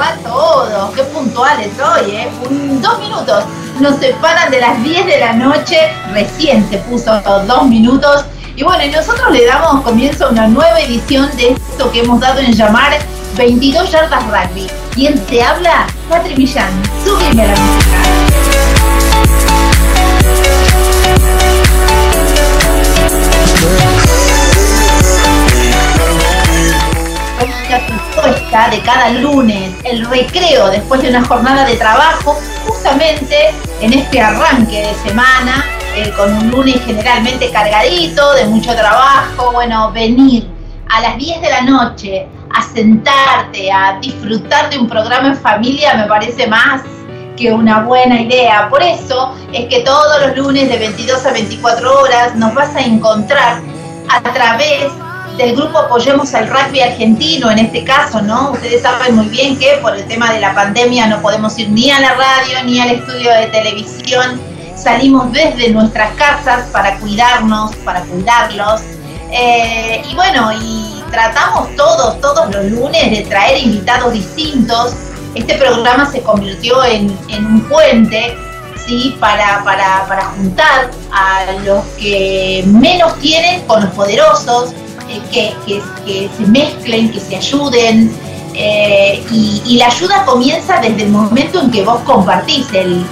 Va a todos? Qué puntuales hoy, ¿eh? Dos minutos nos separan de las 10 de la noche, recién se puso dos minutos. Y bueno, nosotros le damos comienzo a una nueva edición de esto que hemos dado en llamar 22 yardas rugby. ¿Quién te habla? Patri Millán. Súbeme la música. De cada lunes, el recreo después de una jornada de trabajo, justamente en este arranque de semana, eh, con un lunes generalmente cargadito, de mucho trabajo, bueno, venir a las 10 de la noche a sentarte, a disfrutar de un programa en familia me parece más que una buena idea. Por eso es que todos los lunes de 22 a 24 horas nos vas a encontrar a través del grupo Apoyemos al Rugby Argentino, en este caso, ¿no? Ustedes saben muy bien que por el tema de la pandemia no podemos ir ni a la radio ni al estudio de televisión. Salimos desde nuestras casas para cuidarnos, para cuidarlos. Eh, y bueno, y tratamos todos, todos los lunes de traer invitados distintos. Este programa se convirtió en, un puente ¿sí? Para, para, para, juntar a los que menos tienen con los poderosos, que, se mezclen, que se ayuden. Eh, y, la ayuda comienza desde el momento en que vos compartís el,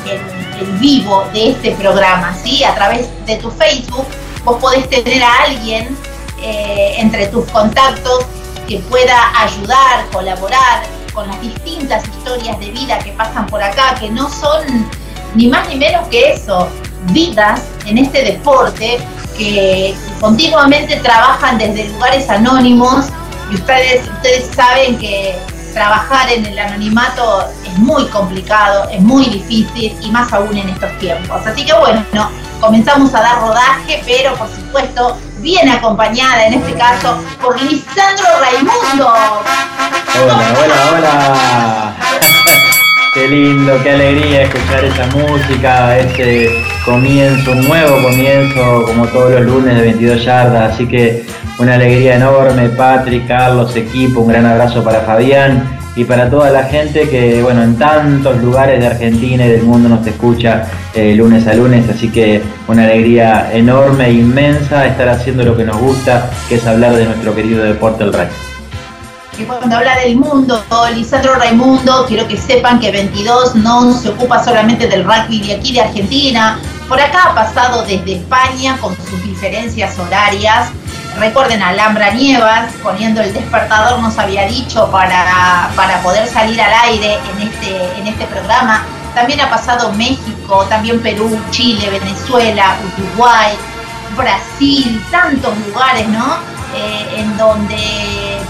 vivo de este programa, ¿sí? A través de tu Facebook, vos podés tener a alguien eh, entre tus contactos que pueda ayudar, colaborar con las distintas historias de vida que pasan por acá, que no son ni más ni menos que eso, vidas en este deporte que continuamente trabajan desde lugares anónimos y ustedes, ustedes saben que trabajar en el anonimato es muy complicado, es muy difícil y más aún en estos tiempos. Así que bueno, comenzamos a dar rodaje, pero por supuesto bien acompañada en este caso por Lisandro Raimundo. Hola, hola, hola. Qué lindo, qué alegría escuchar esa música, ese comienzo, un nuevo comienzo, como todos los lunes de 22 yardas. Así que una alegría enorme, Patrick, Carlos, equipo, un gran abrazo para Fabián y para toda la gente que, bueno, en tantos lugares de Argentina y del mundo nos escucha eh, lunes a lunes. Así que una alegría enorme inmensa estar haciendo lo que nos gusta, que es hablar de nuestro querido deporte, el rugby. Que cuando habla del mundo, Lisandro Raimundo, quiero que sepan que 22 no se ocupa solamente del rugby de aquí de Argentina, por acá ha pasado desde España con sus diferencias horarias. Recuerden Alhambra Nievas, poniendo el despertador nos había dicho para, para poder salir al aire en este, en este programa. También ha pasado México, también Perú, Chile, Venezuela, Uruguay, Brasil, tantos lugares, ¿no? Eh, en donde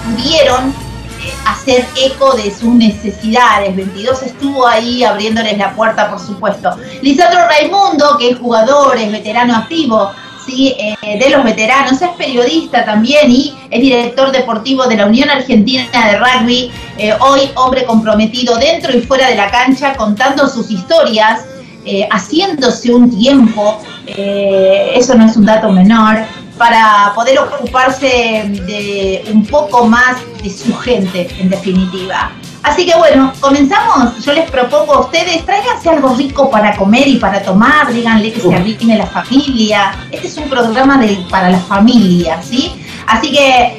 pudieron eh, hacer eco de sus necesidades. 22 estuvo ahí abriéndoles la puerta, por supuesto. Lisandro Raimundo, que es jugador, es veterano activo, ¿sí? Eh, de los veteranos, es periodista también y es director deportivo de la Unión Argentina de Rugby, hoy hombre comprometido dentro y fuera de la cancha, contando sus historias, haciéndose un tiempo, eso no es un dato menor, para poder ocuparse de un poco más de su gente, en definitiva. Así que bueno, comenzamos. Yo les propongo a ustedes, tráiganse algo rico para comer y para tomar, díganle que se arrime la familia. Este es un programa de, para la familia, ¿sí? Así que,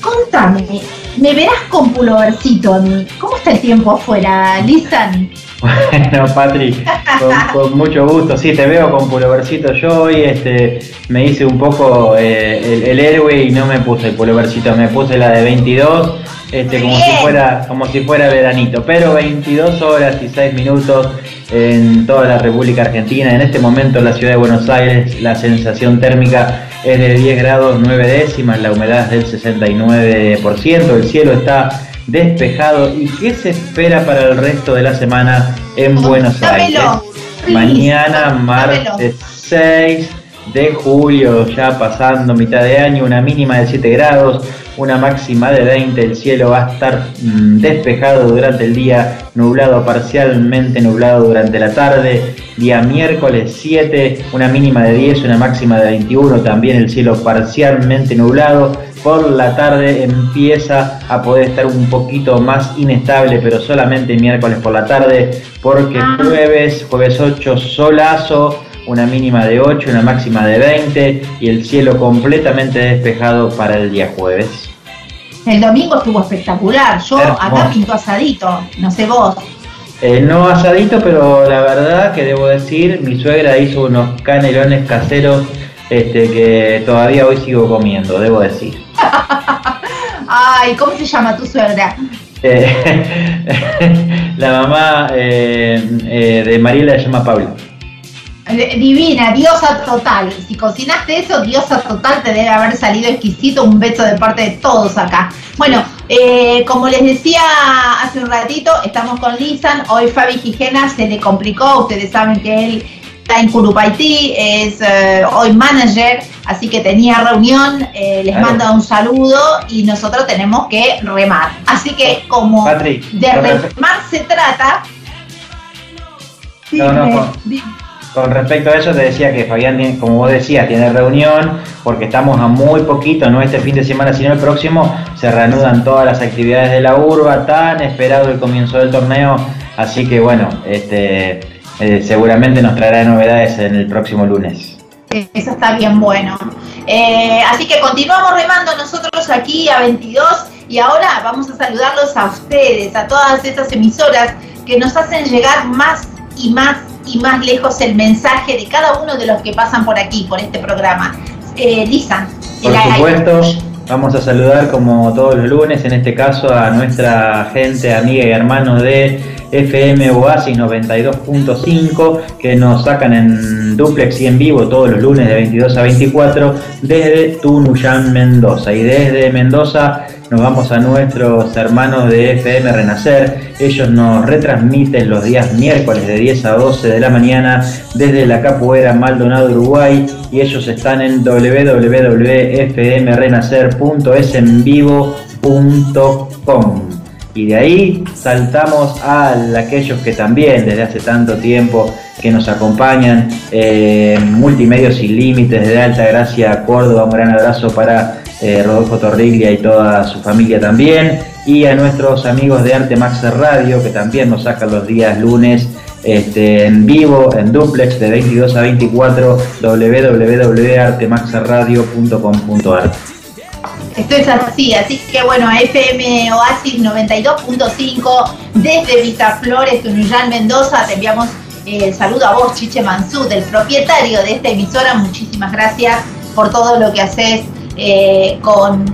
contame, me verás con pulovercito a mí. ¿Cómo está el tiempo afuera, Lisan? Bueno, Patri, con, mucho gusto. Sí, te veo con pulovercito. Yo hoy este, me hice un poco eh, el, héroe y no me puse el pulovercito, me puse la de 22, este, como, si fuera, como si fuera veranito. Pero 22 horas y 6 minutos en toda la República Argentina. En este momento en la ciudad de Buenos Aires la sensación térmica es de 10 grados 9 décimas, la humedad es del 69%, el cielo está despejado. ¿Y qué se espera para el resto de la semana en Buenos Aires? Mañana, martes 6 de julio, ya pasando mitad de año, una mínima de 7 grados, una máxima de 20, el cielo va a estar mm, despejado durante el día, nublado parcialmente nublado durante la tarde, día miércoles 7, una mínima de 10, una máxima de 21, también el cielo parcialmente nublado, por la tarde empieza a poder estar un poquito más inestable, pero solamente miércoles por la tarde, porque ah. jueves, jueves 8, solazo, una mínima de 8, una máxima de 20 y el cielo completamente despejado para el día jueves. El domingo estuvo espectacular, yo acá pinto asadito, no sé vos. Eh, no asadito, pero la verdad que debo decir, mi suegra hizo unos canelones caseros este, que todavía hoy sigo comiendo, debo decir. Ay, ¿cómo se llama tu suegra? Eh, la mamá eh, de Mariela se llama Pablo. Divina, diosa total. Si cocinaste eso, diosa total, te debe haber salido exquisito. Un beso de parte de todos acá. Bueno, eh, como les decía hace un ratito, estamos con Lisan. Hoy Fabi Gijena se le complicó. Ustedes saben que él está en Curupaití, es eh, hoy manager, así que tenía reunión. Eh, les manda un saludo y nosotros tenemos que remar. Así que, como de remar se trata. no, no, con respecto a eso te decía que Fabián, como vos decías, tiene reunión porque estamos a muy poquito, no este fin de semana, sino el próximo, se reanudan todas las actividades de la urba, tan esperado el comienzo del torneo, así que bueno, este, eh, seguramente nos traerá novedades en el próximo lunes. Eso está bien bueno. Eh, así que continuamos remando nosotros aquí a 22 y ahora vamos a saludarlos a ustedes, a todas esas emisoras que nos hacen llegar más y más y más lejos el mensaje de cada uno de los que pasan por aquí, por este programa. Eh, Lisa. Por supuesto, vamos a saludar como todos los lunes, en este caso a nuestra gente, amiga y hermanos de FM Oasis 92.5 que nos sacan en duplex y en vivo todos los lunes de 22 a 24 desde Tunuyán, Mendoza. Y desde Mendoza nos vamos a nuestros hermanos de FM Renacer. Ellos nos retransmiten los días miércoles de 10 a 12 de la mañana desde la Capoeira Maldonado, Uruguay. Y ellos están en www.fmrenacer.esenvivo.com. Y de ahí saltamos a aquellos que también desde hace tanto tiempo que nos acompañan, eh, Multimedios Sin Límites de Alta Gracia, Córdoba, un gran abrazo para eh, Rodolfo Torriglia y toda su familia también, y a nuestros amigos de Arte Max Radio que también nos sacan los días lunes este, en vivo, en duplex de 22 a 24, www.artemaxradio.com.ar. Esto es así, así que bueno, FM Oasis 92.5 desde Vista Flores, Tunuyán, Mendoza, te enviamos el eh, saludo a vos, Chiche Mansú, del propietario de esta emisora. Muchísimas gracias por todo lo que haces eh, con,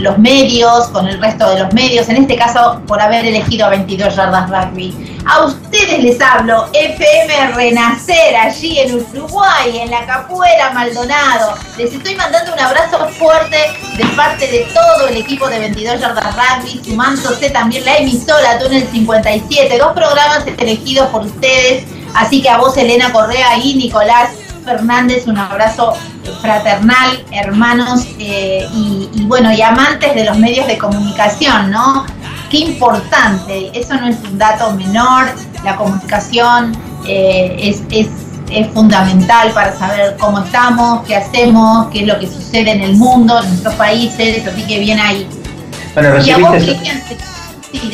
los medios, con el resto de los medios, en este caso por haber elegido a 22 yardas rugby. A ustedes les hablo, FM Renacer, allí en Uruguay, en la Capuera Maldonado. Les estoy mandando un abrazo fuerte de parte de todo el equipo de 22 yardas rugby, sumándose también la emisora Túnel 57, dos programas elegidos por ustedes. Así que a vos, Elena Correa y Nicolás Fernández, un abrazo fraternal, hermanos eh, y, bueno, y amantes de los medios de comunicación, ¿no? Qué importante, eso no es un dato menor, la comunicación eh, es, es, es, fundamental para saber cómo estamos, qué hacemos, qué es lo que sucede en el mundo, en nuestros países, así que bien ahí. Bueno, recibiste,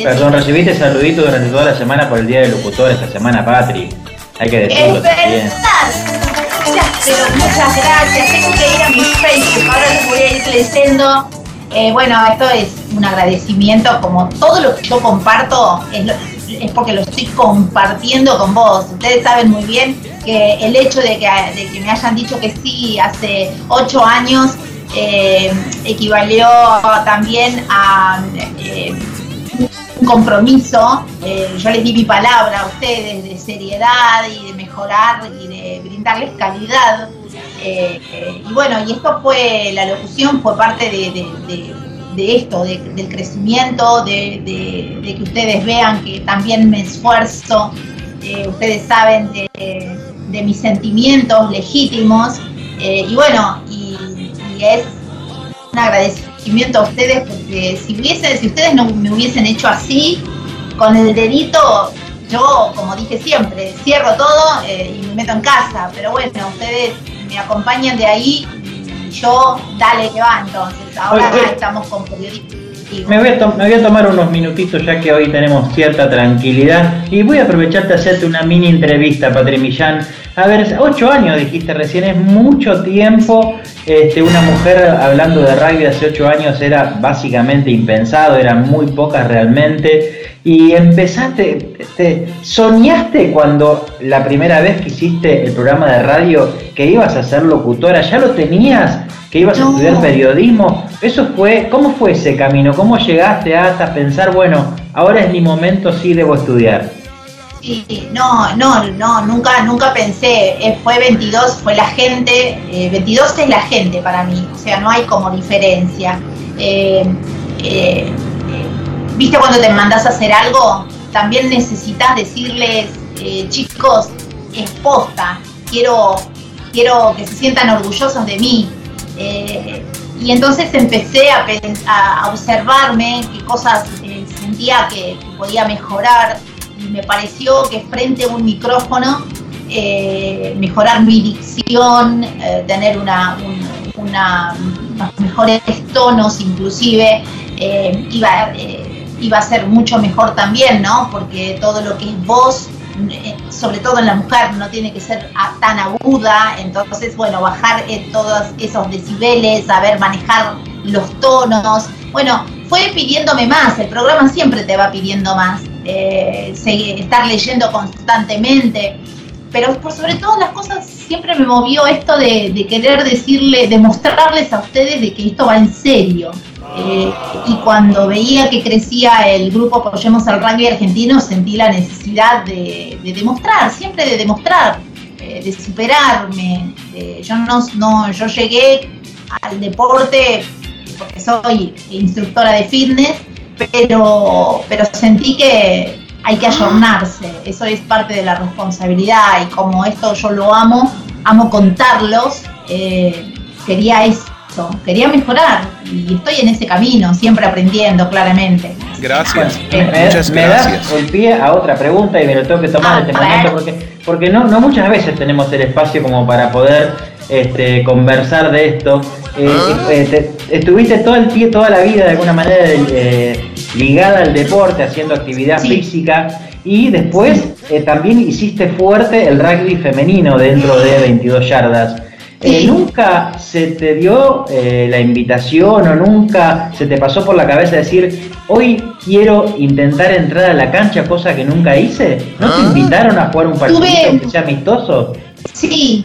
perdón, recibiste saludito durante toda la semana por el Día del Locutor, esta semana, Patri. Hay que decirlo. Es verdad pero muchas gracias. Tengo que ir a mi Facebook, ahora les voy a ir leyendo. Eh, bueno, esto es un agradecimiento, como todo lo que yo comparto es, porque lo estoy compartiendo con vos. Ustedes saben muy bien que el hecho de que, me hayan dicho que sí hace ocho años eh, equivalió también a eh, un compromiso. yo les di mi palabra a ustedes de seriedad y de mejorar y de brindarles calidad. Eh, eh, y bueno, y esto fue, la locución fue parte de, esto, del crecimiento, de, que ustedes vean que también me esfuerzo, eh, ustedes saben de, mis sentimientos legítimos. y bueno, y, es un agradecimiento a ustedes porque si, hubiese, si ustedes no me hubiesen hecho así, con el dedito yo, como dije siempre, cierro todo eh, y me meto en casa, pero bueno, ustedes me acompañan de ahí y yo, dale que va entonces. Ahora estamos con periodistas. Me voy, a me voy, a tomar unos minutitos ya que hoy tenemos cierta tranquilidad y voy a aprovecharte a hacerte una mini entrevista, Patri Millán. A ver, ocho años dijiste recién, es mucho tiempo. Este, una mujer hablando de rugby hace ocho años era básicamente impensado, eran muy pocas realmente y empezaste, te, soñaste cuando la primera vez que hiciste el programa de radio que ibas a ser locutora, ya lo tenías, que ibas a estudiar periodismo, eso fue, ¿cómo fue ese camino? ¿Cómo llegaste hasta pensar, bueno, ahora es mi momento, sí debo estudiar? Sí, no, no, no, nunca, nunca pensé, eh, fue 22, fue la gente, 22 eh, es la gente para mí, o sea, no hay como diferencia. Eh, ¿Viste cuando te mandas a hacer algo? También necesitas decirles, eh, chicos, es posta, quiero, quiero que se sientan orgullosos de mí. Eh, y entonces empecé a, observarme qué cosas eh, sentía que, podía mejorar me pareció que frente a un micrófono mejorar mi dicción, tener una, una, mejores tonos inclusive, iba, iba a ser mucho mejor también, ¿no? Porque todo lo que es voz, eh, sobre todo en la mujer, no tiene que ser tan aguda, entonces, bueno, bajar eh, todos esos decibeles, saber manejar los tonos. Bueno, fue pidiéndome más, el programa siempre te va pidiendo más, eh, estar leyendo constantemente, pero por sobre todas las cosas siempre me movió esto de, querer decirle, demostrarles a ustedes de que esto va en serio, eh, y cuando veía que crecía el grupo Apoyemos al Rugby Argentino, sentí la necesidad de, demostrar, siempre de demostrar, eh, de superarme. Yo, no, no, yo llegué al deporte porque soy instructora de fitness, pero, pero sentí que hay que ayornarse, eso es parte de la responsabilidad y como esto yo lo amo, amo contarlos, quería eso quería mejorar y estoy en ese camino, siempre aprendiendo claramente. Gracias. me, Muchas gracias. el pie a otra pregunta y me lo tengo que tomar en este ah, momento porque, porque no, no muchas veces tenemos el espacio como para poder este, conversar de esto. Eh, ah. eh, estuviste todo el toda la vida de alguna manera eh, ligada al deporte, haciendo actividad física y después también hiciste fuerte el rugby femenino dentro de 22 yardas. Eh, ¿Nunca se te dio eh, la invitación o nunca se te pasó por la cabeza decir, hoy quiero intentar entrar a la cancha, cosa que nunca hice? ¿No te Ah. invitaron a jugar un partido que sea amistoso? Sí,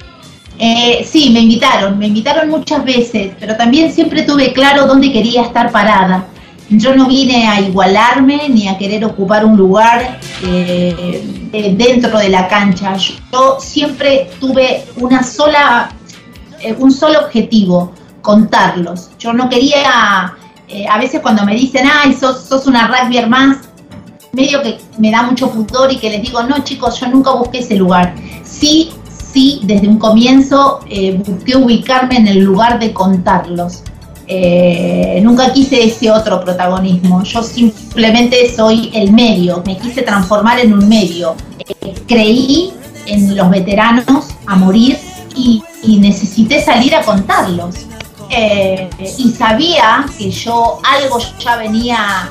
eh, sí, me invitaron, me invitaron muchas veces, pero también siempre tuve claro dónde quería estar parada. Yo no vine a igualarme ni a querer ocupar un lugar eh, dentro de la cancha. Yo siempre tuve una sola, eh, un solo objetivo, contarlos. Yo no quería, a veces cuando me dicen, ay, sos, sos una rugbyer más, medio que me da mucho pudor y que les digo, no chicos, yo nunca busqué ese lugar. Sí, sí, desde un comienzo eh, busqué ubicarme en el lugar de contarlos. Eh, nunca quise ese otro protagonismo, yo simplemente soy el medio, me quise transformar en un medio. Eh, creí en los veteranos a morir y, necesité salir a contarlos. Y sabía que yo algo ya venía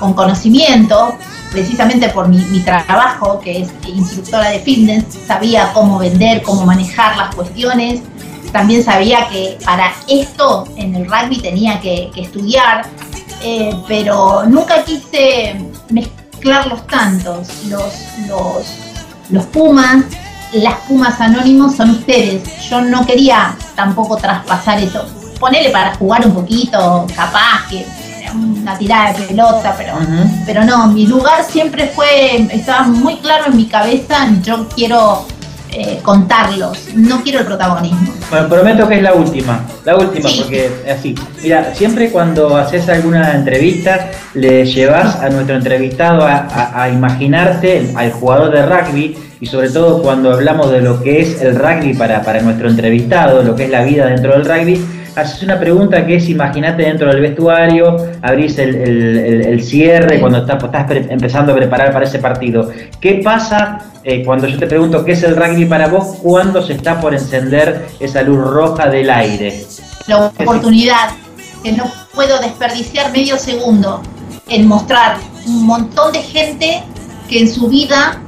con conocimiento, precisamente por mi, trabajo, que es instructora de fitness, sabía cómo vender, cómo manejar las cuestiones. También sabía que para esto en el rugby tenía que, que estudiar, eh, pero nunca quise mezclar los tantos. Los, los, los Pumas, las Pumas anónimos son ustedes. Yo no quería tampoco traspasar eso. Ponele para jugar un poquito, capaz que una tirada de pelota, pero, pero no, mi lugar siempre fue, estaba muy claro en mi cabeza, yo quiero eh, contarlos, no quiero el protagonismo. Bueno, prometo que es la última, la última, Sí. porque así. Mira, siempre cuando haces alguna entrevista, le llevas a nuestro entrevistado a, a- a imaginarte al jugador de rugby y sobre todo cuando hablamos de lo que es el rugby para, para nuestro entrevistado, lo que es la vida dentro del rugby, haces una pregunta que es imagínate dentro del vestuario, abrís el, el- cierre cuando estás, pre- empezando a preparar para ese partido. ¿Qué pasa eh, cuando yo te pregunto qué es el rugby para vos cuando se está por encender esa luz roja del aire? La oportunidad que no puedo desperdiciar medio segundo en mostrar un montón de gente que en su vida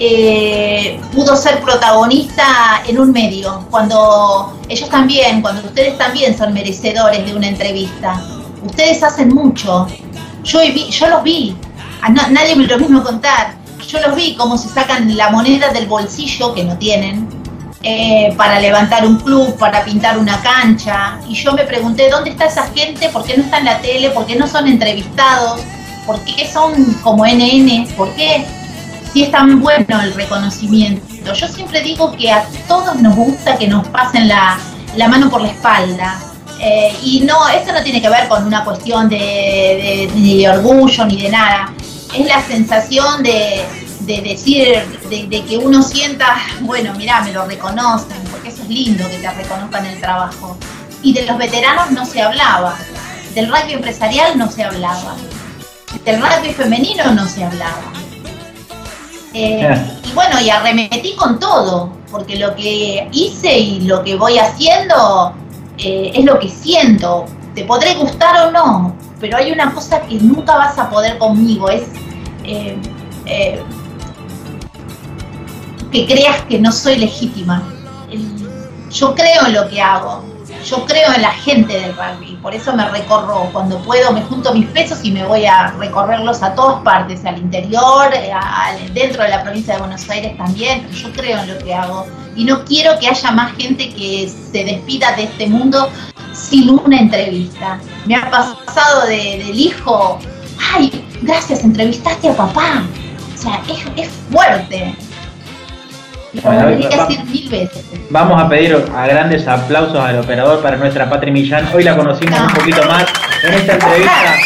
eh, pudo ser protagonista en un medio, cuando ellos también, cuando ustedes también son merecedores de una entrevista. Ustedes hacen mucho. Yo, vi- yo los vi, a na- nadie me lo mismo contar. Yo los vi cómo se sacan la moneda del bolsillo que no tienen, eh, para levantar un club, para pintar una cancha. Y yo me pregunté, ¿dónde está esa gente? ¿Por qué no está en la tele? ¿Por qué no son entrevistados? ¿Por qué son como NN? ¿Por qué? Si es tan bueno el reconocimiento. Yo siempre digo que a todos nos gusta que nos pasen la, la mano por la espalda. Eh, y no, esto no tiene que ver con una cuestión de, de- orgullo ni de nada. Es la sensación de, de decir, de, que uno sienta, bueno, mira, me lo reconocen, porque eso es lindo que te reconozcan el trabajo. Y de los veteranos no se hablaba, del rugby empresarial no se hablaba, del rugby femenino no se hablaba. Eh, y bueno, y arremetí con todo, porque lo que hice y lo que voy haciendo eh, es lo que siento. Te podré gustar o no, pero hay una cosa que nunca vas a poder conmigo, es eh, eh, que creas que no soy legítima. El- Yo creo en lo que hago, yo creo en la gente del rugby, por eso me recorro, cuando puedo me junto mis pesos y me voy a recorrerlos a todas partes, al interior, eh, a- dentro de la provincia de Buenos Aires también, yo creo en lo que hago y no quiero que haya más gente que se despida de este mundo sin una entrevista. Me ha pasado de- del hijo, ay, gracias, entrevistaste a papá. O sea, es fuerte. Lo Bueno, va- a decir mil veces. Vamos a pedir a grandes aplausos al operador para nuestra Patri Millán. Hoy la conocimos un poquito más en esta entrevista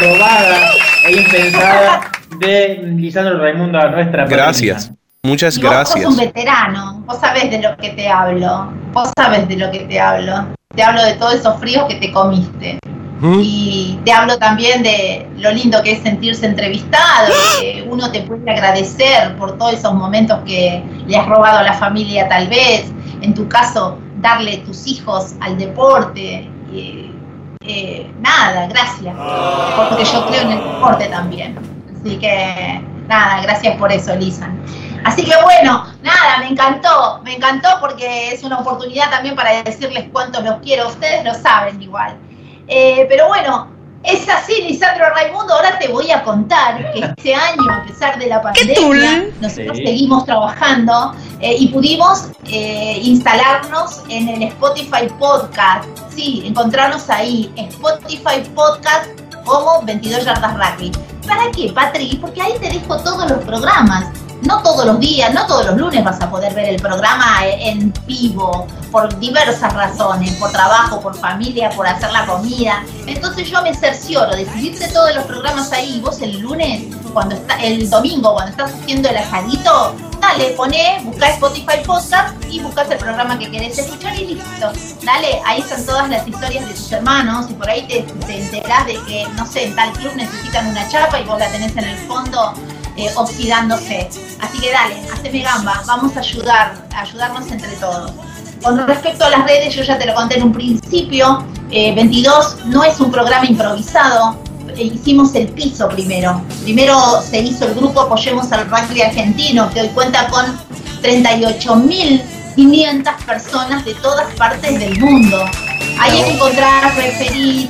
robada e impensada de Lisandro Raimundo a nuestra Patri Gracias. Millán. Muchas Y vos gracias. sos un veterano, vos sabés de lo que te hablo, vos sabés de lo que te hablo. Te hablo de todos esos fríos que te comiste. ¿Mm? Y te hablo también de lo lindo que es sentirse entrevistado, que uno te puede agradecer por todos esos momentos que le has robado a la familia tal vez, en tu caso, darle tus hijos al deporte. y, eh, nada, gracias, porque yo creo en el deporte también. Así que nada, gracias por eso, Elisa. Así que bueno, nada, me encantó, me encantó porque es una oportunidad también para decirles cuánto los quiero, ustedes lo saben igual. Eh, pero bueno, es así, Lisandro Raimundo, ahora te voy a contar que este año, a pesar de la pandemia, nosotros seguimos trabajando eh, y pudimos eh, instalarnos en el Spotify Podcast. Sí, encontrarnos ahí, Spotify Podcast como 22 yardas rugby. ¿Para qué, Patri? Porque ahí te dejo todos los programas no todos los días, no todos los lunes vas a poder ver el programa en vivo, por diversas razones, por trabajo, por familia, por hacer la comida. Entonces yo me cercioro de subirte todos los programas ahí y vos el lunes, cuando está, el domingo, cuando estás haciendo el asadito, dale, poné, buscá Spotify Podcast y buscás el programa que querés escuchar y listo. Dale, ahí están todas las historias de tus hermanos y por ahí te, te enterás de que, no sé, en tal club necesitan una chapa y vos la tenés en el fondo eh, oxidándose. Así que dale, haceme gamba, vamos a ayudar, a ayudarnos entre todos. Con respecto a las redes, yo ya te lo conté en un principio, 22 eh, no es un programa improvisado, eh, hicimos el piso primero. Primero se hizo el grupo Apoyemos al Rugby Argentino, que hoy cuenta con 38.500 personas de todas partes del mundo. Ahí encontrás referir,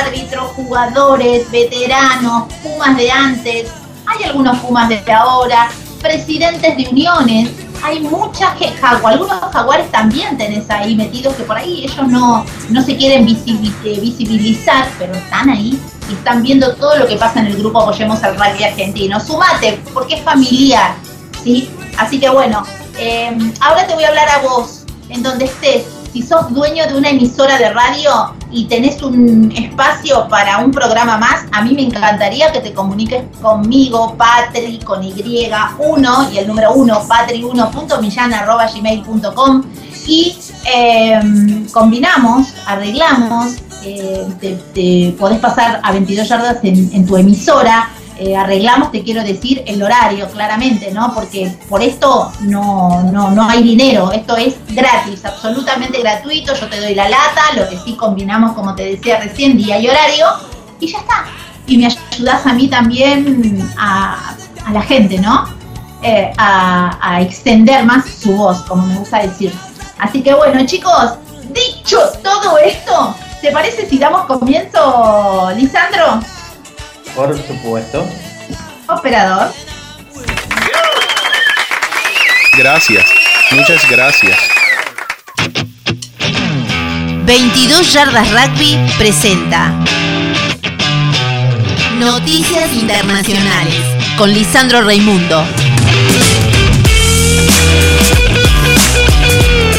árbitros, jugadores, veteranos, pumas de antes, hay algunos Pumas desde ahora, presidentes de uniones, hay muchas que algunos jaguares también tenés ahí metidos que por ahí ellos no, no se quieren eh, visibilizar, pero están ahí y están viendo todo lo que pasa en el grupo Apoyemos al Rugby Argentino. Sumate, porque es familiar, ¿sí? Así que bueno, eh, ahora te voy a hablar a vos, en donde estés, si sos dueño de una emisora de radio y tenés un espacio para un programa más, a mí me encantaría que te comuniques conmigo, Patri, con Y1 y el número 1, patri1.millana.gmail.com y em, combinamos, arreglamos, eh, te, podés pasar a 22 yardas en tu emisora, eh, arreglamos, te quiero decir, el horario, claramente, ¿no? Porque por esto no, no, no hay dinero, esto es gratis, absolutamente gratuito, yo te doy la lata, lo que sí combinamos, como te decía recién, día y horario, y ya está. Y me ayudas a mí también a, la gente, ¿no? Eh, a, a extender más su voz, como me gusta decir. Así que bueno, chicos, dicho todo esto, ¿te parece si damos comienzo, Lisandro? Por supuesto. Operador. Gracias, muchas gracias. 22 Yardas Rugby presenta Noticias Internacionales con Lisandro Raimundo.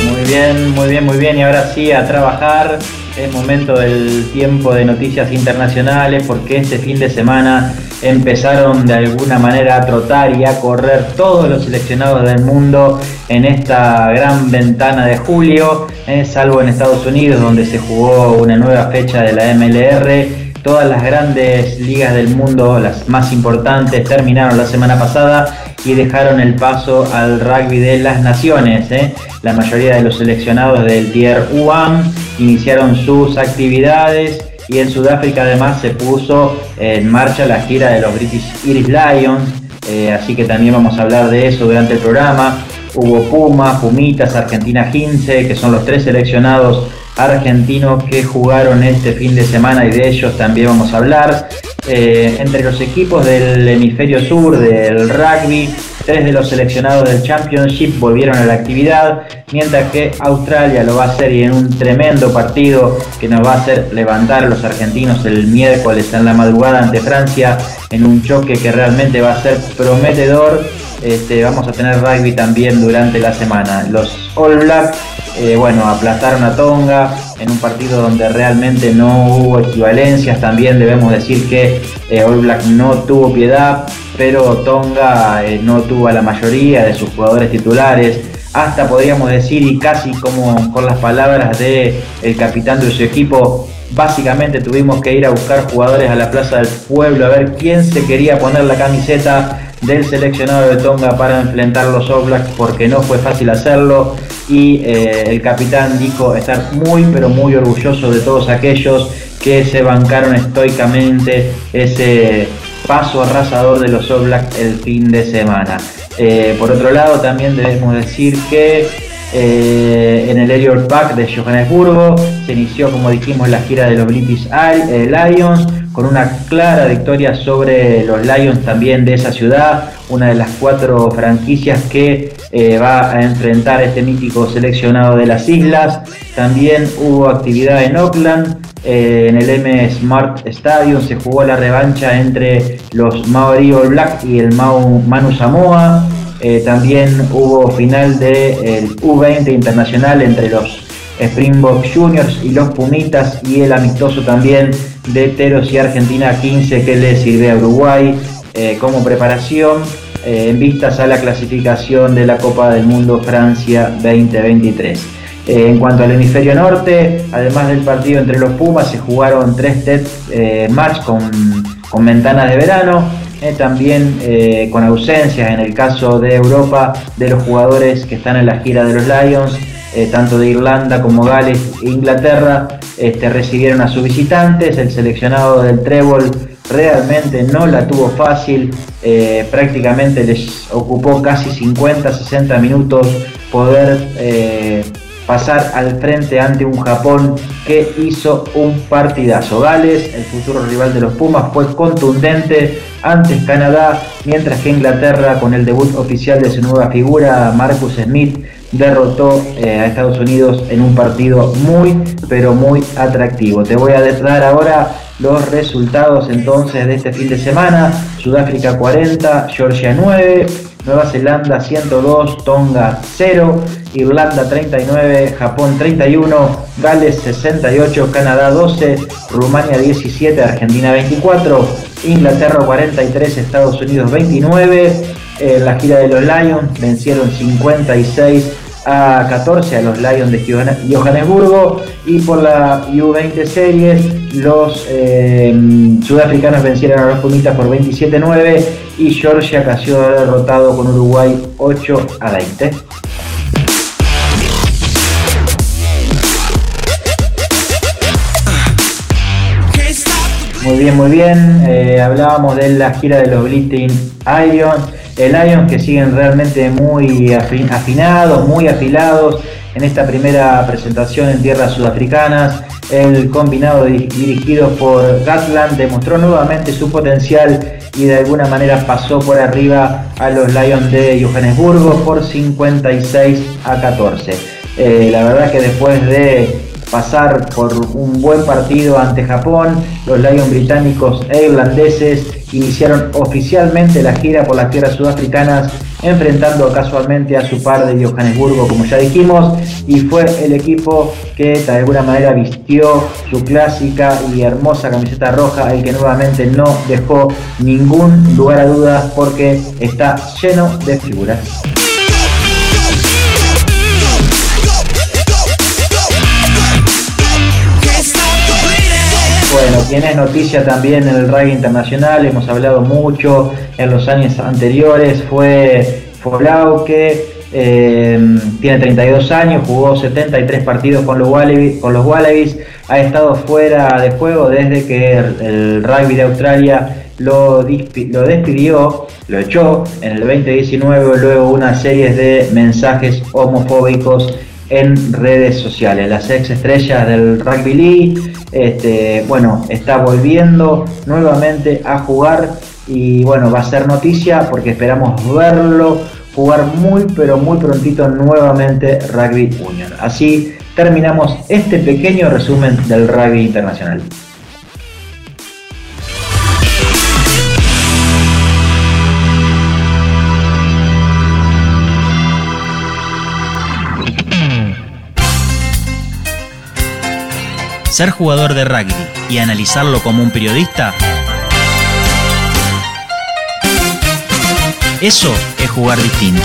Muy bien, muy bien, muy bien. Y ahora sí, a trabajar es momento del tiempo de noticias internacionales porque este fin de semana empezaron de alguna manera a trotar y a correr todos los seleccionados del mundo en esta gran ventana de julio, eh, salvo en Estados Unidos donde se jugó una nueva fecha de la MLR Todas las grandes ligas del mundo, las más importantes, terminaron la semana pasada y dejaron el paso al rugby de las naciones. ¿eh? La mayoría de los seleccionados del Tier 1 iniciaron sus actividades y en Sudáfrica además se puso en marcha la gira de los British Irish Lions, eh, así que también vamos a hablar de eso durante el programa. Hubo Puma, Pumitas, Argentina 15, que son los tres seleccionados argentinos que jugaron este fin de semana y de ellos también vamos a hablar. Eh, entre los equipos del hemisferio sur del rugby, tres de los seleccionados del Championship volvieron a la actividad, mientras que Australia lo va a hacer y en un tremendo partido que nos va a hacer levantar a los argentinos el miércoles en la madrugada ante Francia en un choque que realmente va a ser prometedor. Este, vamos a tener rugby también durante la semana. Los All Blacks eh, bueno, aplastaron a Tonga en un partido donde realmente no hubo equivalencias. También debemos decir que eh, All Black no tuvo piedad, pero Tonga eh, no tuvo a la mayoría de sus jugadores titulares. Hasta podríamos decir, y casi como con las palabras del el capitán de su equipo, básicamente tuvimos que ir a buscar jugadores a la Plaza del Pueblo a ver quién se quería poner la camiseta del seleccionado de Tonga para enfrentar los All Blacks porque no fue fácil hacerlo y eh, el capitán dijo estar muy pero muy orgulloso de todos aquellos que se bancaron estoicamente ese paso arrasador de los All el fin de semana. Eh, por otro lado, también debemos decir que eh, en el Aerial Pack de Johannesburgo se inició, como dijimos, la gira de los British Lions con una clara victoria sobre los Lions también de esa ciudad, una de las cuatro franquicias que va a enfrentar este mítico seleccionado de las islas. También hubo actividad en Auckland, en el M Smart Stadium se jugó la revancha entre los Maori All Black y el Manu Samoa. Eh, también hubo final del U20 internacional entre los Springboks Juniors y los Pumitas y el amistoso también de Teros y Argentina 15 que le sirve a Uruguay eh, como preparación eh, en vistas a la clasificación de la Copa del Mundo Francia 2023. en cuanto al hemisferio norte, además del partido entre los Pumas, se jugaron tres test match con, con ventanas de verano. Eh, también eh, con ausencias en el caso de Europa de los jugadores que están en la gira de los Lions, eh, tanto de Irlanda como Gales e Inglaterra, este, recibieron a sus visitantes, el seleccionado del Trébol realmente no la tuvo fácil, prácticamente les ocupó casi 50-60 minutos poder pasar al frente ante un Japón que hizo un partidazo. Gales, el futuro rival de los Pumas, fue contundente ante Canadá, mientras que Inglaterra, con el debut oficial de su nueva figura, Marcus Smith, derrotó eh, a Estados Unidos en un partido muy, pero muy atractivo. Te voy a dar ahora los resultados entonces de este fin de semana. Sudáfrica 40, Georgia 9, Nueva Zelanda 102, Tonga 0, Irlanda 39, Japón 31, Gales 68, Canadá 12, Rumania 17, Argentina 24, Inglaterra 43, Estados Unidos 29. En la gira de los Lions vencieron 56 a 14 a los Lions de Johannesburgo y por la U20 Series los eh, sudafricanos vencieron a los Pumitas por 27-9 y Georgia cayó derrotado con Uruguay 8 a 20. Muy bien, muy bien. Eh, hablábamos de la gira de los Bleeding Lions. El Lions que siguen realmente muy afinados, muy afilados en esta primera presentación en tierras sudafricanas. El combinado dirigido por Gatland demostró nuevamente su potencial y de alguna manera pasó por arriba a los Lions de Johannesburgo por 56 a 14. Eh, la verdad que después de pasar por un buen partido ante Japón, los Lions británicos e irlandeses iniciaron oficialmente la gira por las tierras sudafricanas, enfrentando casualmente a su par de Johannesburgo, como ya dijimos, y fue el equipo que de alguna manera vistió su clásica y hermosa camiseta roja, el que nuevamente no dejó ningún lugar a dudas porque está lleno de figuras. Bueno, tiene noticia también en el rugby internacional, hemos hablado mucho en los años anteriores, fue Folau que eh, tiene 32 años, jugó 73 partidos con los, Wallabies, con los Wallabies, ha estado fuera de juego desde que el, rugby de Australia lo, lo, despidió, lo echó en el 2019, luego una serie de mensajes homofóbicos en redes sociales. Las ex estrellas del rugby league, este, bueno, está volviendo nuevamente a jugar y bueno, va a ser noticia porque esperamos verlo jugar muy pero muy prontito nuevamente Rugby Union. Así terminamos este pequeño resumen del rugby internacional. Ser jugador de rugby y analizarlo como un periodista, eso es jugar distinto.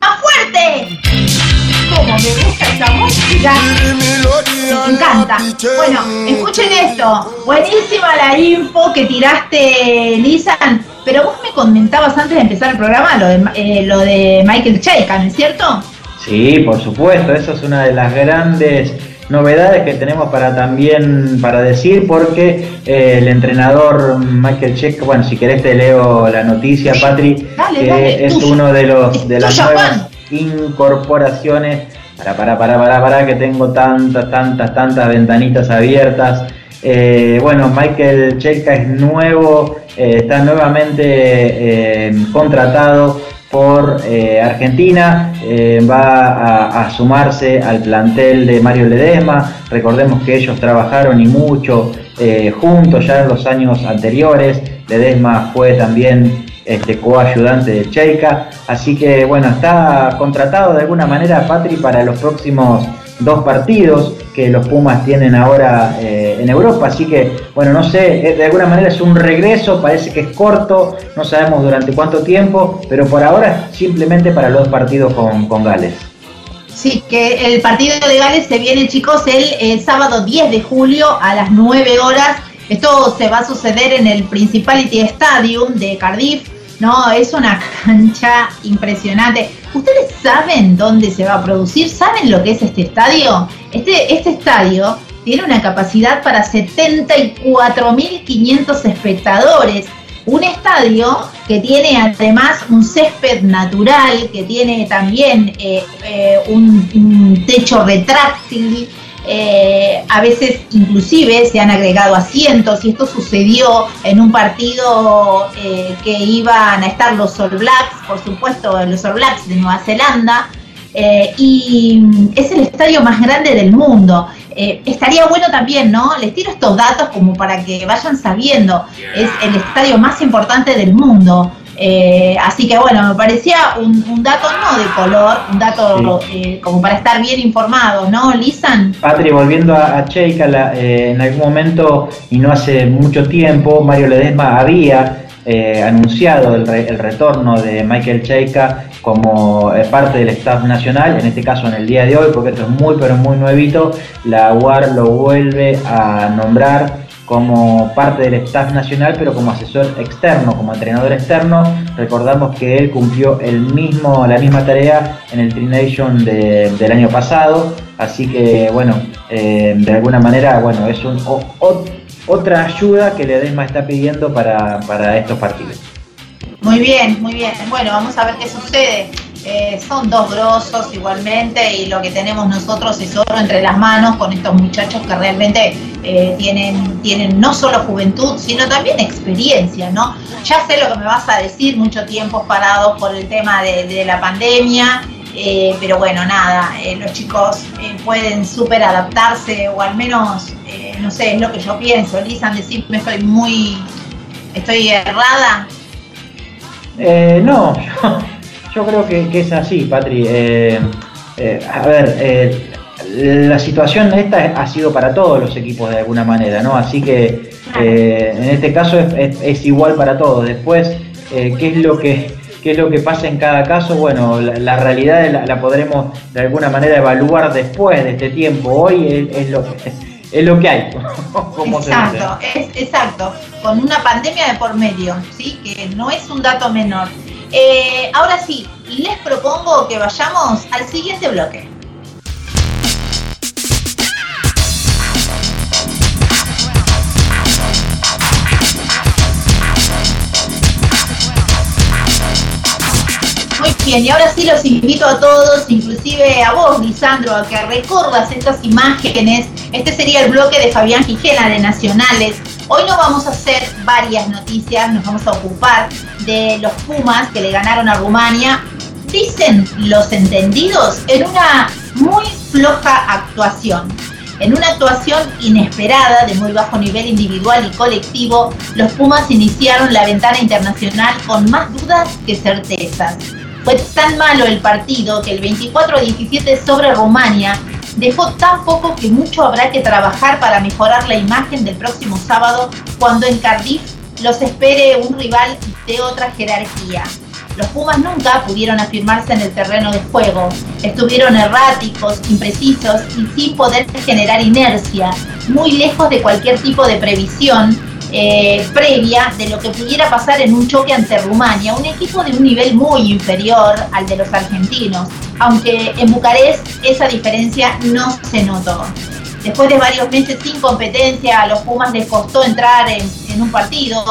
¡Más fuerte! Como me gusta esta música. Me encanta. Bueno, escuchen esto. Buenísima la info que tiraste, Lisan. Pero vos me comentabas antes de empezar el programa lo de, eh, lo de Michael Cheika, ¿no es cierto? Sí, por supuesto, esa es una de las grandes novedades que tenemos para también para decir porque eh, el entrenador Michael Cheika, bueno, si querés te leo la noticia, Patri, que es uno de los de las nuevas incorporaciones para, para, para, para, para, que tengo tantas, tantas, tantas ventanitas abiertas. Eh, bueno, Michael Checa es nuevo, eh, está nuevamente eh, contratado por Argentina, va a, sumarse al plantel de Mario Ledesma. Recordemos que ellos trabajaron y mucho juntos ya en los años anteriores. Ledesma fue también este, coayudante de Cheika. Así que bueno, está contratado de alguna manera Patri para los próximos dos partidos que los Pumas tienen ahora eh, en Europa. Así que bueno, no sé, eh, de alguna manera es un regreso, parece que es corto, no sabemos durante cuánto tiempo, pero por ahora simplemente para los partidos con, con Gales. Sí, que el partido de Gales se viene, chicos, el, el sábado 10 de julio a las 9 horas. Esto se va a suceder en el Principality Stadium de Cardiff no, es una cancha impresionante. ¿Ustedes saben dónde se va a producir? ¿Saben lo que es este estadio? Este, este estadio tiene una capacidad para 74.500 espectadores. Un estadio que tiene además un césped natural, que tiene también eh, eh, un techo retráctil, eh, a veces inclusive se han agregado asientos y esto sucedió en un partido eh, que iban a estar los All Blacks, por supuesto los All Blacks de Nueva Zelanda, eh, y es el estadio más grande del mundo. estaría bueno también, ¿no? Les tiro estos datos como para que vayan sabiendo, es el estadio más importante del mundo. Eh, así que bueno, me parecía un, dato no de color, un dato eh, como para estar bien informado, ¿no, Lisan? Patri, volviendo a, Cheika, eh, en algún momento y no hace mucho tiempo, Mario Ledesma había anunciado el, retorno de Michael Cheika como parte del staff nacional, en este caso en el día de hoy, porque esto es muy pero muy nuevito, la UAR lo vuelve a nombrar como parte del staff nacional, pero como asesor externo, como entrenador externo. Recordamos que él cumplió el mismo, la misma tarea en el Tri Nation del año pasado, así que bueno, eh, de alguna manera, bueno, es un, otra ayuda que Ledesma está pidiendo para, para estos partidos. Muy bien, muy bien. Bueno, vamos a ver qué sucede. Eh, son dos grosos igualmente y lo que tenemos nosotros es oro entre las manos con estos muchachos que realmente eh, tienen, tienen no solo juventud, sino también experiencia, ¿no? Ya sé lo que me vas a decir, mucho tiempo parado por el tema de, la pandemia, eh, pero bueno, nada, los chicos pueden súper adaptarse o al menos, no sé, es lo que yo pienso. Lisan, decirme, estoy muy, estoy errada. no, Yo creo que, es así, Patri. Eh, eh, a ver, eh, la situación esta ha sido para todos los equipos de alguna manera, ¿no? Así que en este caso es, igual para todos. Después, ¿qué es lo que qué es lo que pasa en cada caso? Bueno, la, realidad la, podremos de alguna manera evaluar después de este tiempo. Hoy es, lo que es lo que hay. exacto, es, exacto. Con una pandemia de por medio, ¿sí? Que no es un dato menor. Eh, ahora sí, les propongo que vayamos al siguiente bloque. Muy bien, y ahora sí los invito a todos, inclusive a vos, Lisandro, a que recordas estas imágenes. Este sería el bloque de Fabián Gijena de Nacionales, Hoy no vamos a hacer varias noticias, nos vamos a ocupar de los Pumas que le ganaron a Rumania. Dicen los entendidos en una muy floja actuación. En una actuación inesperada de muy bajo nivel individual y colectivo, los Pumas iniciaron la ventana internacional con más dudas que certezas. Fue tan malo el partido que el 24 17 sobre Rumania dejó tan poco que mucho habrá que trabajar para mejorar la imagen del próximo sábado cuando en Cardiff los espere un rival de otra jerarquía. Los Pumas nunca pudieron afirmarse en el terreno de juego. Estuvieron erráticos, imprecisos y sin poder generar inercia, muy lejos de cualquier tipo de previsión eh, previa de lo que pudiera pasar en un choque ante Rumania, un equipo de un nivel muy inferior al de los argentinos, aunque en Bucarest esa diferencia no se notó. Después de varios meses sin competencia, a los Pumas les costó entrar en, un partido,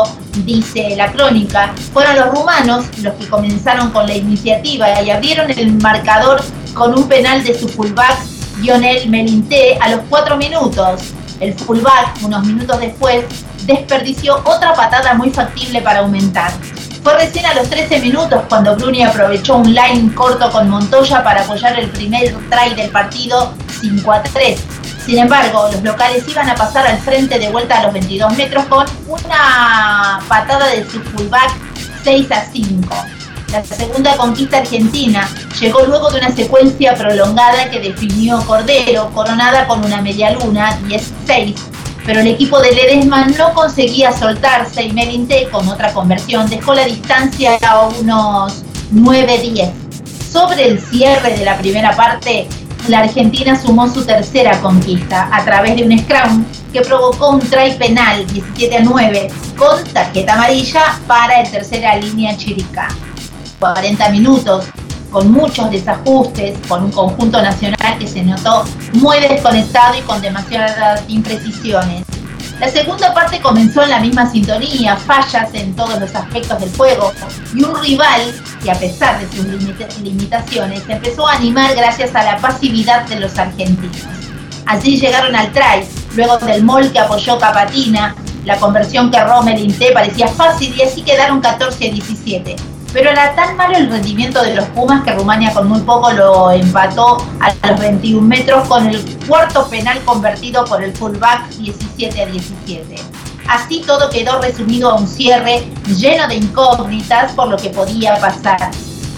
dice la crónica. Fueron los rumanos los que comenzaron con la iniciativa y abrieron el marcador con un penal de su fullback Lionel Melinté a los cuatro minutos. El fullback, unos minutos después, desperdició otra patada muy factible para aumentar. Fue recién a los 13 minutos cuando Bruni aprovechó un line corto con Montoya para apoyar el primer try del partido 5 a 3. Sin embargo, los locales iban a pasar al frente de vuelta a los 22 metros con una patada de su fullback 6 a 5. La segunda conquista argentina llegó luego de una secuencia prolongada que definió Cordero, coronada con una media luna 10-6, pero el equipo de Ledesma no conseguía soltarse y Melinté, con otra conversión, dejó la distancia a unos 9-10. Sobre el cierre de la primera parte, la Argentina sumó su tercera conquista a través de un scrum que provocó un try penal 17 a 9 con tarjeta amarilla para el tercera línea Chirica. 40 minutos con muchos desajustes, con un conjunto nacional que se notó muy desconectado y con demasiadas imprecisiones. La segunda parte comenzó en la misma sintonía, fallas en todos los aspectos del juego y un rival que a pesar de sus limitaciones empezó a animar gracias a la pasividad de los argentinos. Así llegaron al try, luego del mol que apoyó Capatina, la conversión que Rommel Inté parecía fácil y así quedaron 14 a 17 pero era tan malo el rendimiento de los Pumas que Rumania con muy poco lo empató a los 21 metros con el cuarto penal convertido por el fullback 17 a 17. Así todo quedó resumido a un cierre lleno de incógnitas por lo que podía pasar.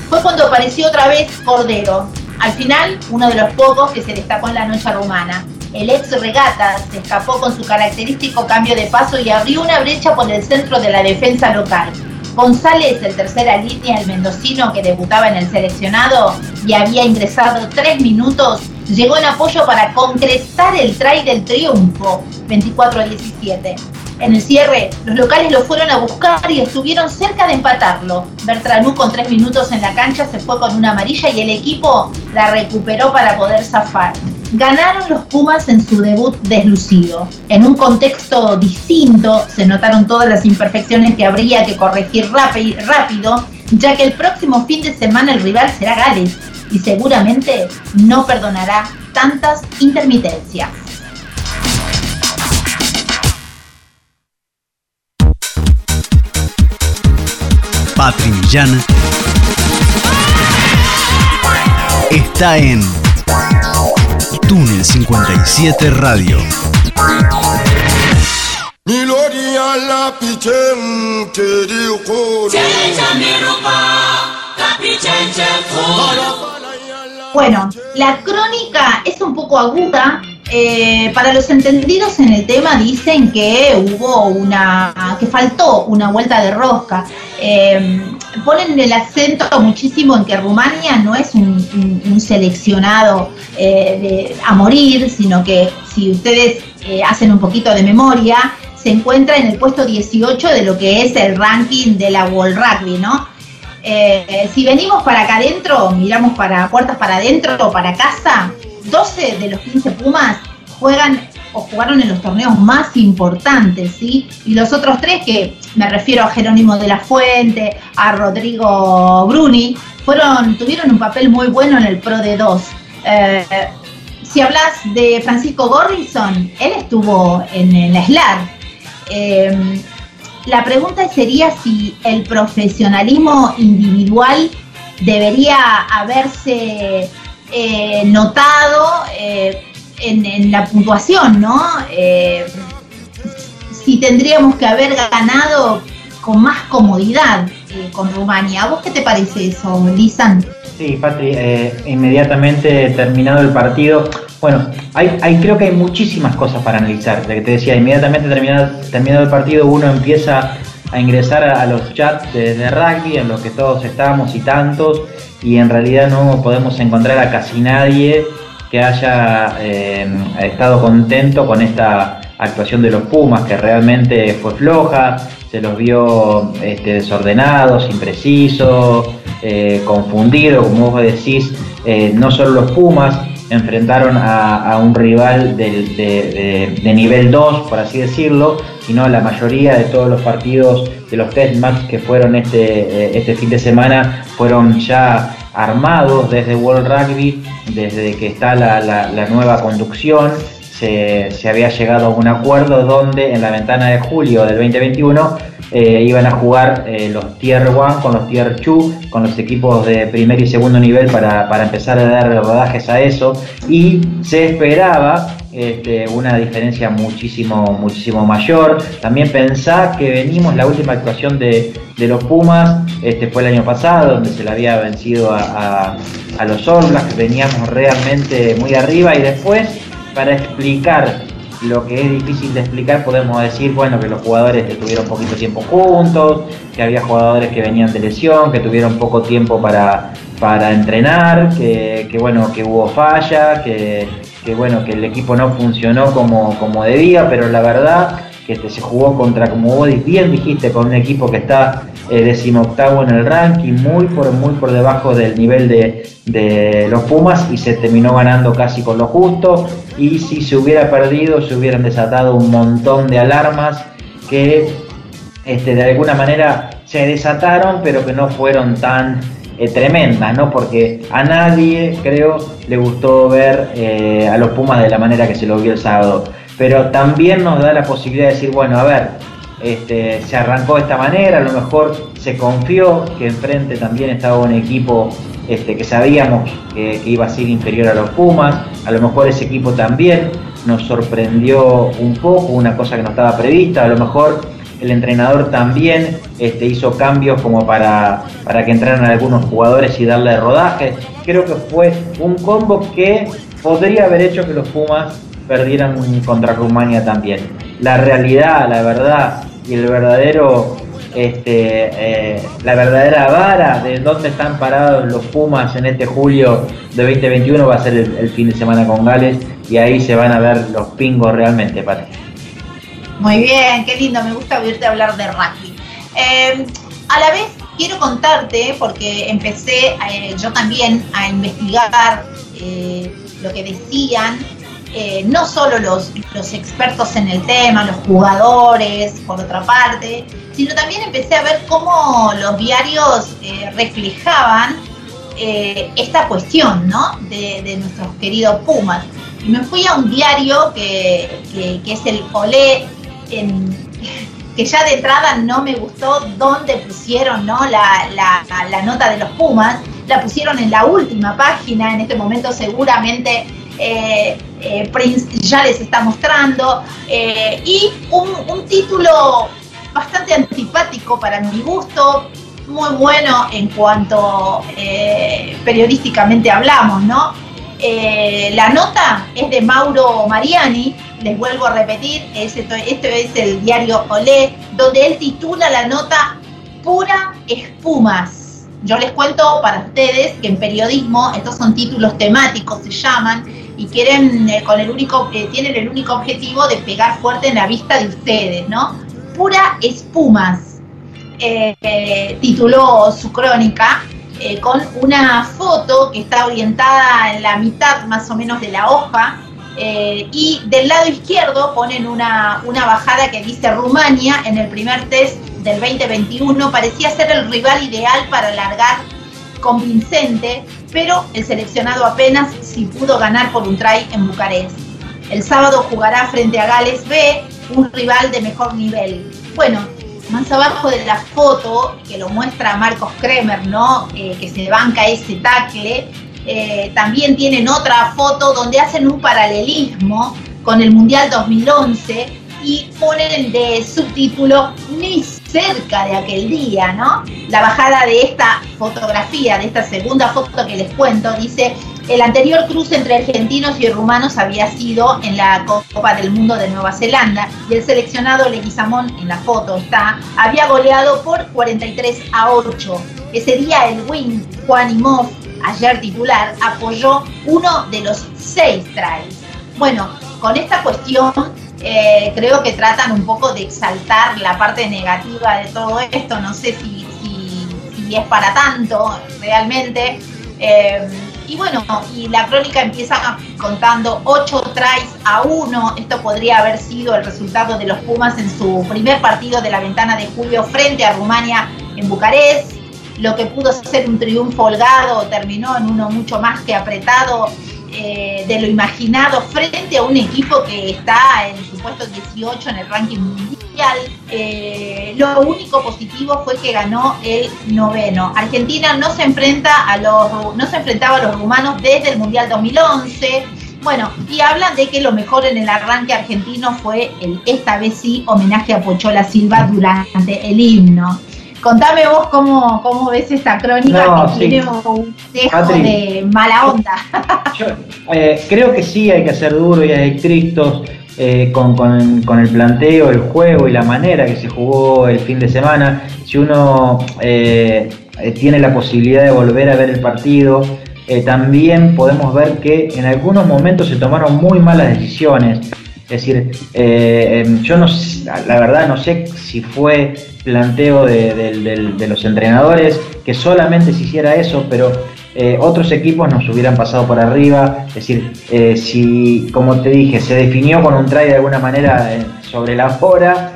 Fue cuando apareció otra vez Cordero, al final uno de los pocos que se destacó en la noche rumana. El ex regata se escapó con su característico cambio de paso y abrió una brecha por el centro de la defensa local. González, el tercera línea, el mendocino que debutaba en el seleccionado y había ingresado tres minutos, llegó en apoyo para concretar el try del triunfo, 24 a 17. En el cierre, los locales lo fueron a buscar y estuvieron cerca de empatarlo. Bertranú con tres minutos en la cancha se fue con una amarilla y el equipo la recuperó para poder zafar. Ganaron los Pumas en su debut deslucido. En un contexto distinto se notaron todas las imperfecciones que habría que corregir rápido, ya que el próximo fin de semana el rival será Gales y seguramente no perdonará tantas intermitencias. Patri Millán está en Túnel 57 Radio. Bueno, la crónica es un poco aguda. Eh, para los entendidos en el tema dicen que hubo una, que faltó una vuelta de rosca. Eh, ponen el acento muchísimo en que Rumania no es un, seleccionado eh, a morir, sino que si ustedes hacen un poquito de memoria, se encuentra en el puesto 18 de lo que es el ranking de la World Rugby, ¿no? Si venimos para acá adentro, miramos para puertas para adentro o para casa, 12 de los 15 Pumas juegan o jugaron en los torneos más importantes, ¿sí? Y los otros tres, que me refiero a Jerónimo de la Fuente, a Rodrigo Bruni, fueron, tuvieron un papel muy bueno en el Pro de 2. Eh, si hablas de Francisco Gorrison, él estuvo en el SLAR. Eh, la pregunta sería si el profesionalismo individual debería haberse eh, notado en, la puntuación, ¿no? Eh, si tendríamos que haber ganado con más comodidad eh, con Rumania. ¿A vos qué te parece eso, Lisan? Sí, Patri, eh, inmediatamente terminado el partido, bueno, hay, hay, creo que hay muchísimas cosas para analizar. De que te decía, inmediatamente terminado, terminado el partido, uno empieza a ingresar a, los chats de, de, rugby en los que todos estamos y tantos, y en realidad no podemos encontrar a casi nadie que haya eh, estado contento con esta actuación de los Pumas, que realmente fue floja, se los vio este, desordenados, imprecisos, eh, confundidos, como vos decís, eh, no solo los Pumas, enfrentaron a, un rival de, nivel 2, por así decirlo, sino la mayoría de todos los partidos de los test match que fueron este, eh, este fin de semana fueron ya armados desde World Rugby, desde que está la, nueva conducción, se, había llegado a un acuerdo donde en la ventana de julio del 2021 eh, iban a jugar eh, los Tier 1 con los Tier 2, con los equipos de primer y segundo nivel para, para empezar a dar rodajes a eso. Y se esperaba este, una diferencia muchísimo, muchísimo mayor. También pensá que venimos, la última actuación de, los Pumas este, fue el año pasado, donde se le había vencido a, los All veníamos realmente muy arriba y después, para explicar lo que es difícil de explicar, podemos decir, bueno, que los jugadores estuvieron poquito tiempo juntos, que había jugadores que venían de lesión, que tuvieron poco tiempo para, para entrenar, que, que bueno, que hubo falla, que, que bueno, que el equipo no funcionó como, como debía, pero la verdad que se jugó contra, como vos bien dijiste, con un equipo que está eh, decimoctavo en el ranking, muy por, muy por debajo del nivel de, los Pumas y se terminó ganando casi con lo justo. Y si se hubiera perdido, se hubieran desatado un montón de alarmas que este, de alguna manera se desataron, pero que no fueron tan eh, tremenda, ¿no? Porque a nadie, creo, le gustó ver eh, a los Pumas de la manera que se lo vio el sábado. Pero también nos da la posibilidad de decir, bueno, a ver, este, se arrancó de esta manera, a lo mejor se confió que enfrente también estaba un equipo este, que sabíamos que, iba a ser inferior a los Pumas, a lo mejor ese equipo también nos sorprendió un poco, una cosa que no estaba prevista, a lo mejor el entrenador también este, hizo cambios como para, para que entraran algunos jugadores y darle rodaje. Creo que fue un combo que podría haber hecho que los Pumas perdieran contra Rumania también. La realidad, la verdad y el verdadero este, eh, la verdadera vara de dónde están parados los Pumas en este julio de 2021 va a ser el, fin de semana con Gales y ahí se van a ver los pingos realmente, Pati. Muy bien, qué lindo, me gusta oírte hablar de rugby. Em, a la vez quiero contarte, porque empecé eh, yo también a investigar eh, lo que decían, eh, no solo los, los expertos en el tema, los jugadores, por otra parte, sino también empecé a ver cómo los diarios reflejaban esta cuestión, ¿no? De, nuestros queridos Pumas. Y me fui a un diario que, que es el Olé que ya de entrada no me gustó dónde pusieron ¿no? la, nota de los Pumas, la pusieron en la última página, en este momento seguramente eh, eh, Prince ya les está mostrando, eh, y un, título bastante antipático para mi gusto, muy bueno en cuanto periodísticamente hablamos, ¿no? la nota es de Mauro Mariani, les vuelvo a repetir, este, es el diario Olé, donde él titula la nota Pura Espumas. Yo les cuento para ustedes que en periodismo estos son títulos temáticos, se llaman, y quieren eh, con el único, eh, tienen el único objetivo de pegar fuerte en la vista de ustedes, ¿no? Pura Espumas. Eh, tituló su crónica con una foto que está orientada en la mitad más o menos de la hoja eh, y del lado izquierdo ponen una, bajada que dice Rumania en el primer test del 2021. Parecía ser el rival ideal para largar convincente, pero el seleccionado apenas si pudo ganar por un try en Bucarest. El sábado jugará frente a Gales B, un rival de mejor nivel. Bueno, más abajo de la foto, que lo muestra Marcos Kremer, ¿no? Eh, que se banca ese tackle, eh, también tienen otra foto donde hacen un paralelismo con el Mundial 2011 y ponen de subtítulo ni cerca de aquel día, ¿no? La bajada de esta fotografía, de esta segunda foto que les cuento, dice, el anterior cruce entre argentinos y rumanos había sido en la Copa del Mundo de Nueva Zelanda y el seleccionado Leguizamón, en la foto está, había goleado por 43 a 8. Ese día el win Juan ayer titular, apoyó uno de los seis tries. Bueno, con esta cuestión eh, creo que tratan un poco de exaltar la parte negativa de todo esto, no sé si, es para tanto realmente. Eh, y bueno, y la crónica empieza contando 8 tries a 1. Esto podría haber sido el resultado de los Pumas en su primer partido de la ventana de julio frente a Rumania en Bucarest. Lo que pudo ser un triunfo holgado terminó en uno mucho más que apretado eh, de lo imaginado frente a un equipo que está en su puesto 18 en el ranking mundial. Eh, lo único positivo fue que ganó el noveno. Argentina no se enfrenta a los no se enfrentaba a los rumanos desde el mundial 2011. Bueno, y hablan de que lo mejor en el arranque argentino fue el esta vez sí homenaje a Pochola Silva durante el himno. Contame vos cómo, cómo ves esta crónica que tiene un dejo de mala onda. Yo, eh, creo que sí hay que ser duro y estrictos eh, con, con, el planteo, el juego y la manera que se jugó el fin de semana. Si uno eh, tiene la posibilidad de volver a ver el partido, también podemos ver que en algunos momentos se tomaron muy malas decisiones. Es decir, em, yo no, la verdad no sé si fue planteo de, los entrenadores, que solamente se hiciera eso, pero eh, otros equipos nos hubieran pasado por arriba. Es decir, eh, si, como te dije, se definió con un try de alguna manera eh, sobre la hora,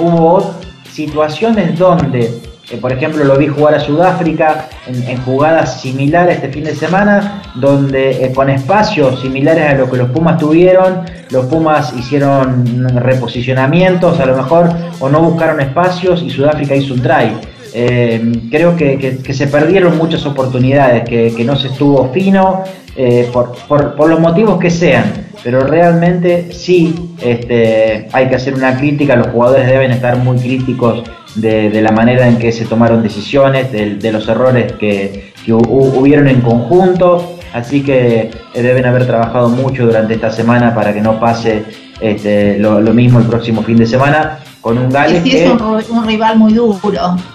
hubo situaciones donde eh, por ejemplo, lo vi jugar a Sudáfrica en, jugadas similares este fin de semana, donde eh, con espacios similares a lo que los Pumas tuvieron, los Pumas hicieron reposicionamientos a lo mejor, o no buscaron espacios y Sudáfrica hizo un try. Eh, creo que, se perdieron muchas oportunidades, que, no se estuvo fino, por, los motivos que sean, pero realmente sí este, hay que hacer una crítica, los jugadores deben estar muy críticos de, la manera en que se tomaron decisiones, de, los errores que, hubieron en conjunto, así que eh, deben haber trabajado mucho durante esta semana para que no pase este, lo, mismo el próximo fin de semana con un Gales que es un, rival muy duro.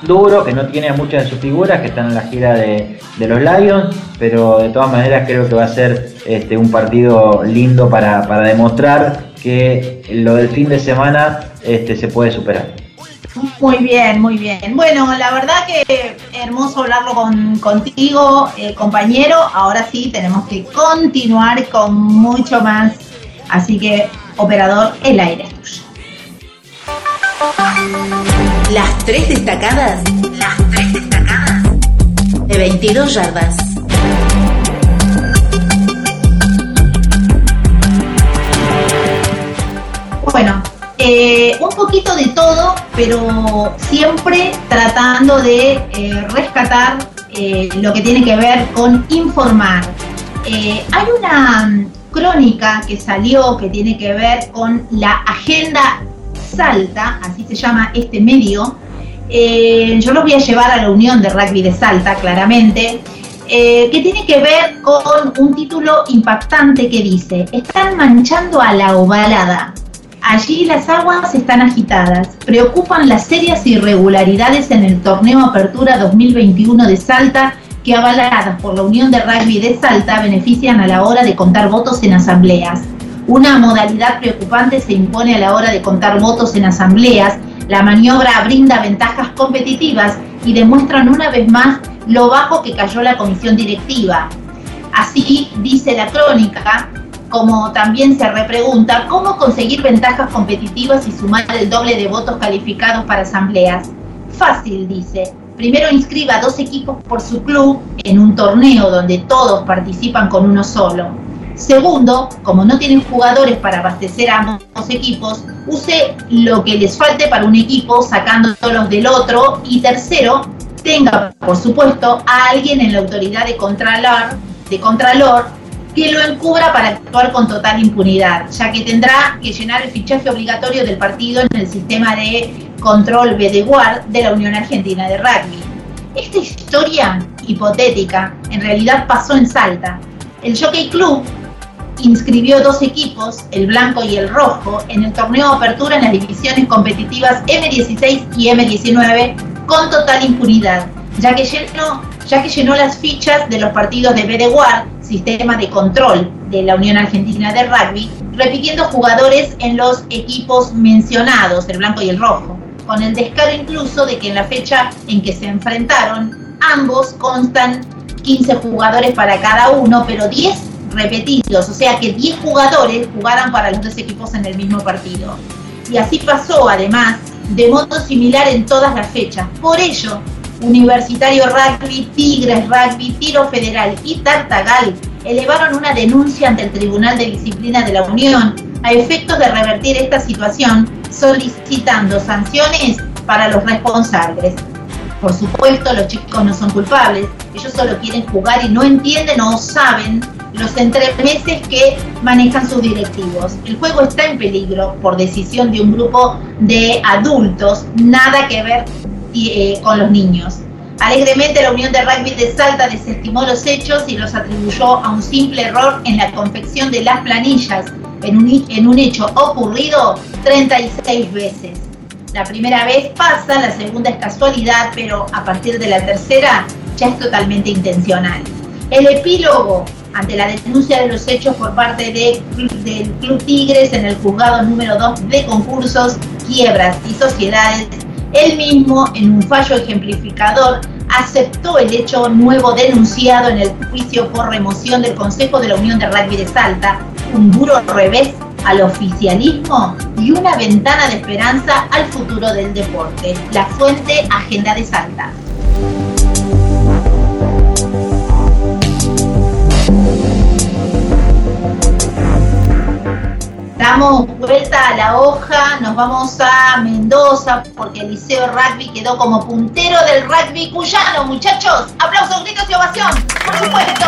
Duro, que no tiene a muchas de sus figuras que están en la gira de, los Lions, pero de todas maneras creo que va a ser este, un partido lindo para, demostrar que lo del fin de semana este, se puede superar. Muy bien, muy bien. Bueno, la verdad que hermoso hablarlo con, contigo, eh, compañero. Ahora sí, tenemos que continuar con mucho más. Así que, operador, el aire es tuyo. Las tres destacadas. Las tres destacadas. De 22 yardas. Bueno, eh, un poquito de todo, pero siempre tratando de eh, rescatar eh, lo que tiene que ver con informar. hay una crónica que salió que tiene que ver con la agenda Salta, así se llama este medio. yo los voy a llevar a la Unión de Rugby de Salta, claramente. que tiene que ver con un título impactante que dice, están manchando a la ovalada. Allí las aguas están agitadas. Preocupan las serias irregularidades en el torneo Apertura 2021 de Salta que avaladas por la Unión de Rugby de Salta benefician a la hora de contar votos en asambleas. Una modalidad preocupante se impone a la hora de contar votos en asambleas. La maniobra brinda ventajas competitivas y demuestran una vez más lo bajo que cayó la comisión directiva. Así dice la crónica, como también se repregunta cómo conseguir ventajas competitivas y sumar el doble de votos calificados para asambleas. Fácil, dice. Primero inscriba dos equipos por su club en un torneo donde todos participan con uno solo. Segundo, como no tienen jugadores para abastecer a ambos equipos, use lo que les falte para un equipo sacándolos del otro. Y tercero, tenga, por supuesto, a alguien en la autoridad de Contralor, Contralor que lo encubra para actuar con total impunidad, ya que tendrá que llenar el fichaje obligatorio del partido en el sistema de control BDWAR de la Unión Argentina de Rugby. Esta historia hipotética en realidad pasó en Salta. El Jockey Club inscribió dos equipos, el blanco y el rojo, en el torneo de apertura en las divisiones competitivas M16 y M19 con total impunidad ya que llenó, ya que llenó las fichas de los partidos de BDWAR, sistema de control de la Unión Argentina de Rugby, repitiendo jugadores en los equipos mencionados, el blanco y el rojo, con el descaro incluso de que en la fecha en que se enfrentaron, ambos constan 15 jugadores para cada uno, pero 10 repetidos, o sea que 10 jugadores jugaran para los dos equipos en el mismo partido. Y así pasó además de modo similar en todas las fechas. Por ello, Universitario Rugby, Tigres Rugby, Tiro Federal y Tartagal elevaron una denuncia ante el Tribunal de Disciplina de la Unión a efectos de revertir esta situación, solicitando sanciones para los responsables. Por supuesto, los chicos no son culpables, ellos solo quieren jugar y no entienden o saben los entremeses que manejan sus directivos. El juego está en peligro por decisión de un grupo de adultos, nada que ver eh, con los niños. Alegremente la Unión de Rugby de Salta desestimó los hechos y los atribuyó a un simple error en la confección de las planillas, en un, en un hecho ocurrido 36 veces. La primera vez pasa, la segunda es casualidad, pero a partir de la tercera ya es totalmente intencional. El epílogo ante la denuncia de los hechos por parte de, del Club Tigres en el juzgado número 2 de concursos, quiebras y sociedades él mismo, en un fallo ejemplificador, aceptó el hecho nuevo denunciado en el juicio por remoción del Consejo de la Unión de Rugby de Salta, un duro revés al oficialismo y una ventana de esperanza al futuro del deporte. La fuente Agenda de Salta. Damos vuelta a la hoja, nos vamos a Mendoza porque el Liceo Rugby quedó como puntero del rugby cuyano, muchachos. Aplausos, gritos y ovación, por supuesto.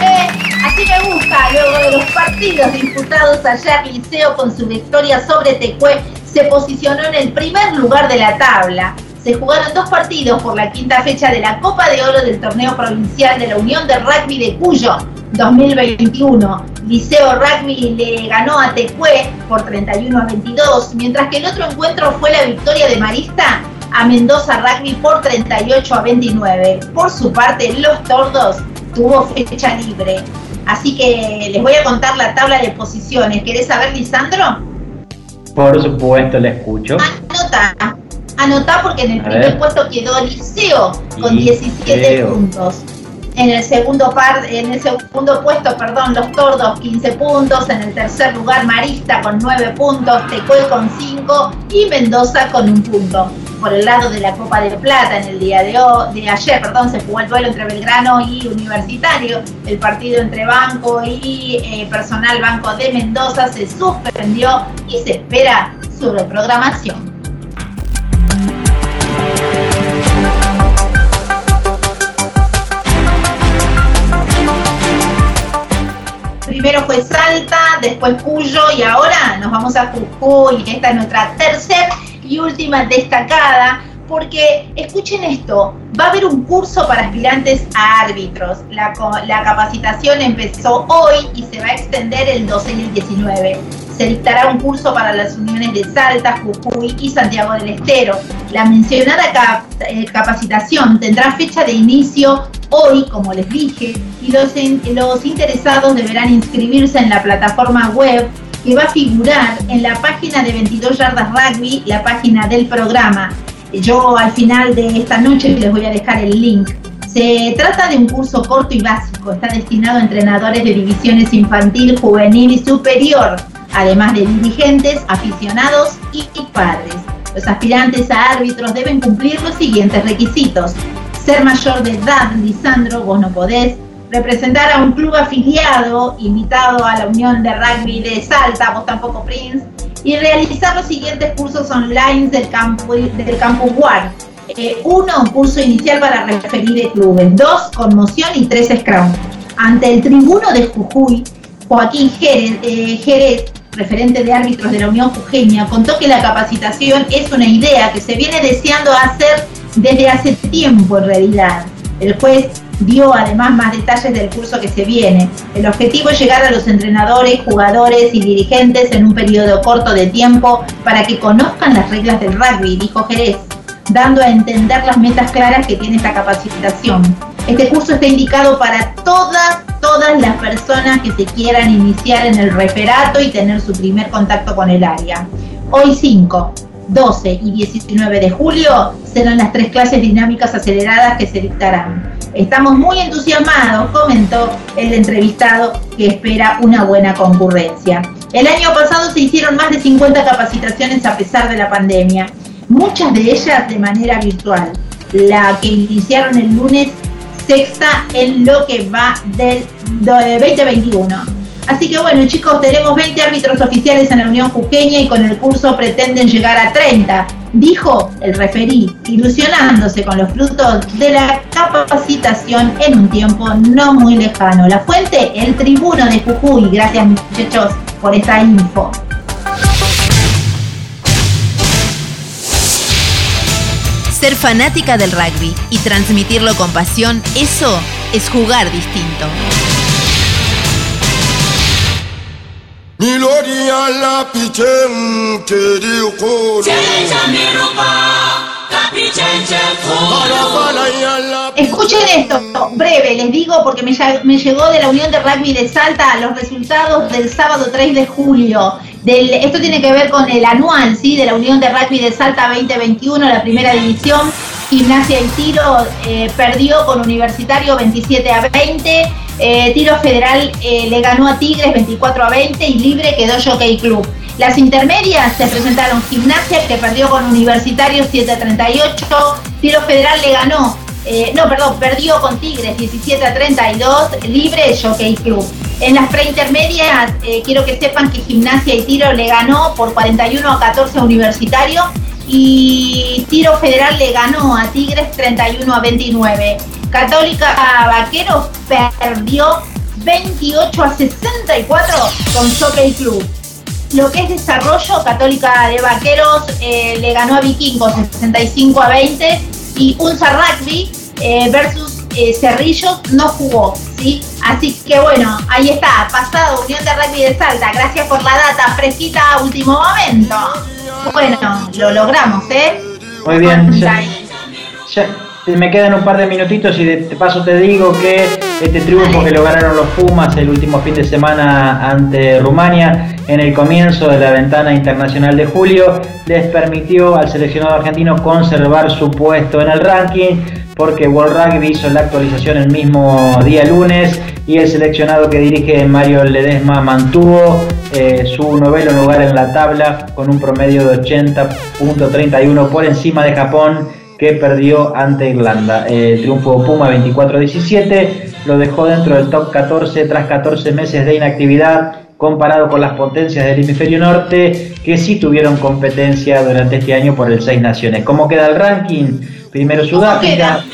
Eh, así me gusta, luego de los partidos disputados ayer, Liceo con su victoria sobre Tecué se posicionó en el primer lugar de la tabla. Se jugaron dos partidos por la quinta fecha de la Copa de Oro del Torneo Provincial de la Unión de Rugby de Cuyo 2021. Liceo Rugby le ganó a Tecué por 31 a 22, mientras que el otro encuentro fue la victoria de Marista a Mendoza Rugby por 38 a 29. Por su parte, Los Tordos tuvo fecha libre. Así que les voy a contar la tabla de posiciones. ¿Querés saber, Lisandro? Por supuesto, le escucho. Anota, anota porque en el primer puesto quedó Liceo con 17 puntos. En el segundo par, en el segundo puesto, perdón, los Tordos 15 puntos, en el tercer lugar Marista con 9 puntos, Tecuel con 5 y Mendoza con un punto. Por el lado de la Copa de Plata, en el día de, hoy, de ayer, perdón, se jugó el duelo entre Belgrano y Universitario. El partido entre Banco y eh, Personal Banco de Mendoza se suspendió y se espera su reprogramación. Primero fue Salta, después Cuyo y ahora nos vamos a Jujuy. Esta es nuestra tercera y última destacada porque escuchen esto, va a haber un curso para aspirantes a árbitros. La, capacitación empezó hoy y se va a extender el 12 y el 19. Se dictará un curso para las uniones de Salta, Jujuy y Santiago del Estero. La mencionada eh, capacitación tendrá fecha de inicio hoy, como les dije, y los, los interesados deberán inscribirse en la plataforma web que va a figurar en la página de 22 Yardas Rugby, la página del programa. Yo al final de esta noche les voy a dejar el link. Se trata de un curso corto y básico, está destinado a entrenadores de divisiones infantil, juvenil y superior, además de dirigentes, aficionados y padres. Los aspirantes a árbitros deben cumplir los siguientes requisitos. Ser mayor de edad, Lisandro, vos no podés. Representar a un club afiliado, invitado a la Unión de Rugby de Salta, vos tampoco, Prince y realizar los siguientes cursos online del campus, del campus WAR. Eh, uno, un curso inicial para referir de clubes. Dos, conmoción y tres, Scrum. Ante el tribuno de Jujuy, Joaquín Jerez, eh, Jerez, referente de árbitros de la Unión Jujeña, contó que la capacitación es una idea que se viene deseando hacer desde hace tiempo en realidad. El juez dio además más detalles del curso que se viene. El objetivo es llegar a los entrenadores, jugadores y dirigentes en un periodo corto de tiempo para que conozcan las reglas del rugby, dijo Jerez. Dando a entender las metas claras que tiene esta capacitación. Este curso está indicado para todas, todas las personas que se quieran iniciar en el referato y tener su primer contacto con el área. Hoy 5, 12 y 19 de julio serán las tres clases dinámicas aceleradas que se dictarán. Estamos muy entusiasmados, comentó el entrevistado, que espera una buena concurrencia. El año pasado se hicieron más de 50 capacitaciones a pesar de la pandemia, muchas de ellas de manera virtual. La que iniciaron el lunes sexta en lo que va del 2021 Así que bueno chicos, tenemos 20 árbitros oficiales en la Unión Juqueña y con el curso pretenden llegar a 30, dijo el referí, ilusionándose con los frutos de la capacitación en un tiempo no muy lejano. La fuente, el tribuno de Jujuy. Gracias muchachos por esta info. Ser fanática del rugby y transmitirlo con pasión, eso es jugar distinto. Escuchen esto, breve, les digo porque me, llegó de la Unión de Rugby de Salta los resultados del sábado 3 de julio. Del, esto tiene que ver con el anual ¿sí? de la Unión de Rugby de Salta 2021, la primera división. Gimnasia y Tiro eh, perdió con Universitario 27 a 20. Eh, tiro Federal eh, le ganó a Tigres 24 a 20 y Libre quedó Jockey Club. Las intermedias se presentaron Gimnasia que perdió con Universitario 7 a 38. Tiro Federal le ganó, no, perdón, perdió con Tigres 17 a 32. Libre Jockey Club. En las preintermedias quiero que sepan que Gimnasia y Tiro le ganó por 41 a 14 a Universitario y Tiro Federal le ganó a Tigres 31 a 29. Católica Vaqueros perdió 28 a 64 con Jockey Club. Lo que es desarrollo, Católica de Vaqueros eh, le ganó a Vikingos 65 a 20 y Unsa Rugby eh, versus eh, Cerrillos no jugó, ¿sí? Así que bueno, ahí está, pasado Unión de Rugby de Salta, gracias por la data fresquita último momento. Bueno, lo logramos, ¿eh? Muy bien. Ya, me quedan un par de minutitos y de paso te digo que este triunfo que lograron los Pumas el último fin de semana ante Rumania en el comienzo de la ventana internacional de julio les permitió al seleccionado argentino conservar su puesto en el ranking porque World Rugby hizo la actualización el mismo día lunes y el seleccionado que dirige Mario Ledesma mantuvo eh, su noveno lugar en la tabla con un promedio de 80.31 por encima de Japón que perdió ante Irlanda. El triunfo Puma 24-17 lo dejó dentro del top 14 tras 14 meses de inactividad comparado con las potencias del hemisferio norte que sí tuvieron competencia durante este año por el Seis Naciones. ¿Cómo queda el ranking? Primero Sudáfrica,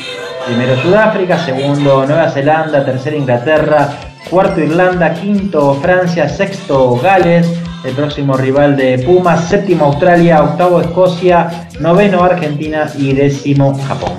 primero Sudáfrica, segundo Nueva Zelanda, tercero Inglaterra, cuarto Irlanda, quinto Francia, sexto Gales, el próximo rival de Pumas, séptimo Australia, octavo Escocia, noveno Argentina y décimo Japón.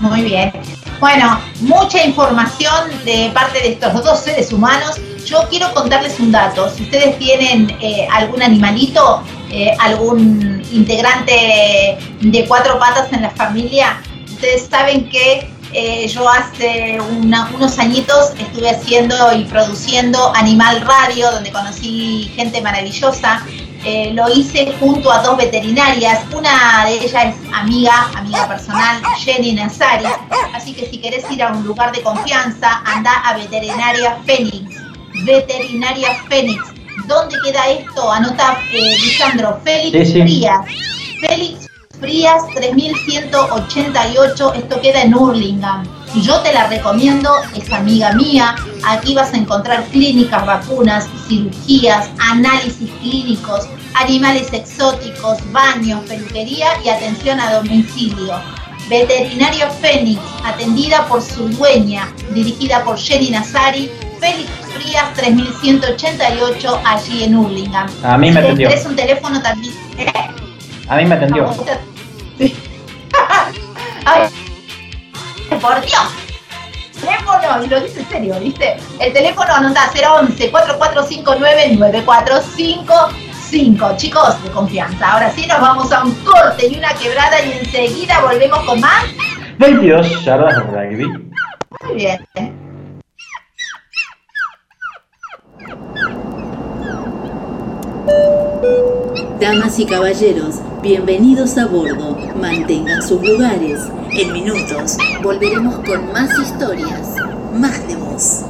Muy bien. Bueno, mucha información de parte de estos dos seres humanos. Yo quiero contarles un dato. Si ustedes tienen eh, algún animalito, eh, algún integrante de cuatro patas en la familia, ustedes saben que eh, yo hace unos añitos estuve haciendo y produciendo Animal Radio, donde conocí gente maravillosa. Eh, lo hice junto a dos veterinarias, una de ellas es amiga, amiga personal, Jenny Nazari, así que si querés ir a un lugar de confianza, anda a Veterinaria Fénix, Veterinaria Fénix, ¿Dónde queda esto? Anota, eh, Lisandro, Félix Frías. Félix Frías 3188, esto queda en Hurlingham. Yo te la recomiendo, es amiga mía. Aquí vas a encontrar clínicas, vacunas, cirugías, análisis clínicos, animales exóticos, baños, peluquería y atención a domicilio. Veterinario Fénix, atendida por su dueña, dirigida por Jenny Nazari, Félix Frías 3188 allí en Hurlingham. A mí me atendió. Es un teléfono también. A mí me atendió. Ay, por Dios. Teléfono, y lo dice en serio, ¿viste? El teléfono anota 011 4459 945 cinco, chicos, de confianza. Ahora sí nos vamos a un corte y una quebrada y enseguida volvemos con más. 22 yardas de rugby. Muy bien. Damas y caballeros, bienvenidos a bordo. Mantengan sus lugares. En minutos volveremos con más historias, más de.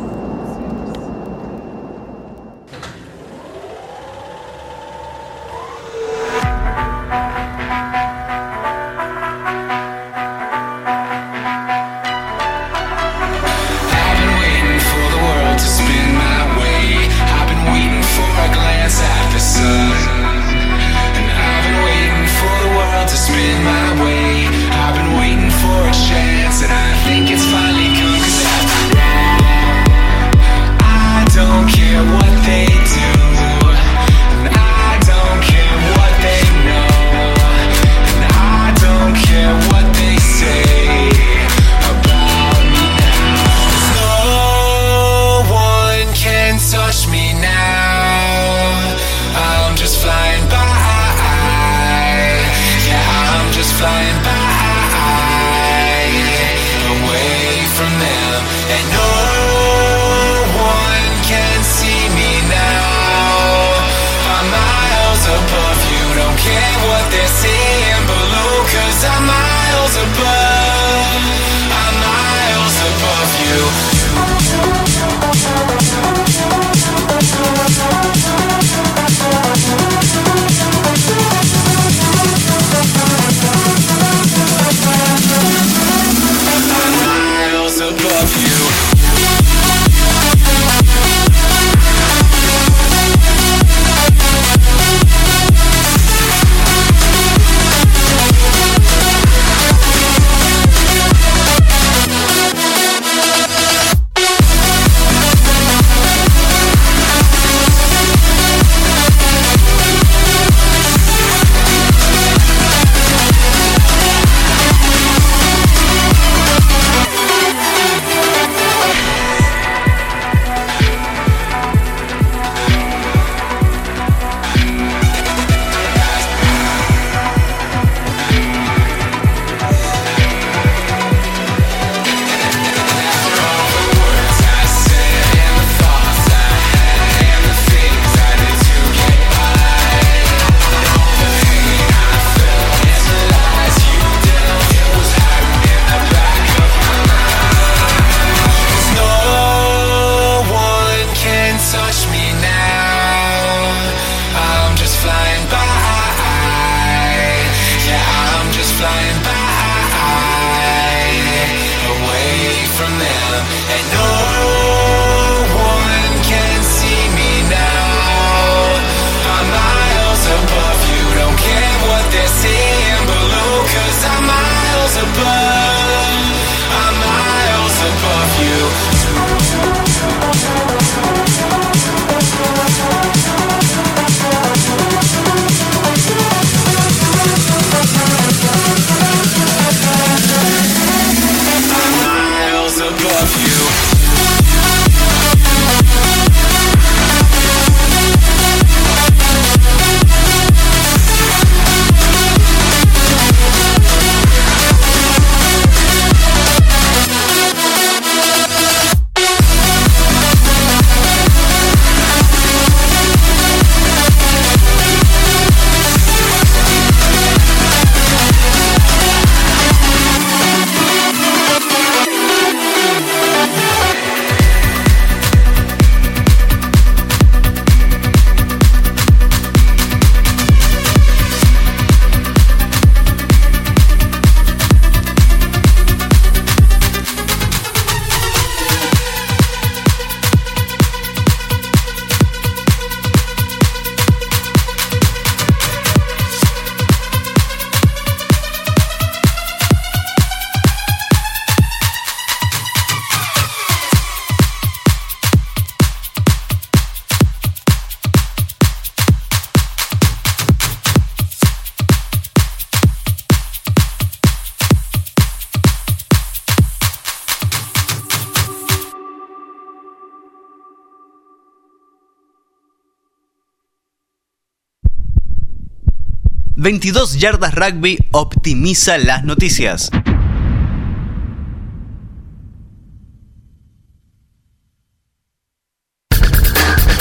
22 Yardas Rugby optimiza las noticias.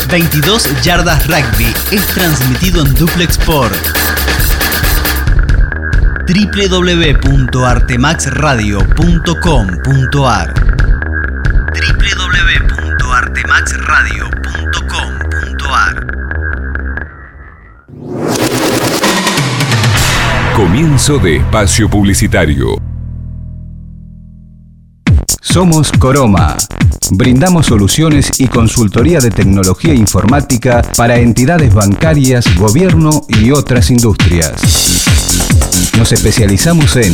...22 Yardas Rugby es transmitido en Duplex por www.artemaxradio.com.ar Comienzo de espacio publicitario. Somos Coroma. Brindamos soluciones y consultoría de tecnología informática para entidades bancarias, gobierno y otras industrias. Nos especializamos en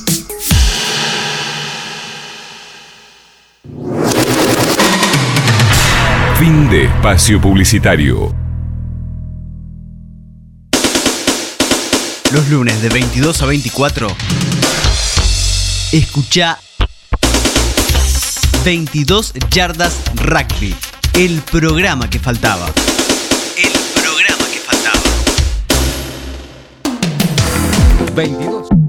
Fin de espacio publicitario. Los lunes de 22 a 24. Escucha 22 Yardas Rugby. El programa que faltaba. El programa que faltaba. 22.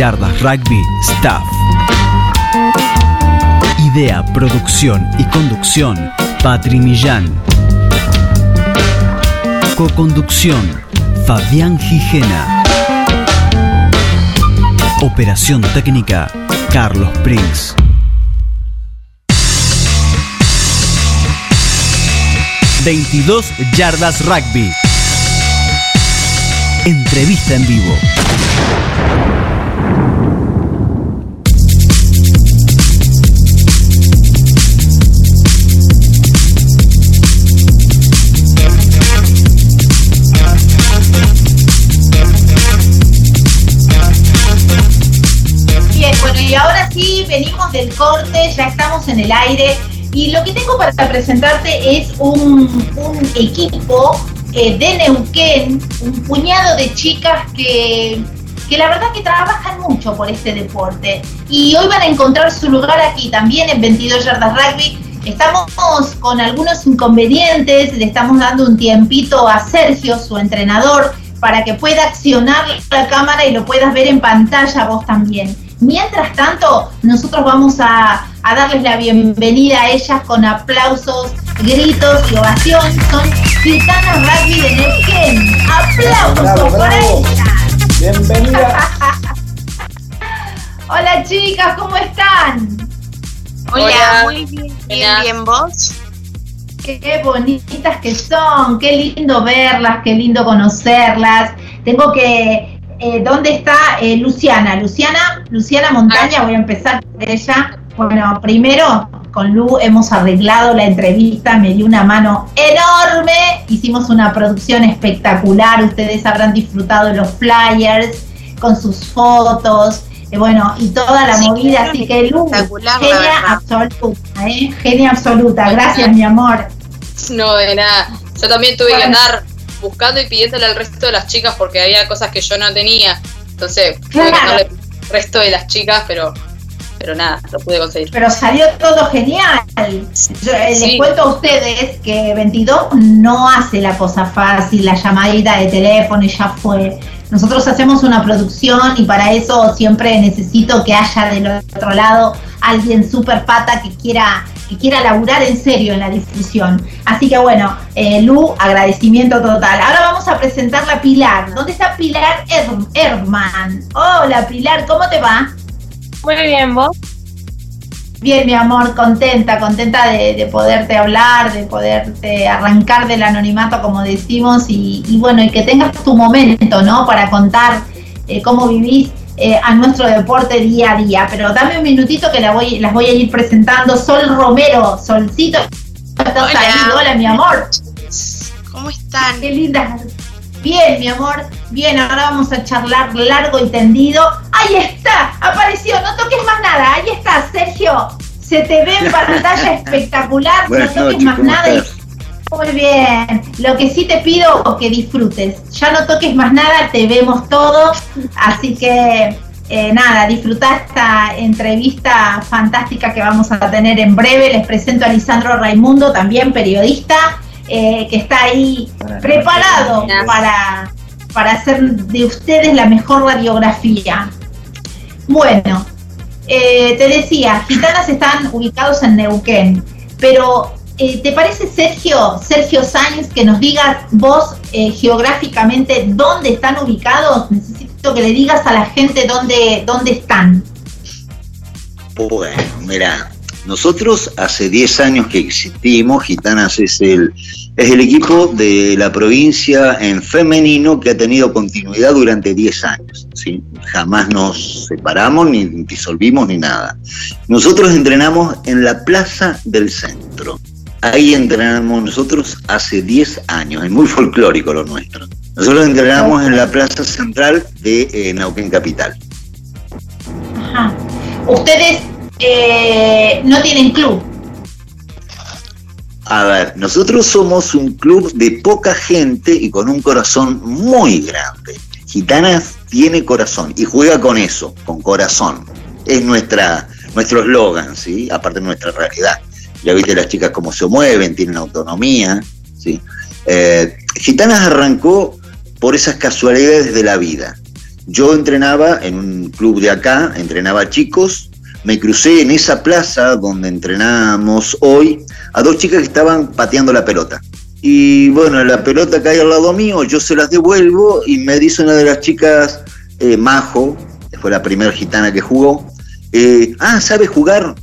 Yardas Rugby Staff. Idea, producción y conducción, Patri Millán. Coconducción, Fabián Gijena. Operación técnica, Carlos Prince. ...22 Yardas Rugby. Entrevista en vivo. Del corte, ya estamos en el aire. Y lo que tengo para presentarte es un, un equipo eh, de Neuquén, un puñado de chicas que, que la verdad que trabajan mucho por este deporte. Y hoy van a encontrar su lugar aquí también en 22 Yardas Rugby. Estamos con algunos inconvenientes, le estamos dando un tiempito a Sergio, su entrenador, para que pueda accionar la cámara y lo puedas ver en pantalla vos también. Mientras tanto, nosotros vamos a, a darles la bienvenida a ellas con aplausos, gritos y ovación. Son Gitanas Rugby de Neuquén. ¡Aplausos para bravo. ellas! Bienvenida. Qué bonitas que son, qué lindo verlas, qué lindo conocerlas. Tengo que, eh, ¿dónde está eh, Luciana? Luciana, Luciana Montaña, voy a empezar por ella. Bueno, primero con Lu hemos arreglado la entrevista, me dio una mano enorme, hicimos una producción espectacular, ustedes habrán disfrutado de los flyers con sus fotos, eh, bueno, y toda la movida, así que Lu, genia absoluta, ¿eh? genia absoluta, gracias mi amor. No, de nada. Yo también tuve que andar buscando y pidiéndole al resto de las chicas porque había cosas que yo no tenía. Entonces, Claro. darle al resto de las chicas, pero pero nada, lo pude conseguir. Pero salió todo genial. Yo, eh, Sí. Les cuento a ustedes que 22 no hace la cosa fácil, la llamadita de teléfono y ya fue. Nosotros hacemos una producción y para eso siempre necesito que haya del otro lado alguien súper pata que quiera que quiera laburar en serio en la difusión. Así que bueno, eh, Lu, agradecimiento total. Ahora vamos a presentar la Pilar. ¿Dónde está Pilar Her- Herman? Hola Pilar, ¿cómo te va? Muy bien, ¿vos? Bien, mi amor, contenta, contenta de, de poderte hablar, de poderte arrancar del anonimato, como decimos, y, y bueno, y que tengas tu momento, ¿no? Para contar eh, cómo vivís eh, a nuestro deporte día a día. Pero dame un minutito que la voy, las voy a ir presentando. Sol Romero, Solcito, estás Hola. ahí. Hola, mi amor. ¿Cómo están? Qué linda. Bien, mi amor. Bien, ahora vamos a charlar largo y tendido. Ahí está, apareció. No toques más nada. Ahí está, Sergio. Se te ve en pantalla espectacular. Buenas no toques noches, más ¿cómo nada. estás? Muy bien. Lo que sí te pido es que disfrutes. Ya no toques más nada, te vemos todo. Así que eh, nada, disfruta esta entrevista fantástica que vamos a tener en breve. Les presento a Lisandro Raimundo, también periodista, eh, que está ahí preparado para, para hacer de ustedes la mejor radiografía. Bueno, eh, te decía, Gitanas están ubicados en Neuquén, pero eh, ¿te parece, Sergio, Sergio Sáenz, que nos digas vos eh, geográficamente dónde están ubicados? Necesito que le digas a la gente dónde, dónde están. Bueno, mira, nosotros hace 10 años que existimos, Gitanas es el, es el equipo de la provincia en femenino que ha tenido continuidad durante 10 años. ¿sí? Jamás nos separamos, ni disolvimos, ni nada. Nosotros entrenamos en la Plaza del Centro. Ahí entrenamos nosotros hace 10 años, es muy folclórico lo nuestro. Nosotros entrenamos en la Plaza Central de eh, Neuquén Capital. Ajá. Ustedes eh, no tienen club. A ver, nosotros somos un club de poca gente y con un corazón muy grande. Gitanas tiene corazón y juega con eso, con corazón. Es nuestra, nuestro eslogan, ¿sí? Aparte de nuestra realidad. Ya viste las chicas cómo se mueven, tienen autonomía, ¿sí? Eh, Gitanas arrancó por esas casualidades de la vida. Yo entrenaba en un club de acá, entrenaba chicos, me crucé en esa plaza donde entrenamos hoy a dos chicas que estaban pateando la pelota. Y bueno, la pelota cae al lado mío, yo se las devuelvo y me dice una de las chicas, eh, Majo, que fue la primera gitana que jugó, eh, ah, ¿sabe jugar?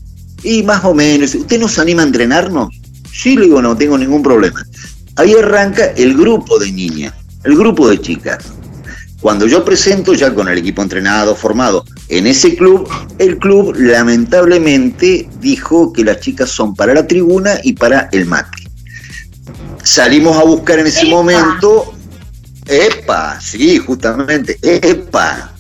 Y más o menos, ¿usted nos anima a entrenarnos? Sí, le digo, no tengo ningún problema. Ahí arranca el grupo de niñas, el grupo de chicas. Cuando yo presento ya con el equipo entrenado, formado en ese club, el club lamentablemente dijo que las chicas son para la tribuna y para el mate. Salimos a buscar en ese ¡Epa! momento, epa, sí, justamente, epa.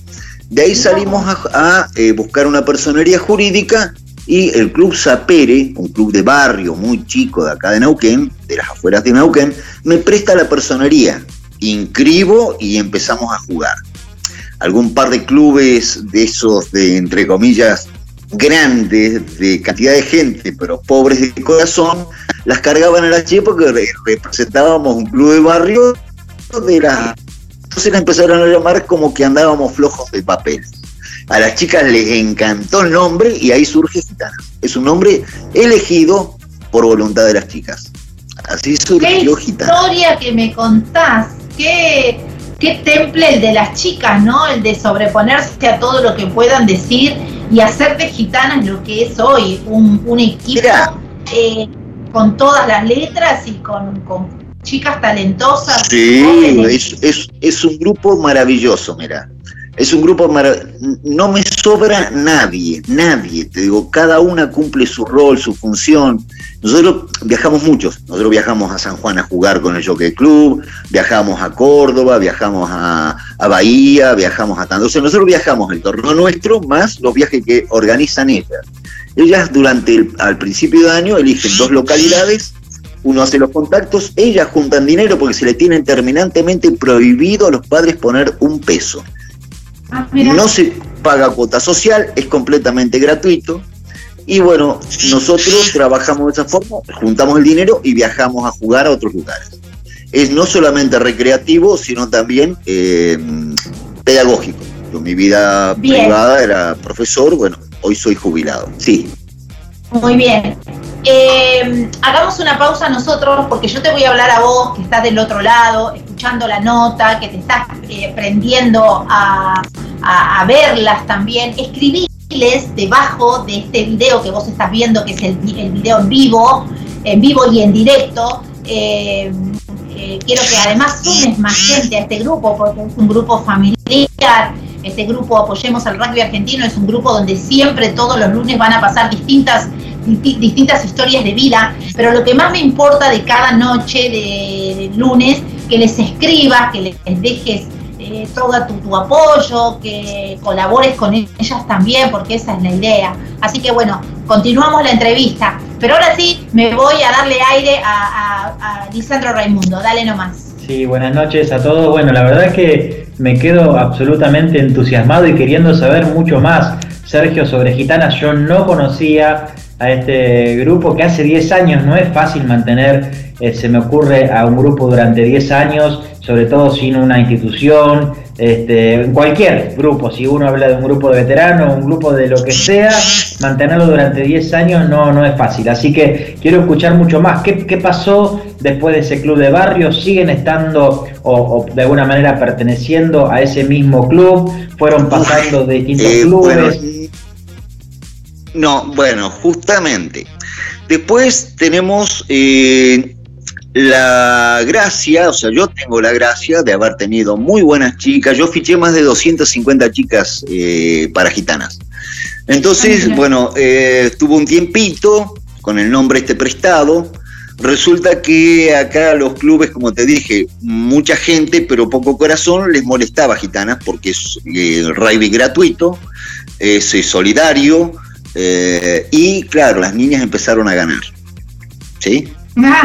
De ahí salimos a, a, eh, buscar una personería jurídica y el club Sapere, un club de barrio muy chico de acá de Neuquén, de las afueras de Neuquén, me presta la personería. Inscribo y empezamos a jugar. Algún par de clubes de esos de, entre comillas, grandes, de cantidad de gente, pero pobres de corazón, las cargaban a las chicas porque re- representábamos un club de barrio de la... Entonces la empezaron a llamar como que andábamos flojos de papel. A las chicas les encantó el nombre y ahí surge Gitana. Es un nombre elegido por voluntad de las chicas. Así Qué surgió Gitana. historia que me contás. Qué, qué temple el de las chicas, ¿no? El de sobreponerse a todo lo que puedan decir y hacer de gitanas lo que es hoy, un, un equipo eh, con todas las letras y con, con chicas talentosas. Sí, es, es, es un grupo maravilloso, mira. Es un grupo maravilloso. No me sobra nadie, nadie. Te digo, cada una cumple su rol, su función. Nosotros viajamos muchos. Nosotros viajamos a San Juan a jugar con el Jockey Club, viajamos a Córdoba, viajamos a, Bahía, viajamos a tanto. O sea, nosotros viajamos el torneo nuestro más los viajes que organizan ellas. Ellas durante el, al principio de año eligen dos localidades uno hace los contactos, ellas juntan dinero porque se le tienen terminantemente prohibido a los padres poner un peso. Ah. No se paga cuota social, es completamente gratuito. Y bueno, nosotros trabajamos de esa forma, juntamos el dinero y viajamos a jugar a otros lugares. Es no solamente recreativo, sino también eh, pedagógico. Yo mi vida Bien. privada era profesor, bueno, hoy soy jubilado. Sí. Muy bien. Eh, hagamos una pausa nosotros porque yo te voy a hablar a vos que estás del otro lado, escuchando la nota, que te estás eh, prendiendo a, a- verlas también. Escribiles debajo de este video que vos estás viendo, que es el video en vivo, en vivo y en directo. Eh, eh, quiero que además sumes más gente a este grupo porque es un grupo familiar. Este grupo Apoyemos al Rugby Argentino es un grupo donde siempre todos los lunes van a pasar distintas, disti- distintas historias de vida, pero lo que más me importa de cada noche de, de lunes, que les escribas, que les dejes eh, todo tu, apoyo, que colabores con ellas también, porque esa es la idea. Así que bueno, continuamos la entrevista, pero ahora sí me voy a darle aire a, a, a Lisandro Raimundo, dale nomás. Sí, buenas noches a todos. Bueno, la verdad es que me quedo absolutamente entusiasmado y queriendo saber mucho más. Sergio, sobre Gitanas, yo no conocía a este grupo que hace 10 años no es fácil mantener, eh, se me ocurre, a un grupo durante 10 años, sobre todo sin una institución, este, en cualquier grupo, si uno habla de un grupo de veteranos, un grupo de lo que sea, mantenerlo durante 10 años no, no es fácil. Así que quiero escuchar mucho más. ¿Qué, qué pasó después de ese club de barrio? ¿Siguen estando o, o de alguna manera perteneciendo a ese mismo club? ¿Fueron pasando de distintos Eh, clubes? bueno, no, bueno, justamente. Después tenemos eh, la gracia, o sea, yo tengo la gracia de haber tenido muy buenas chicas. Yo fiché más de 250 chicas eh, para gitanas. Entonces, bueno, eh, tuvo un tiempito con el nombre este prestado. Resulta que acá los clubes, como te dije, mucha gente, pero poco corazón, les molestaba a gitanas porque es eh, rugby gratuito, es solidario, eh, y claro, las niñas empezaron a ganar. ¿Sí?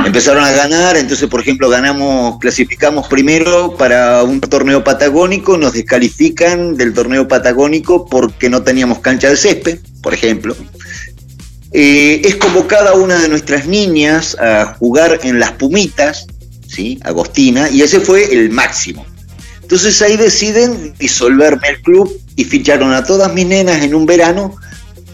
Empezaron a ganar, entonces por ejemplo ganamos, clasificamos primero para un torneo patagónico, nos descalifican del torneo patagónico porque no teníamos cancha de césped, por ejemplo. Eh, es convocada una de nuestras niñas a jugar en las Pumitas, ¿sí? Agostina, y ese fue el máximo. Entonces ahí deciden disolverme el club y ficharon a todas mis nenas en un verano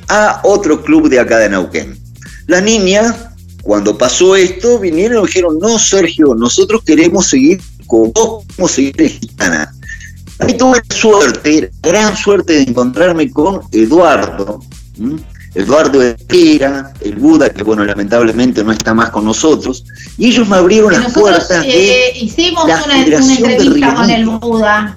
a otro club de acá de Neuquén. La niña, cuando pasó esto, vinieron y dijeron, no, Sergio, nosotros queremos seguir con vos, queremos seguir en Gitana. Ahí tuve la suerte, la gran suerte de encontrarme con Eduardo. Eduardo Herrera, el Buda, que bueno, lamentablemente no está más con nosotros, y ellos me abrieron las Nosotros puertas eh, de hicimos la una, entrevista con el. Buda.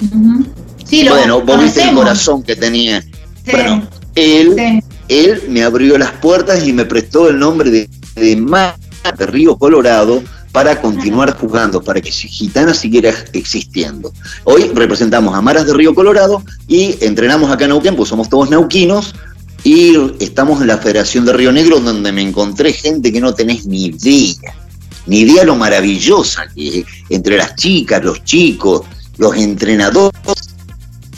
Ujú. Sí, lo bueno, vos viste el corazón que tenía. Sí. Bueno, él, él me abrió las puertas y me prestó el nombre de, de Mar de Río Colorado para continuar jugando, para que Gitana siguiera existiendo. Hoy representamos a Maras de Río Colorado y entrenamos acá en Neuquén, pues somos todos neuquinos, y estamos en la Federación de Río Negro, donde me encontré gente que no tenés ni idea, ni idea lo maravillosa que es, entre las chicas, los chicos, los entrenadores,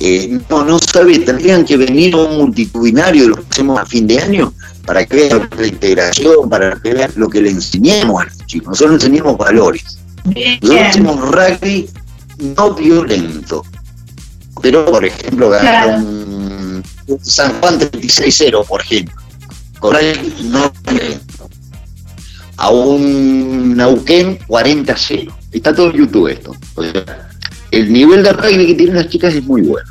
eh, no, no sabe, tendrían que venir a un multitudinario de lo que hacemos a fin de año para que vean la integración, para que vean lo que le enseñemos a los chicos. Nosotros enseñamos valores. Nosotros hacemos rugby no violento. Pero, por ejemplo, ganaron San Juan 36-0, por ejemplo. Con rugby no violento. A un Nauquén 40-0. Está todo en YouTube esto. O sea, el nivel de rugby que tienen las chicas es muy bueno.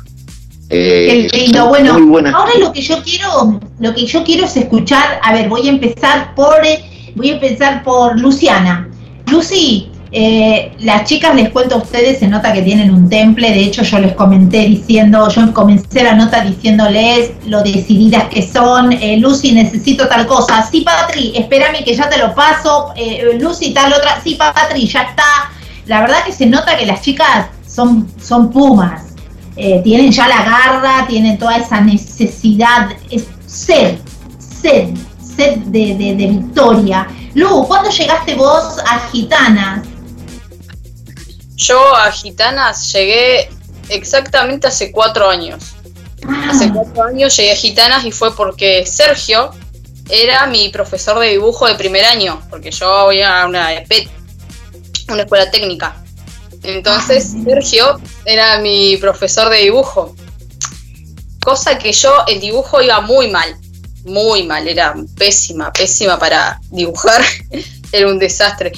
Eh, Qué lindo. Bueno, muy ahora lo que yo quiero, lo que yo quiero es escuchar. A ver, voy a empezar por, eh, voy a empezar por Luciana. Lucy, eh, las chicas les cuento a ustedes, se nota que tienen un temple. De hecho, yo les comenté diciendo, yo comencé la nota diciéndoles lo decididas que son. Eh, Lucy, necesito tal cosa. Sí, Patri, espérame que ya te lo paso. Lucy, tal otra. Sí, Patri, ya está. La verdad que se nota que las chicas son, son pumas eh, tienen ya la garra, tienen toda esa necesidad, es sed, sed, sed de, de- de victoria. Lu, ¿cuándo llegaste vos a Gitanas? Yo a Gitanas llegué exactamente hace cuatro años. Hace cuatro años llegué a Gitanas y fue porque Sergio era mi profesor de dibujo de primer año, porque yo voy a una EPET, una escuela técnica. Entonces Sergio era mi profesor de dibujo. Cosa que yo, el dibujo iba muy mal, muy mal, era pésima, pésima para dibujar, era un desastre.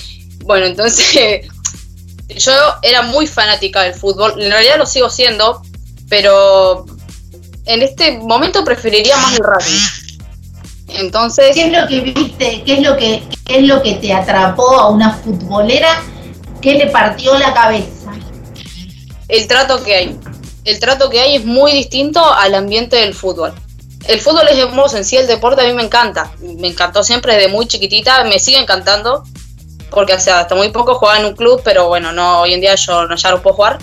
Bueno, entonces yo era muy fanática del fútbol, en realidad lo sigo siendo, pero en este momento preferiría más el rugby. Entonces, ¿Qué es lo que viste? ¿Qué es lo que, qué es lo que te atrapó a una futbolera? ¿Qué le partió la cabeza? el trato que hay. El trato que hay es muy distinto al ambiente del fútbol. El fútbol es hermoso en sí, el deporte a mí me encanta. Me encantó siempre desde muy chiquitita, me sigue encantando. Porque o sea, hasta muy poco jugaba en un club, pero bueno, no hoy en día yo no, ya no puedo jugar.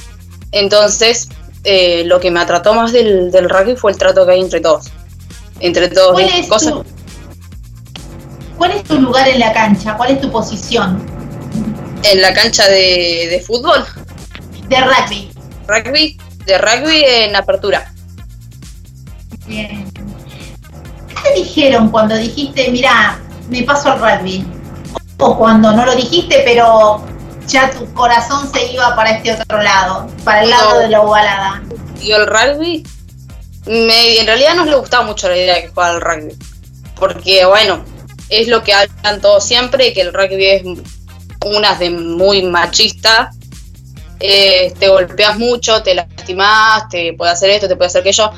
Entonces, eh, lo que me atrató más del, del rugby fue el trato que hay entre todos. Entre todos. ¿Cuál es es, cosas- tu, ¿Cuál es tu lugar en la cancha? ¿Cuál es tu posición En la cancha de, de fútbol, de rugby? rugby, de rugby en apertura. Bien. ¿Qué te dijeron cuando dijiste, mira, me paso al rugby? O cuando no lo dijiste, pero ya tu corazón se iba para este otro lado, para el lado No. de la ovalada. y el rugby, me, en realidad no le gustaba mucho la idea de que jugara al rugby. Porque, bueno, es lo que hablan todos siempre, que el rugby es una de muy machista. Eh, te golpeas mucho, te lastimas, te puede hacer esto, te puede hacer aquello.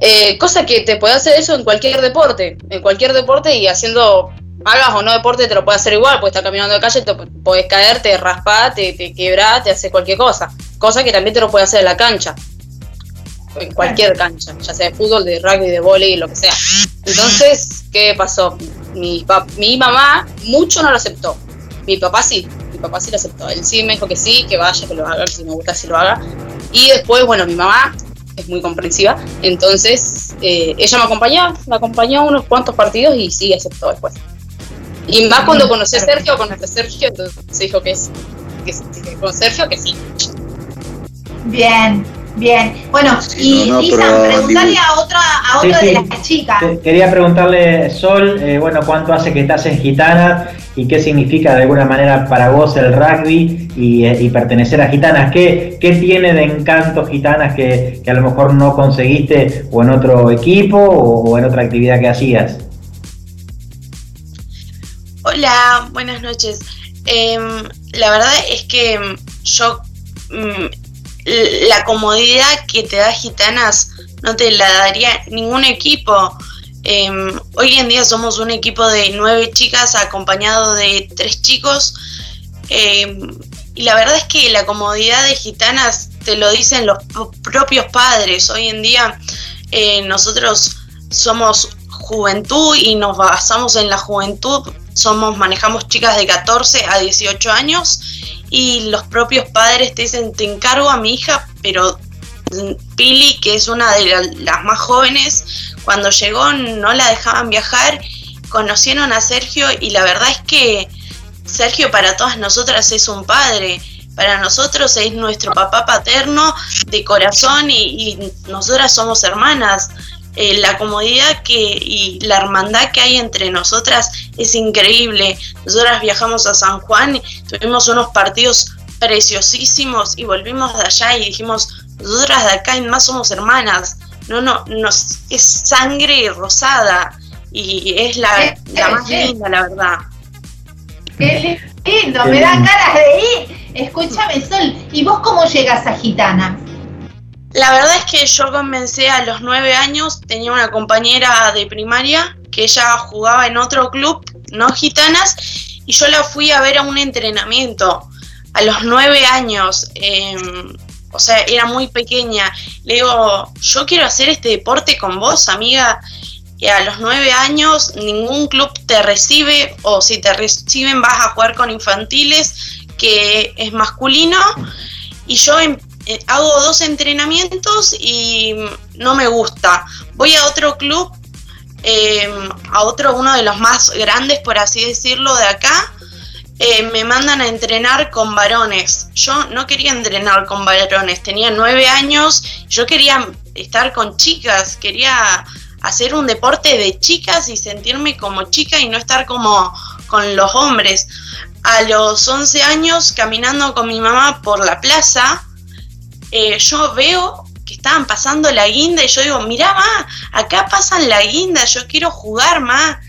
Eh, cosa que te puede hacer eso en cualquier deporte. En cualquier deporte y haciendo, hagas o no deporte, te lo puede hacer igual. Puedes estar caminando de calle, te puedes caer, te raspás, te, te quebrás, te hace cualquier cosa. Cosa que también te lo puede hacer en la cancha en cualquier cancha, ya sea de fútbol, de rugby, de vóley, lo que sea. Entonces, ¿qué pasó? Mi, mi mamá mucho no lo aceptó. Mi papá sí, mi papá sí lo aceptó. Él sí me dijo que sí, que vaya, que lo haga, que si me gusta, si lo haga. Y después, bueno, mi mamá es muy comprensiva, entonces eh, ella me acompañó, me acompañó a unos cuantos partidos y sí aceptó después. Y más cuando conocí a Sergio, conocí a Sergio, entonces dijo que sí, que sí, que con Sergio que sí. Bien, bien. Bueno, y no, no, Lisa, dibu- a otra, a otra sí. de las chicas. Quería preguntarle, Sol, eh, bueno, ¿cuánto hace que estás en Gitanas y qué significa de alguna manera para vos el rugby y, eh, y pertenecer a Gitanas? ¿Qué, qué tiene de encanto Gitanas que, que a lo mejor no conseguiste o en otro equipo o, o en otra actividad que hacías? Hola, buenas noches. Em, la verdad es que yo mm, la comodidad que te da Gitanas no te la daría ningún equipo. Em, hoy en día somos un equipo de nueve chicas acompañado de tres chicos. Em, y la verdad es que la comodidad de Gitanas te lo dicen los pro- propios padres. Hoy en día eh, nosotros somos juventud y nos basamos en la juventud. Somos, manejamos chicas de 14 a 18 años y los propios padres te dicen, te encargo a mi hija, pero Pili, que es una de la- las más jóvenes, cuando llegó no la dejaban viajar, conocieron a Sergio y la verdad es que Sergio para todas nosotras es un padre, para nosotros es nuestro papá paterno de corazón y, y nosotras somos hermanas. Eh, la comodidad que y la hermandad que hay entre nosotras es increíble. Nosotras viajamos a San Juan, tuvimos unos partidos preciosísimos y volvimos de allá y dijimos, nosotras de acá en más somos hermanas. No, no, nos, es sangre rosada y es la, la más linda, la verdad. Qué lindo, me dan lindo. ganas de ir. Escúchame, Sol, ¿y vos cómo llegas a Gitana? La verdad es que yo comencé a los nueve años, tenía una compañera de primaria que ella jugaba en otro club, no gitanas, y yo la fui a ver a un entrenamiento a los nueve años. em, o sea, era muy pequeña. Le digo, yo quiero hacer este deporte con vos, amiga. Y a los nueve años ningún club te recibe, o si te reciben vas a jugar con infantiles, que es masculino. Y yo em- eh, hago dos entrenamientos y no me gusta. Voy a otro club, eh, a otro, uno de los más grandes, por así decirlo, de acá. eh, me mandan a entrenar con varones. Yo no quería entrenar con varones, tenía nueve años, yo quería estar con chicas, quería hacer un deporte de chicas y sentirme como chica y no estar como con los hombres. A los 11 años, caminando con mi mamá por la plaza, eh, yo veo que estaban pasando la guinda y yo digo, mirá, ma, acá pasan la guinda, yo quiero jugar, ma.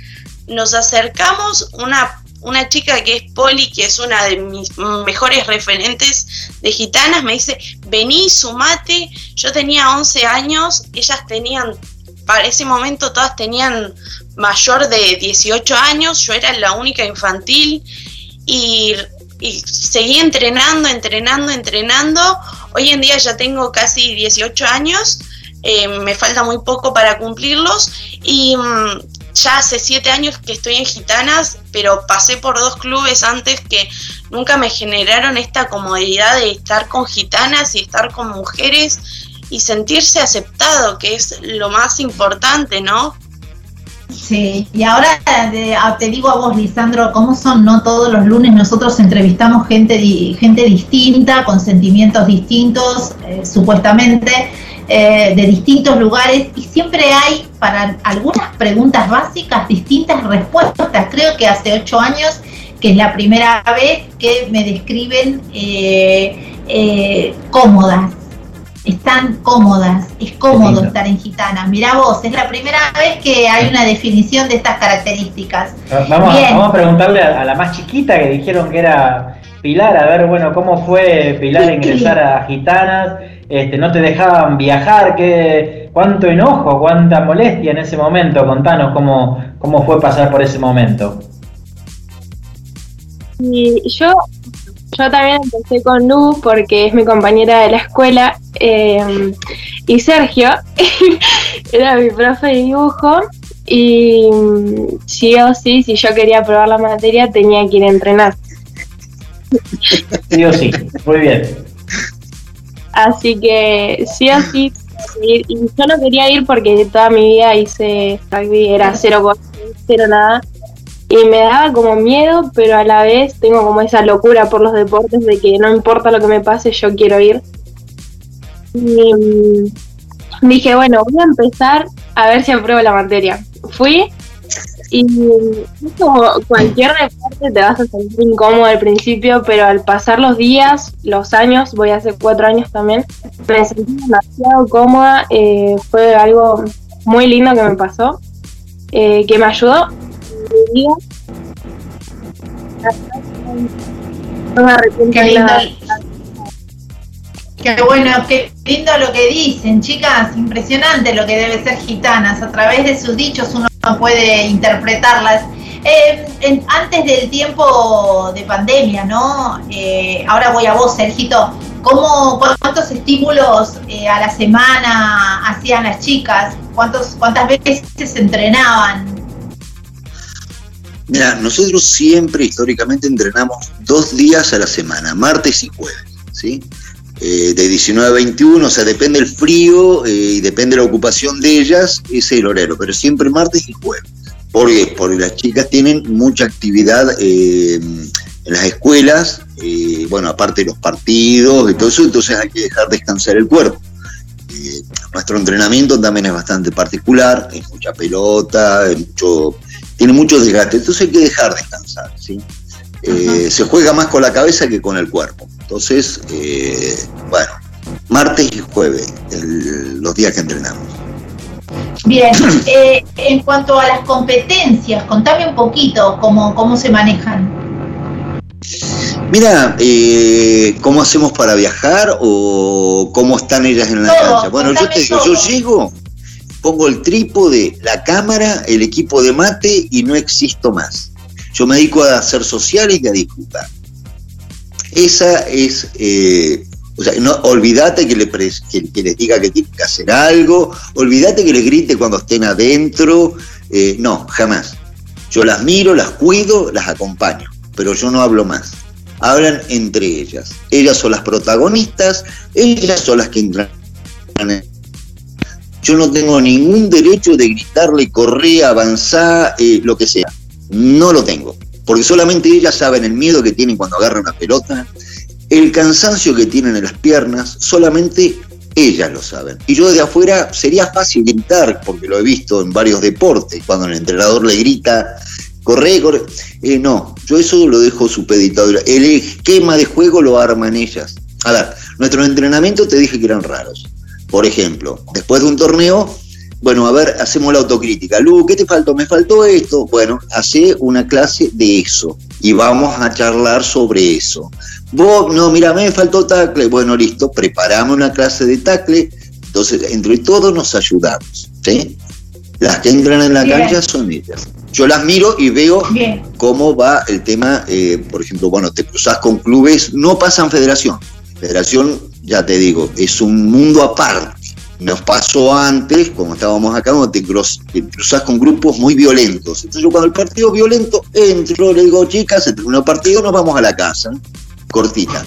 Nos acercamos, una, una chica que es Poli, que es una de mis mejores referentes de gitanas, me dice, vení, sumate. Yo tenía 11 años, ellas tenían, para ese momento todas tenían mayor de 18 años, yo era la única infantil y, y seguí entrenando, entrenando, entrenando. Hoy en día ya tengo casi 18 años, eh, me falta muy poco para cumplirlos y mm, ya hace 7 años que estoy en Gitanas, pero pasé por dos clubes antes que nunca me generaron esta comodidad de estar con gitanas y estar con mujeres y sentirse aceptado, que es lo más importante, ¿no? Sí, y ahora ah, te digo a vos, Lisandro, ¿cómo son? No todos los lunes nosotros entrevistamos gente, gente distinta, con sentimientos distintos, eh, supuestamente, eh, de distintos lugares, y siempre hay para algunas preguntas básicas distintas respuestas. Creo que hace ocho años, que es la primera vez que me describen eh, eh, cómodas. Están cómodas, es cómodo estar en gitanas. Mirá vos, es la primera vez que hay una definición de estas características. Vamos, a, Bien. vamos a preguntarle a, a la más chiquita que dijeron que era Pilar, a ver, bueno, cómo fue Pilar ingresar a Gitanas, este, no te dejaban viajar, ¿qué, cuánto enojo, cuánta molestia en ese momento, contanos cómo, cómo fue pasar por ese momento. Y yo, yo también empecé con Lu porque es mi compañera de la escuela eh, y Sergio era mi profe de dibujo y mm, sí o sí, si yo quería probar la materia tenía que ir a entrenar. Sí o sí, muy bien. Así que sí o sí, y yo no quería ir porque toda mi vida hice rugby, era cero, cero nada. Y me daba como miedo, pero a la vez tengo como esa locura por los deportes de que no importa lo que me pase, yo quiero ir. Y mm, dije, bueno, voy a empezar a ver si apruebo la materia. Fui y como cualquier deporte te vas a sentir incómodo al principio, pero al pasar los días, los años, voy a hacer cuatro años también, me sentí demasiado cómoda. eh, fue algo muy lindo que me pasó, eh, que me ayudó. No me arrepiento Qué lindo. Qué bueno, qué lindo lo que dicen, chicas, impresionante lo que debe ser gitanas. A través de sus dichos uno puede interpretarlas. Eh, en- antes del tiempo de pandemia, ¿no? Eh, ahora voy a vos, Sergito. ¿Cómo, ¿Cuántos estímulos eh, a la semana hacían las chicas? ¿Cuántos, ¿Cuántas veces se entrenaban? Mira, nosotros siempre históricamente entrenamos dos días a la semana, martes y jueves, ¿sí? Eh, de 19 a 21, o sea, depende el frío eh, y depende la ocupación de ellas, ese es el horario, pero siempre martes y jueves. ¿Por qué? Porque las chicas tienen mucha actividad eh, en las escuelas, bueno, aparte de los partidos y todo eso, entonces hay que dejar descansar el cuerpo. Nuestro entrenamiento también es bastante particular, es mucha pelota, es mucho, tiene mucho desgaste, entonces hay que dejar descansar, ¿sí? Eh, se juega más con la cabeza que con el cuerpo. Entonces, eh, bueno, martes y jueves, el- los días que entrenamos. Bien, eh, en cuanto a las competencias, contame un poquito cómo, cómo se manejan. Mira, eh, ¿cómo hacemos para viajar o cómo están ellas en la Todo, cancha? Bueno, yo te digo, todo. yo llego, pongo el trípode, la cámara, el equipo de mate y no existo más. Yo me dedico a hacer sociales y a disfrutar. Esa es, eh, o sea, no, olvídate que, le pres- que, les diga que tienen que hacer algo, olvídate que les grite cuando estén adentro, eh, no, jamás. Yo las miro, las cuido, las acompaño, pero yo no hablo más. Hablan entre ellas. Ellas son las protagonistas, ellas son las que entran. en- Yo no tengo ningún derecho de gritarle, correr, avanzar, eh, lo que sea. No lo tengo. Porque solamente ellas saben el miedo que tienen cuando agarran una pelota, el cansancio que tienen en las piernas, solamente ellas lo saben. Y yo desde afuera sería fácil gritar, porque lo he visto en varios deportes, cuando el entrenador le grita, corre, corre. Eh, no, yo eso lo dejo supeditado. El esquema de juego lo arman ellas. A ver, nuestros entrenamientos te dije que eran raros. Por ejemplo, después de un torneo, bueno, a ver, hacemos la autocrítica. Lu, ¿qué te faltó? Me faltó esto. Bueno, hace una clase de eso y vamos a charlar sobre eso. Vos, no, mira, me faltó tacle. Bueno, listo, preparamos una clase de tacle. Entonces, entre todos nos ayudamos. ¿sí? Las que entran en la Bien. cancha son ellas. Yo las miro y veo Bien. cómo va el tema, eh, por ejemplo, bueno, te cruzas con clubes, no pasan federación. Federación, ya te digo, es un mundo aparte. Nos pasó antes, como estábamos acá, cuando te, te cruzas con grupos muy violentos. Entonces yo cuando el partido violento, entro, le digo, chicas, se terminó el partido, nos vamos a la casa. Cortita.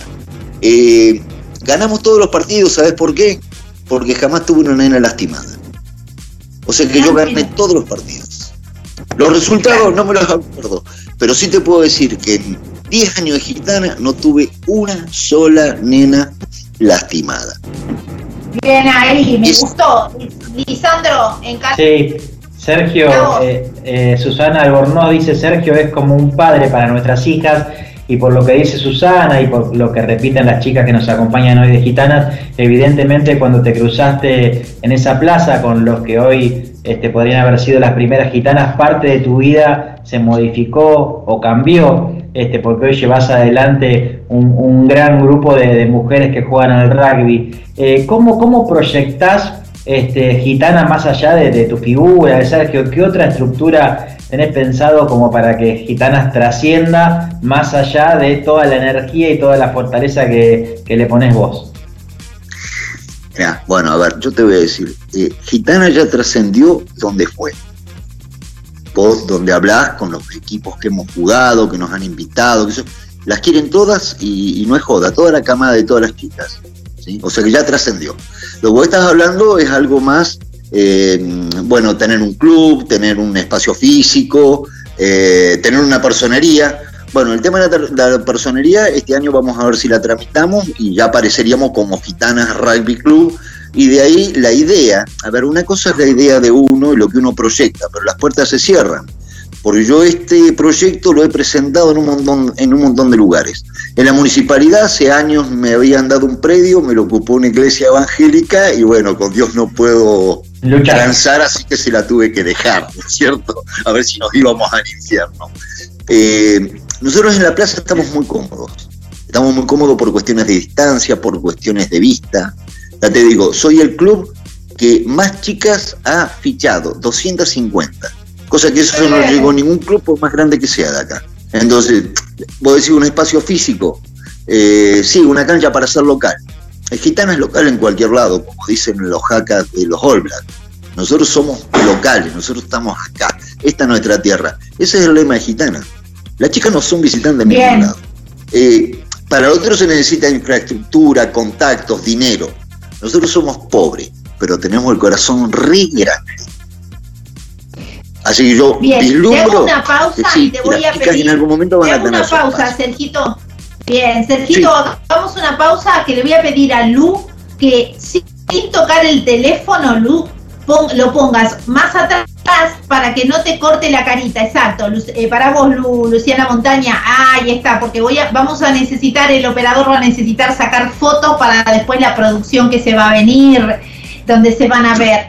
Eh, ganamos todos los partidos, ¿sabes por qué? Porque jamás tuve una nena lastimada. O sea que yo gané todos los partidos. Los resultados no me los acuerdo, pero sí te puedo decir que en 10 años de gitana no tuve una sola nena lastimada. Bien ahí, me gustó. Lisandro, en casa. Sí, Sergio, eh, eh, Susana Albornoz dice, Sergio es como un padre para nuestras hijas y por lo que dice Susana y por lo que repiten las chicas que nos acompañan hoy de gitanas, evidentemente cuando te cruzaste en esa plaza con los que hoy este, podrían haber sido las primeras gitanas, parte de tu vida se modificó o cambió, este, porque hoy llevas adelante un, gran grupo de, mujeres que juegan al rugby. Eh, ¿cómo, ¿Cómo proyectás este, gitana más allá de, de tu figura, Sergio? ¿Qué otra estructura tenés pensado como para que Gitanas trascienda más allá de toda la energía y toda la fortaleza que, le pones vos? Bueno, a ver, yo te voy a decir, eh, Gitana ya trascendió donde fue. Donde hablás con los equipos que hemos jugado, que nos han invitado, que eso, las quieren todas y, no es joda, toda la camada de todas las chicas. O sea que ya trascendió. Lo que vos estás hablando es algo más, eh, bueno, tener un club, tener un espacio físico, eh, tener una personería. Bueno, el tema de la personería, este año vamos a ver si la tramitamos y ya apareceríamos como Gitanas Rugby Club. Y de ahí la idea, a ver, una cosa es la idea de uno y lo que uno proyecta, pero las puertas se cierran. Porque yo este proyecto lo he presentado en un montón, en un montón de lugares. En la municipalidad hace años me habían dado un predio, me lo ocupó una iglesia evangélica y bueno, con Dios no puedo Luchar. transar, así que se la tuve que dejar, ¿no es cierto? A ver si nos íbamos al infierno. Eh, nosotros en la plaza estamos muy cómodos. Estamos muy cómodos por cuestiones de distancia, por cuestiones de vista. Ya te digo, soy el club que más chicas ha fichado, 250. Cosa que eso no llegó a ningún club por más grande que sea de acá. Entonces, vos decís un espacio físico, eh, sí, una cancha para ser local. El gitano es local en cualquier lado, como dicen los hackers de los All Blacks. Nosotros somos locales, nosotros estamos acá. Esta es nuestra tierra. Ese es el lema de gitana. Las chicas no son visitantes de ningún lado. Eh, para otros se necesita infraestructura, contactos, dinero. Nosotros somos pobres, pero tenemos el corazón re grande. Así que yo Bien, vislumbro una pausa sí, y te voy a pedir. en algún momento van a tener una pausa. Sergito. Bien, Sergito, hagamos una pausa que le voy a pedir a Lu que sin tocar el teléfono, Lu, lo pongas más atrás para que no te corte la carita. Exacto, eh, para vos, Lu- Luciana Montaña. Ahí está, porque voy a, vamos a necesitar, el operador va a necesitar sacar fotos para después la producción que se va a venir, donde se van a ver.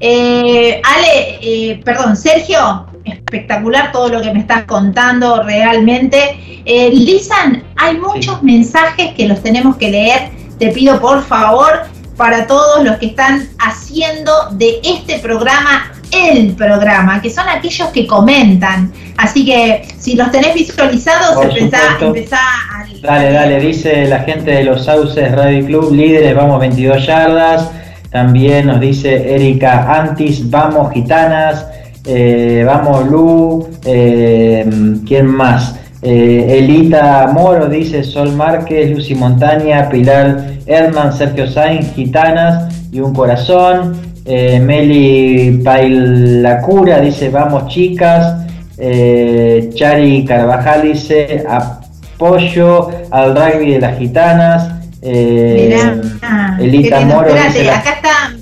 Eh, Ale, eh, perdón, Sergio, espectacular todo lo que me estás contando realmente. Eh, Lisan, hay muchos mensajes que los tenemos que leer. Te pido por favor para todos los que están haciendo de este programa el programa, que son aquellos que comentan. Así que si los tenés visualizados, empezá, empezá a... Dale, dale, dice la gente de los Sauces Radio Club, líderes, vamos 22 yardas. También nos dice Erika Antis, vamos gitanas, eh, vamos Lu, eh, ¿quién más? Eh, Elita Moro dice Sol Márquez, Lucy Montaña, Pilar Herman, Sergio Sainz, gitanas y un corazón. Eh, Meli Pailacura dice vamos chicas. Eh, Chari Carvajal dice apoyo al rugby de las gitanas. Eh, Mirá, ah, Elita qué lindo. Moro Espérate, dice la- acá está.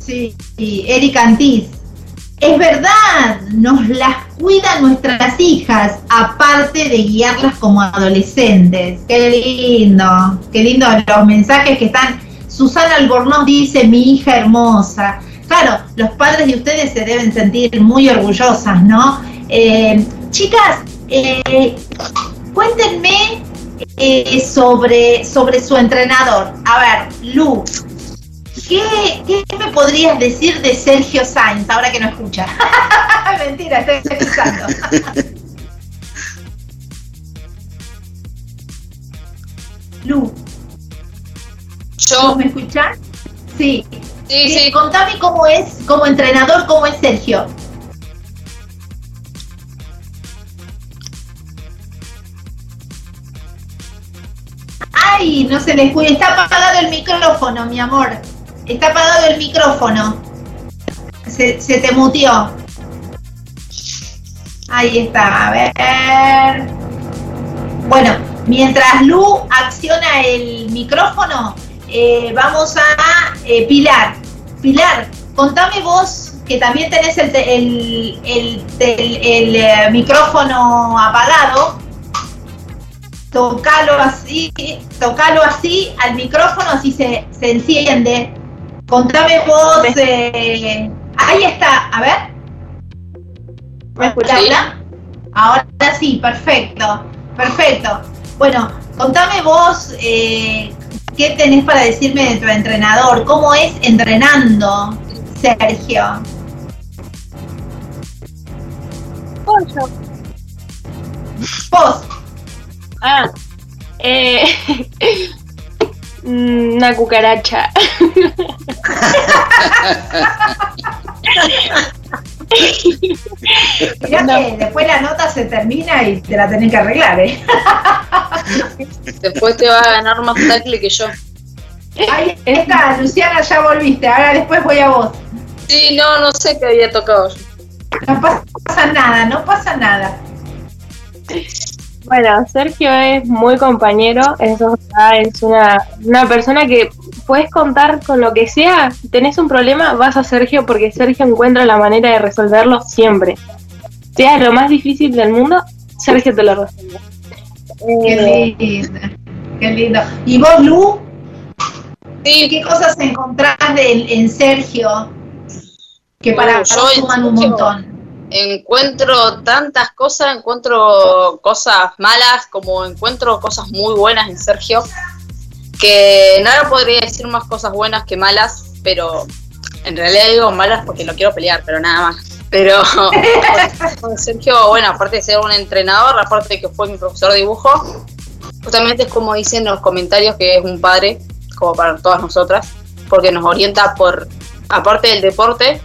Sí, sí, Erika Antiz. Es verdad, nos las cuidan nuestras hijas, aparte de guiarlas como adolescentes. Qué lindo, qué lindo los mensajes que están. Susana Albornoz dice, mi hija hermosa. Claro, los padres de ustedes se deben sentir muy orgullosas, ¿no? Eh, chicas, eh, cuéntenme eh, sobre, sobre su entrenador. A ver, Lu, ¿qué, qué me podrías decir de Sergio Sainz ahora que no escucha? Mentira, estoy escuchando. Lu. ¿Yo? ¿Me escuchás? Sí. Sí, Sí, sí. Contame cómo es, como entrenador, cómo es Sergio. Ay, no se le escucha. Está apagado el micrófono, mi amor. Está apagado el micrófono. Se, se te muteó. Ahí está, a ver. Bueno, mientras Lu acciona el micrófono, eh, vamos a eh, Pilar. Pilar, contame vos que también tenés el, te- el, el- el- el, eh, micrófono apagado. Tocalo así, tocalo así al micrófono, así se, se enciende. Contame vos. eh, ahí está, a ver. ¿Me escuchás? Ahora sí, perfecto, perfecto. Bueno, contame vos eh, qué tenés para decirme de tu entrenador, cómo es entrenando, Sergio. Pollo. Vos. Ah, eh, una cucaracha. Mirá que después la nota se termina y te la tenés que arreglar, ¿eh? Después te va a ganar más tackle que yo. Ahí está, Luciana, ya volviste. Ahora después voy a vos. Sí, no, no sé qué había tocado yo. No pasa nada, no pasa nada. Bueno, Sergio es muy compañero, eso es una, una persona que puedes contar con lo que sea, tenés un problema, vas a Sergio porque Sergio encuentra la manera de resolverlo siempre. Sea lo más difícil del mundo, Sergio te lo resuelve. Qué lindo, qué lindo. ¿Y vos, Lu? ¿Qué cosas encontrás de- en Sergio que para Uh, yo en suman un Sergio- montón? Encuentro tantas cosas, encuentro cosas malas como encuentro cosas muy buenas en Sergio, que nada podría decir más cosas buenas que malas, pero en realidad digo malas porque no quiero pelear, pero nada más. Pero Sergio, bueno, aparte de ser un entrenador, aparte de que fue mi profesor de dibujo, justamente es como dicen los comentarios que es un padre, como para todas nosotras, porque nos orienta por, aparte del deporte,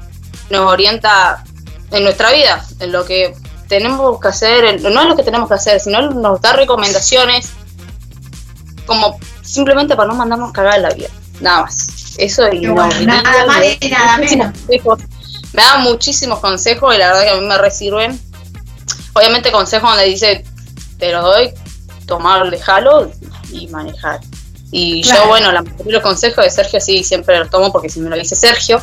nos orienta en nuestra vida, en lo que tenemos que hacer, no es lo que tenemos que hacer, sino nos da recomendaciones como simplemente para no mandarnos cagar en la vida, nada más. Eso y brinda nada más y nada consejos. Me da muchísimos consejos y la verdad que a mí me resirven. Obviamente consejos donde dice, te los doy, tomar, dejarlo y manejar. Y Claro. yo, bueno, la los consejos de Sergio sí siempre los tomo porque si me lo dice Sergio,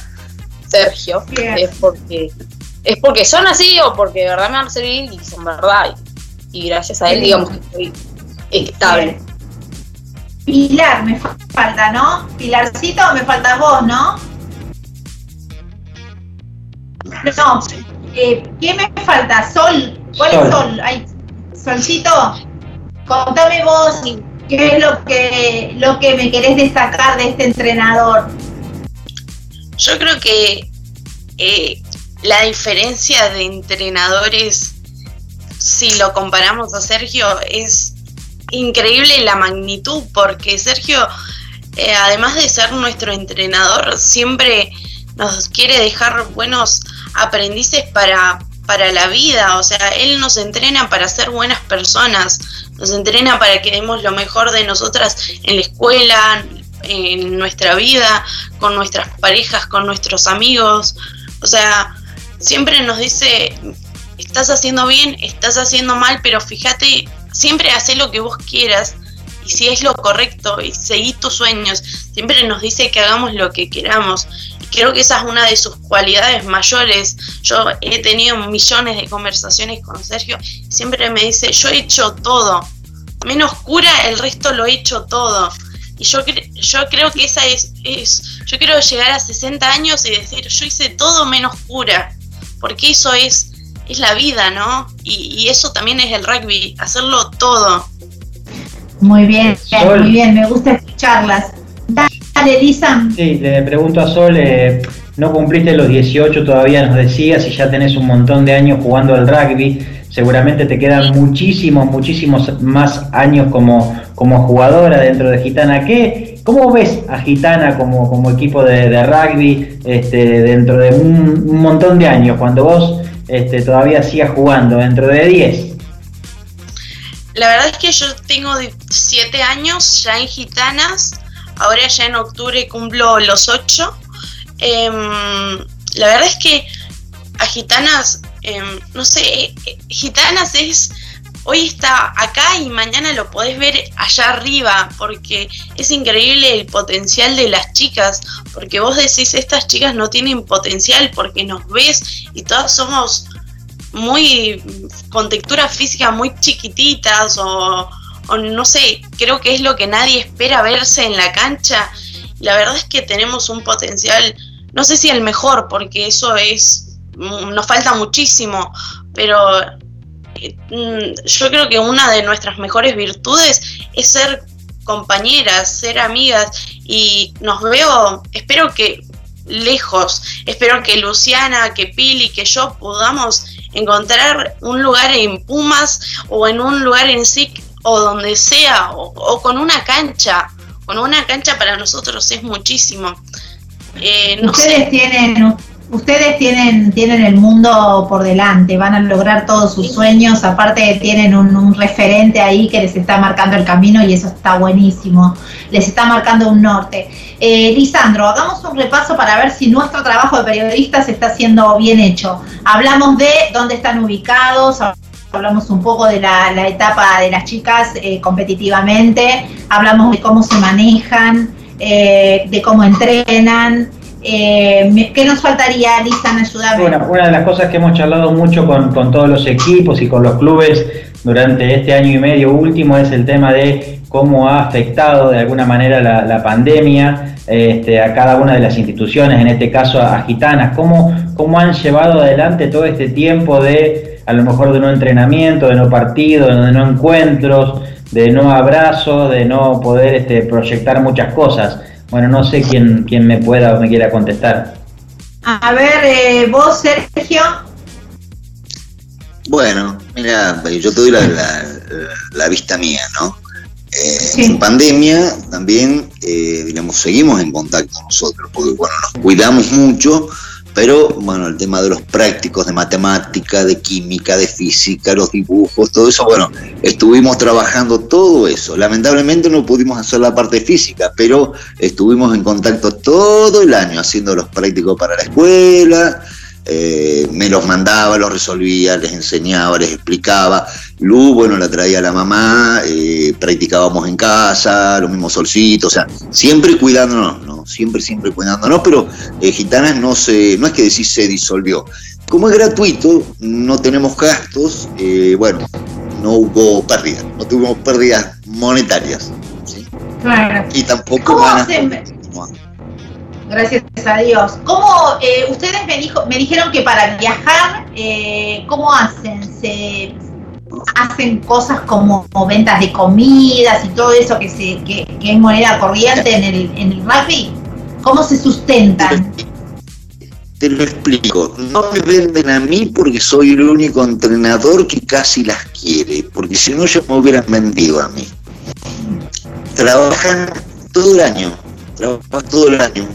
Sergio, Bien. es porque es porque son así o porque de verdad me van a servir y son verdad. Y, y gracias a él, digamos que estoy estable. Pilar me fa- falta, ¿no? Pilarcito, me faltas vos, ¿no? No, Eh, ¿Qué me falta? Sol. ¿Cuál Sol. es Sol? Ay, Solcito, contame vos qué es lo que, lo que me querés destacar de este entrenador. Yo creo que eh, la diferencia de entrenadores, si lo comparamos a Sergio, es increíble la magnitud, porque Sergio, eh, además de ser nuestro entrenador, siempre nos quiere dejar buenos aprendices para, para la vida. O sea, él nos entrena para ser buenas personas, nos entrena para que demos lo mejor de nosotras en la escuela, en nuestra vida, con nuestras parejas, con nuestros amigos. O sea, siempre nos dice, estás haciendo bien, estás haciendo mal, pero fíjate, siempre hace lo que vos quieras y si es lo correcto y seguí tus sueños. Siempre nos dice que hagamos lo que queramos. Y creo que esa es una de sus cualidades mayores. Yo he tenido millones de conversaciones con Sergio siempre me dice, yo he hecho todo. Menos cura, el resto lo he hecho todo. Y yo, yo creo que esa es, es, yo quiero llegar a 60 años y decir, yo hice todo menos cura, porque eso es, es la vida, ¿no? Y, y eso también es el rugby, hacerlo todo. Muy bien, Sol. muy bien, me gusta escucharlas. Dale, Lisa. Sí, le pregunto a Sol, eh, no cumpliste los 18 todavía, nos decías, y ya tenés un montón de años jugando al rugby, seguramente te quedan muchísimos, muchísimos más años como, como jugadora dentro de Gitana. ¿Qué, ¿Cómo ves a Gitana como, como equipo de, rugby este, dentro de un, montón de años, cuando vos este, todavía sigas jugando, dentro de 10? La verdad es que yo tengo 7 años ya en Gitanas, ahora ya en octubre cumplo los 8. la verdad es que a Gitanas, em, no sé, eh, eh, Gitanas es, hoy está acá y mañana lo podés ver allá arriba, porque es increíble el potencial de las chicas, porque vos decís, estas chicas no tienen potencial, porque nos ves y todas somos muy con textura física muy chiquititas o, o no sé, creo que es lo que nadie espera verse en la cancha. La verdad es que tenemos un potencial, no sé si el mejor, porque eso es, mm, nos falta muchísimo, pero yo creo que una de nuestras mejores virtudes es ser compañeras, ser amigas y nos veo, espero que lejos, espero que Luciana, que Pili, que yo podamos encontrar un lugar en Pumas o en un lugar en SIC o donde sea, o, con una cancha. Con una cancha para nosotros es muchísimo. Eh, ustedes tienen, ustedes tienen, tienen el mundo por delante, van a lograr todos sus sueños, aparte tienen un, un referente ahí que les está marcando el camino y eso está buenísimo, les está marcando un norte. Eh, Lisandro, hagamos un repaso para ver si nuestro trabajo de periodistas está siendo bien hecho. Hablamos de dónde están ubicados, hablamos un poco de la, la etapa de las chicas eh, competitivamente, hablamos de cómo se manejan, eh, de cómo entrenan. Eh, ¿Qué nos faltaría, Lisan? Ayúdame. Bueno, una de las cosas que hemos charlado mucho con, todos los equipos y con los clubes durante este año y medio último es el tema de cómo ha afectado de alguna manera la, pandemia este, a cada una de las instituciones, en este caso a, a Gitanas, cómo, cómo han llevado adelante todo este tiempo de a lo mejor de no entrenamiento, de no partido, de no encuentros, de no abrazos, de no poder este, proyectar muchas cosas. Bueno, no sé quién, quién me pueda o me quiera contestar. A ver, eh, vos, Sergio. Bueno, mira, yo te doy la, la- la vista mía, ¿no? Eh, En pandemia también, eh, digamos, seguimos en contacto nosotros, porque bueno, nos cuidamos mucho, pero bueno, el tema de los prácticos de matemática, de química, de física, los dibujos, todo eso, bueno, estuvimos trabajando todo eso. Lamentablemente no pudimos hacer la parte física, pero estuvimos en contacto todo el año haciendo los prácticos para la escuela, eh, me los mandaba, los resolvía, les enseñaba, les explicaba. Lu, bueno, la traía la mamá, eh, practicábamos en casa, los mismos solcitos, o sea, siempre cuidándonos, ¿no? Siempre, siempre cuidándonos, pero eh, Gitanas no se, no es que decir se disolvió. Como es gratuito, no tenemos gastos, bueno, no hubo pérdidas, no tuvimos pérdidas monetarias. Claro. Y tampoco. Gracias a Dios. ¿Cómo eh, ustedes me, dijo, me dijeron que para viajar, eh, cómo hacen? ¿Se hacen cosas como, ventas de comidas y todo eso que, se, que, que es moneda corriente en el, en el rugby? ¿Cómo se sustentan? Te lo explico. No me venden a mí porque soy el único entrenador que casi las quiere, porque si no ya me hubieran vendido a mí. Trabajan todo el año, trabajan todo el año.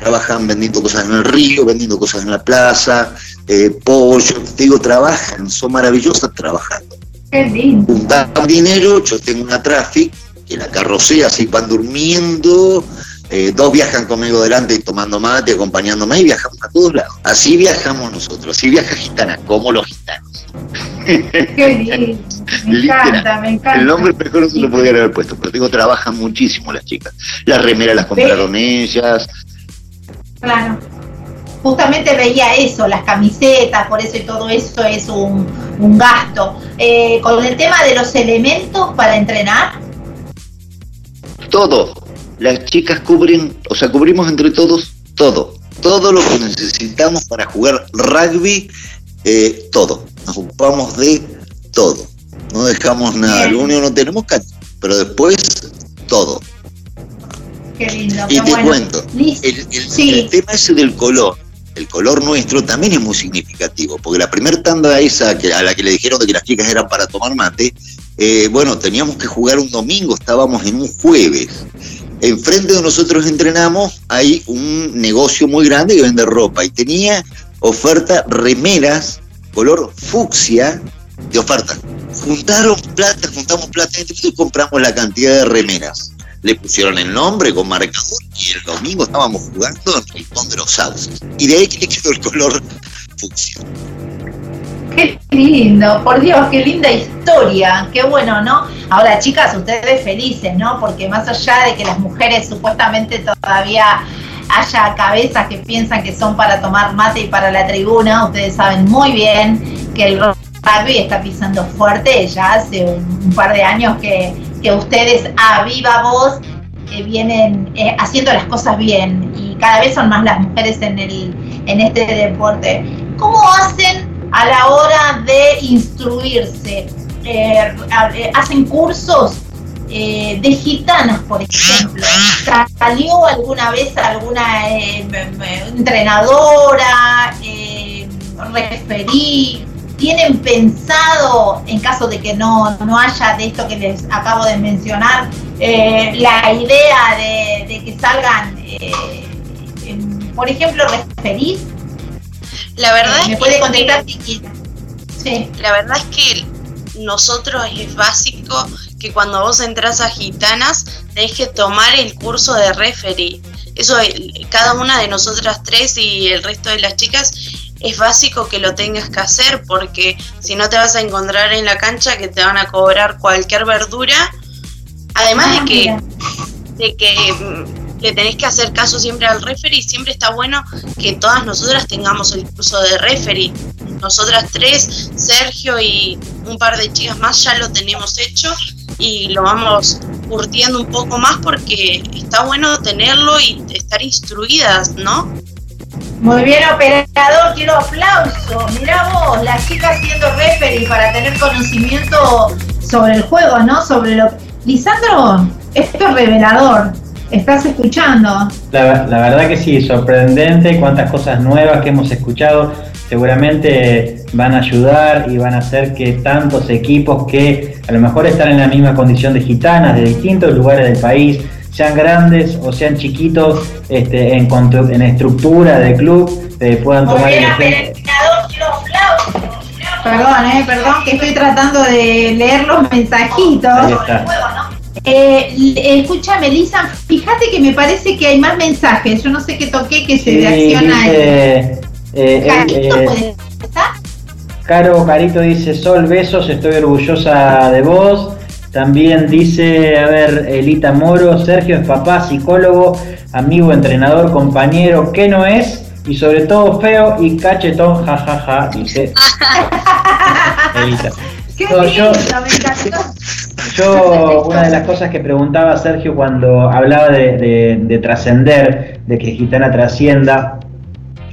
Trabajan vendiendo cosas en el río, vendiendo cosas en la plaza, eh, pollo, te digo, trabajan, son maravillosas trabajando. Qué lindo. Juntan dinero, yo tengo una traffic que la carrocea, así van durmiendo, eh, dos viajan conmigo delante tomando mate, acompañándome y viajamos a todos lados. Así viajamos nosotros, así viaja Gitana, como los gitanos. Qué lindo. Me encanta, me encanta. El nombre mejor no se lo podría haber puesto, pero digo, trabajan muchísimo las chicas. Las remeras las compraron ellas. Claro. Justamente veía eso, las camisetas, por eso y todo eso es un, un gasto. Eh, con el tema de los elementos para entrenar, Todo. Las chicas cubren, o sea, cubrimos entre todos todo. Todo lo que necesitamos para jugar rugby, eh, todo. Nos ocupamos de todo. No dejamos nada. Lo único no tenemos cancha, pero después todo. Qué lindo, Y qué te bueno. cuento, el, el- Sí. el tema ese del color, el color nuestro también es muy significativo, porque la primera tanda esa que, a la que le dijeron de que las chicas eran para tomar mate, eh, bueno, teníamos que jugar un domingo, estábamos en un jueves. Enfrente de nosotros entrenamos, hay un negocio muy grande que vende ropa y tenía oferta remeras color fucsia de oferta. Juntaron plata, juntamos plata y compramos la cantidad de remeras. Le pusieron el nombre con marcador y el domingo estábamos jugando en Rincón de los Sauces. Y de ahí que le quedó el color fucsia. Qué lindo, por Dios, qué linda historia, qué bueno, ¿no? Ahora, chicas, ustedes felices, ¿no? Porque más allá de que las mujeres supuestamente todavía haya cabezas que piensan que son para tomar mate y para la tribuna, ustedes saben muy bien que el rugby está pisando fuerte, ya hace un, un par de años que, que ustedes a viva voz vienen eh, haciendo las cosas bien y cada vez son más las mujeres en, el, en este deporte. ¿Cómo hacen a la hora de instruirse? Eh, eh, ¿Hacen cursos de gitanas, por ejemplo? ¿Salió alguna vez alguna entrenadora, eh? ¿Tienen pensado, en caso de que no, no haya de esto que les acabo de mencionar, eh, la idea de, de que salgan, eh, por ejemplo, referís? La verdad ¿Me es puede que- contestar si quiere? Sí. La verdad es que nosotros es básico que cuando vos entras a Gitanas tenés que tomar el curso de referee. Eso eh, cada una de nosotras tres y el resto de las chicas es básico que lo tengas que hacer porque si no te vas a encontrar en la cancha que te van a cobrar cualquier verdura. Además Ah, de que de que mm, le tenés que hacer caso siempre al referee, siempre está bueno que todas nosotras tengamos el curso de referee. Nosotras tres, Sergio y un par de chicas más ya lo tenemos hecho y lo vamos curtiendo un poco más porque está bueno tenerlo y estar instruidas, ¿no? Muy bien, operador, quiero aplauso. Mirá vos, la chica siendo referee para tener conocimiento sobre el juego, ¿no? Sobre lo. Lisandro, esto es revelador. ¿Estás escuchando? La, la verdad que sí, sorprendente cuántas cosas nuevas que hemos escuchado. Seguramente van a ayudar y van a hacer que tantos equipos que a lo mejor están en la misma condición de gitanas de distintos lugares del país, sean grandes o sean chiquitos este, en, en estructura de club, eh, puedan tomar el. Perdón, eh, perdón, que estoy tratando de leer los mensajitos. Ahí está. Eh, escúchame, Lisa, fíjate que me parece que hay más mensajes. Yo no sé qué toqué que se Sí, reacciona. el- dice, eh, Carito, eh, ¿puede estar? Caro Carito dice, Sol, besos, estoy orgullosa de vos. También dice, a ver, Elita Moro, Sergio es papá, psicólogo, amigo, entrenador, compañero, ¿qué no es? Y sobre todo feo y cachetón, jajaja, dice Elita. Qué No, yo- lindo, encantó. Yo, una de las cosas que preguntaba Sergio cuando hablaba de, de- de trascender, de que Gitana trascienda,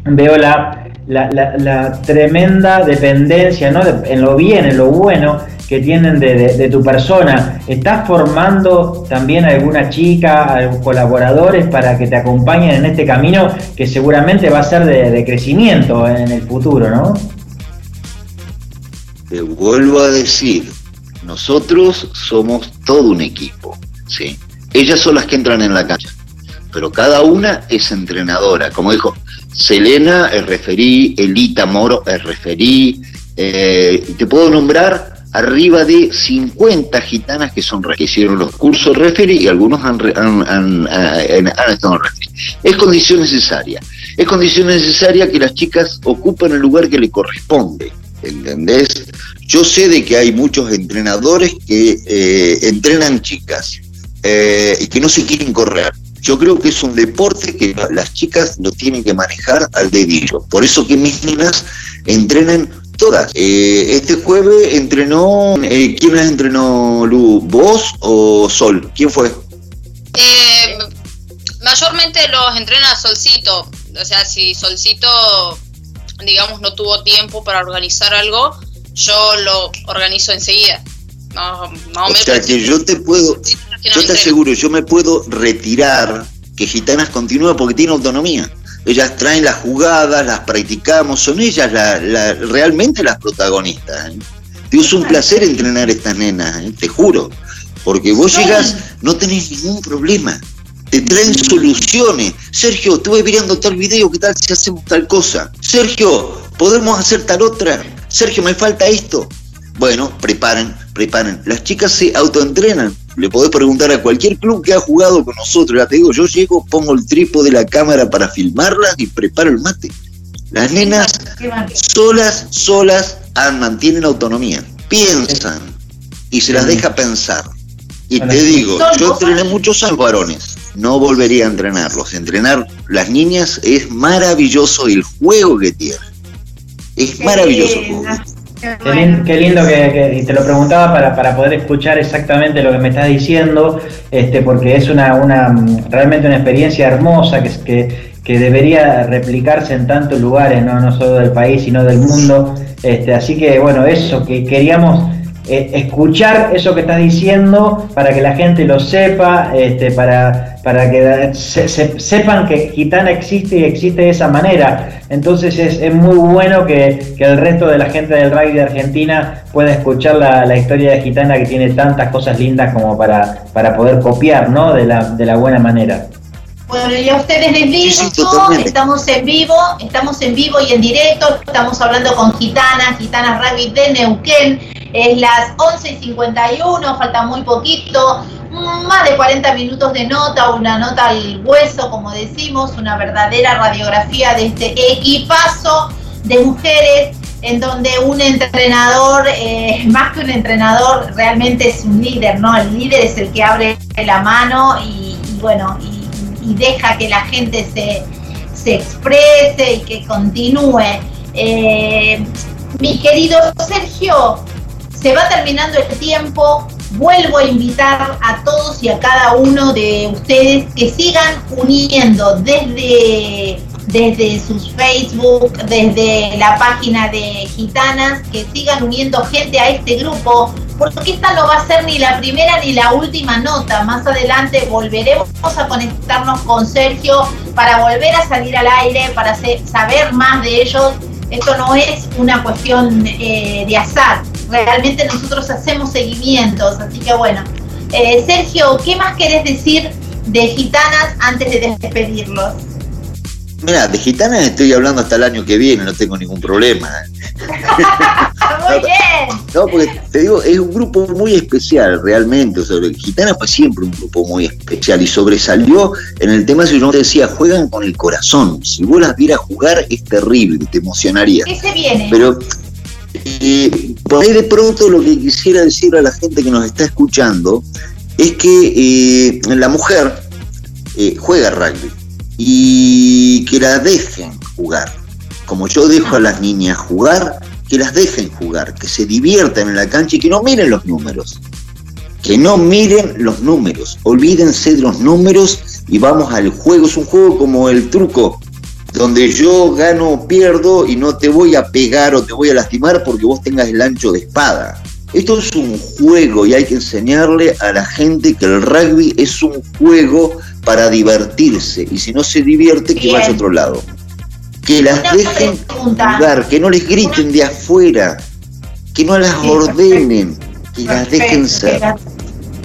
veo la, la, la- la tremenda dependencia, ¿no? De- en lo bien, en lo bueno que tienen de, tu persona. ¿Estás formando también alguna chica, algunos colaboradores para que te acompañen en este camino que seguramente va a ser de, crecimiento en el futuro, ¿no? Te vuelvo a decir, nosotros somos todo un equipo, ¿sí? Ellas son las que entran en la cancha, pero cada una es entrenadora. Como dijo, Selena es referí, Elita Moro es referí, eh, te puedo nombrar arriba de 50 gitanas que son que hicieron los cursos referí y algunos han, han- han- estado en referí. Es condición necesaria. Es condición necesaria que las chicas ocupen el lugar que le corresponde. ¿Entendés? Yo sé de que hay muchos entrenadores que eh, entrenan chicas eh, y que no se quieren correr. Yo creo que es un deporte que las chicas lo tienen que manejar al dedillo. Por eso que mis niñas entrenan todas. Eh, este jueves entrenó, eh, ¿quién las entrenó, Lu? ¿Vos o Sol? ¿Quién fue? Eh, mayormente los entrena Solcito. O sea, si Solcito, digamos, no tuvo tiempo para organizar algo, yo lo organizo enseguida. No, más o sea que yo te puedo, no yo te aseguro, yo me puedo retirar que Gitanas continúa porque tiene autonomía. Ellas traen las jugadas, las practicamos, son ellas la- la- realmente las protagonistas. ¿eh? Es un placer entrenar a estas nenas, ¿eh? te juro. Porque vos llegas, no tenés ningún problema. Te traen soluciones. Sergio, estuve mirando tal video, ¿qué tal si hacemos tal cosa? Sergio, ¿podemos hacer tal otra? Sergio, me falta esto. Bueno, preparen, preparen. Las chicas se autoentrenan. Le podés preguntar a cualquier club que ha jugado con nosotros. Ya te digo, yo llego, pongo el trípode de la cámara para filmarlas y preparo el mate. Las nenas solas, solas, ah, mantienen autonomía. Piensan y se las deja pensar. Y te digo, yo entrené muchos años varones. No volvería a entrenarlos. Entrenar las niñas es maravilloso el juego que tienen. Es maravilloso el juego. Qué, lin- qué lindo que, que- y te lo preguntaba para, para poder escuchar exactamente lo que me estás diciendo, este, porque es una, una realmente una experiencia hermosa que, que, que debería replicarse en tantos lugares, no, no solo del país, sino del mundo. Este, así que bueno, eso, que queríamos eh, escuchar eso que estás diciendo para que la gente lo sepa, este, para, para que se- se- sepan que Gitana existe y existe de esa manera. Entonces es, es muy bueno que, que el resto de la gente del rugby de Argentina pueda escuchar la, la historia de Gitana que tiene tantas cosas lindas como para, para poder copiar, ¿no? De la, de la buena manera. Bueno, y a ustedes les digo, estamos en vivo, estamos en vivo y en directo, estamos hablando con Gitanas, Gitanas Rugby de Neuquén, es las 11 y 51, falta muy poquito, más de 40 minutos de nota, una nota al hueso, como decimos, una verdadera radiografía de este equipazo de mujeres en donde un entrenador, eh, más que un entrenador, realmente es un líder, ¿no? El líder es el que abre la mano y, bueno, y, y deja que la gente se, se exprese y que continúe. Eh, mi querido Sergio, se va terminando el tiempo. Vuelvo a invitar a todos y a cada uno de ustedes que sigan uniendo desde, desde sus Facebook, desde la página de Gitanas, que sigan uniendo gente a este grupo, porque esta no va a ser ni la primera ni la última nota. Más adelante volveremos a conectarnos con Sergio para volver a salir al aire, para saber más de ellos. Esto no es una cuestión eh, de azar. Realmente nosotros hacemos seguimientos. Así que bueno. Eh, Sergio, ¿qué más querés decir de Gitanas antes de despedirlos? Mira, de gitanas estoy hablando hasta el año que viene, no tengo ningún problema. ¿eh? Muy bien. No, porque te digo, es un grupo muy especial, realmente. O sea, Gitana fue siempre un grupo muy especial y sobresalió en el tema, si yo te decía, juegan con el corazón. Si vos las vieras jugar, es terrible, te emocionaría. ¿Qué se viene? Pero eh, por ahí de pronto lo que quisiera decir a la gente que nos está escuchando es que eh, la mujer eh, juega rugby y que la dejen jugar. Como yo dejo a las niñas jugar, que las dejen jugar, que se diviertan en la cancha y que no miren los números. que no miren los números, olvídense de los números y vamos al juego. Es un juego como el truco, donde yo gano o pierdo y no te voy a pegar o te voy a lastimar porque vos tengas el ancho de espada. Esto es un juego y hay que enseñarle a la gente que el rugby es un juego para divertirse. Y si no se divierte que vaya a otro lado. Que las dejen jugar, que no les griten de afuera, que no las ordenen, que las dejen ser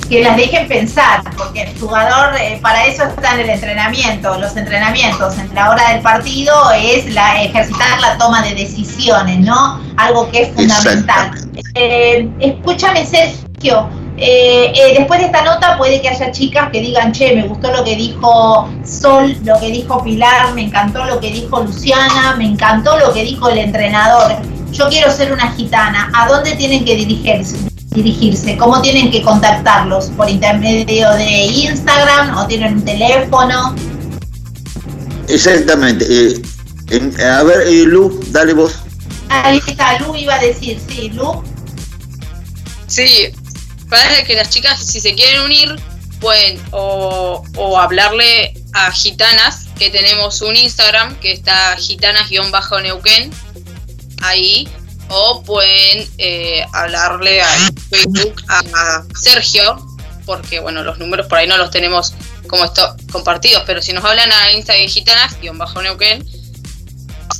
que las dejen pensar, porque el jugador eh, para eso está en el entrenamiento. Los entrenamientos entre la hora del partido es la ejercitar la toma de decisiones, ¿no? Algo que es fundamental. Eh, escúchame, Sergio. Eh, después de esta nota puede que haya chicas que digan, che, me gustó lo que dijo Sol, lo que dijo Pilar, me encantó lo que dijo Luciana, me encantó lo que dijo el entrenador. Yo quiero ser una gitana. ¿A dónde tienen que dirigirse? Dirigirse? ¿Cómo tienen que contactarlos? ¿Por intermedio de Instagram o tienen un teléfono? Exactamente. Eh, a ver, eh, Lu, dale vos. Ahí está, Lu iba a decir, sí, Lu. Sí, parece que las chicas, si se quieren unir, pueden o, o hablarle a Gitanas, que tenemos un Instagram que está gitanas-neuquén, ahí o pueden eh, hablarle a Facebook a Sergio, porque bueno, los números por ahí no los tenemos como esto compartidos, pero si nos hablan a Instagram Gitanas, guion bajo Neuquén,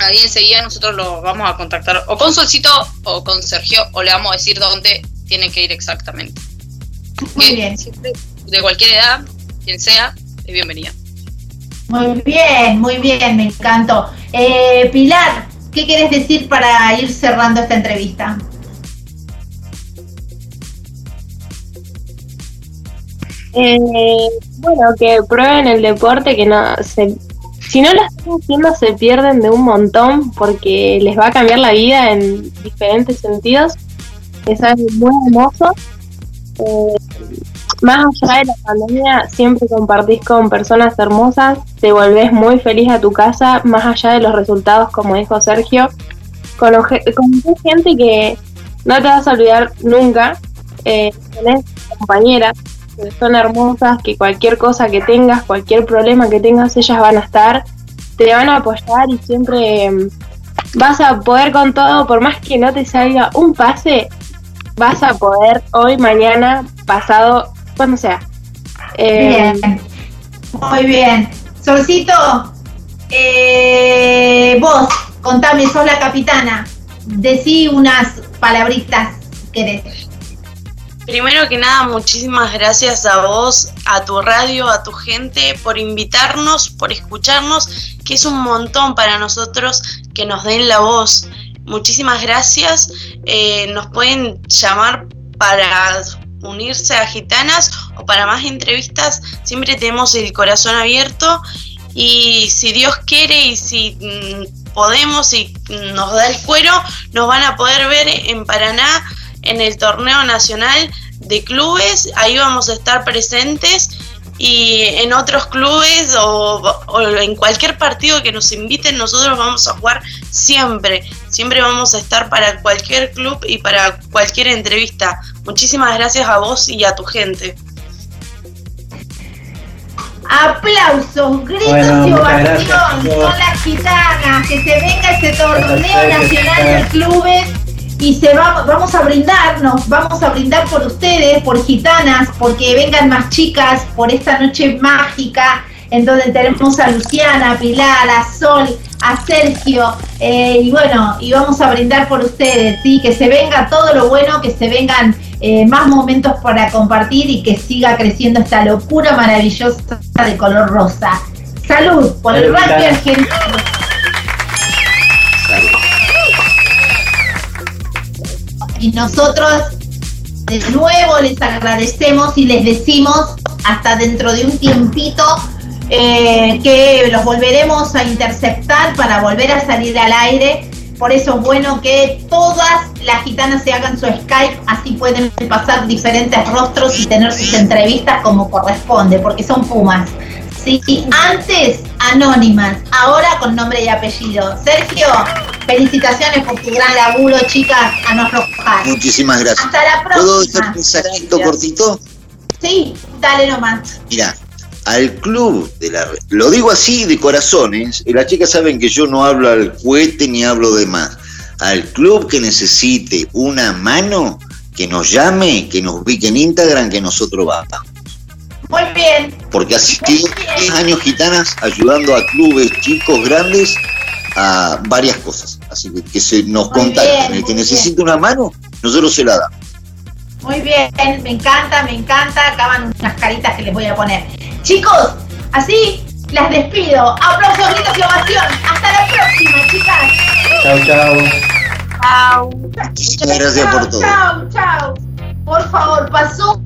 ahí enseguida nosotros los vamos a contactar o con Solcito o con Sergio, o le vamos a decir dónde tienen que ir exactamente. Muy bien. De cualquier edad, quien sea, es bienvenida. Muy bien, muy bien, me encantó. Eh, Pilar, ¿Qué quieres decir para ir cerrando esta entrevista? Eh, bueno, que prueben el deporte, que no se, si no lo están haciendo se pierden de un montón porque les va a cambiar la vida en diferentes sentidos. Es algo muy hermoso. Eh, más allá de la pandemia, siempre compartís con personas hermosas, te volvés muy feliz a tu casa, más allá de los resultados, como dijo Sergio. con gente que no te vas a olvidar nunca. Eh, tenés compañeras que son hermosas, que cualquier cosa que tengas, cualquier problema que tengas, ellas van a estar, te van a apoyar y siempre em, vas a poder con todo, por más que no te salga un pase, vas a poder hoy, mañana, pasado cuando sea. Eh, bien. Muy bien. Solcito, eh, vos, contame, sos la capitana. Decí unas palabritas querés. Primero que nada, muchísimas gracias a vos, a tu radio, a tu gente, por invitarnos, por escucharnos, que es un montón para nosotros que nos den la voz. Muchísimas gracias. Eh, nos pueden llamar para unirse a Gitanas o para más entrevistas, siempre tenemos el corazón abierto y si Dios quiere y si mm, podemos y nos da el cuero, nos van a poder ver en Paraná en el torneo nacional de clubes, ahí vamos a estar presentes y en otros clubes o, en cualquier partido que nos inviten, nosotros vamos a jugar siempre. Siempre vamos a estar para cualquier club y para cualquier entrevista. Muchísimas gracias a vos y a tu gente. Aplausos, gritos y ovación. Son las gitanas. Que se venga este torneo nacional de clubes y se va, vamos a brindarnos, vamos a brindar por ustedes, por gitanas, porque vengan más chicas, por esta noche mágica, en donde tenemos a Luciana, a Pilar, a Sol, a Sergio, eh, y bueno, y vamos a brindar por ustedes, ¿sí? que se venga todo lo bueno, que se vengan eh, más momentos para compartir y que siga creciendo esta locura maravillosa de color rosa. Salud por el rugby argentino. y nosotros de nuevo les agradecemos y les decimos hasta dentro de un tiempito eh, que los volveremos a interceptar para volver a salir al aire. Por eso es bueno que todas las gitanas se hagan su Skype, así pueden pasar diferentes rostros y tener sus entrevistas como corresponde, porque son pumas. Sí, antes anónimas, ahora con nombre y apellido. Sergio, Felicitaciones por tu gran laburo, chicas, a no aflojar. Muchísimas gracias. Hasta la ¿Puedo próxima. dejar un mensajito cortito? Sí, dale nomás. Mira, al club de la lo digo así de corazones, las chicas saben que yo no hablo al cohete ni hablo de más. Al club que necesite una mano, que nos llame, que nos ubique en Instagram, que nosotros vamos. Muy bien. Porque asistí 10 años gitanas ayudando a clubes chicos, grandes, a varias cosas. Así que que se nos Muy contacten. bien, El que necesite una mano, nosotros se la damos. Muy bien, me encanta, me encanta. Acaban unas caritas que les voy a poner. Chicos, así las despido. Aplausos, gritos y ovación. Hasta la próxima, chicas. Chao, chao. Chao. Muchas gracias por todo. Chao, chao. Por favor, pasó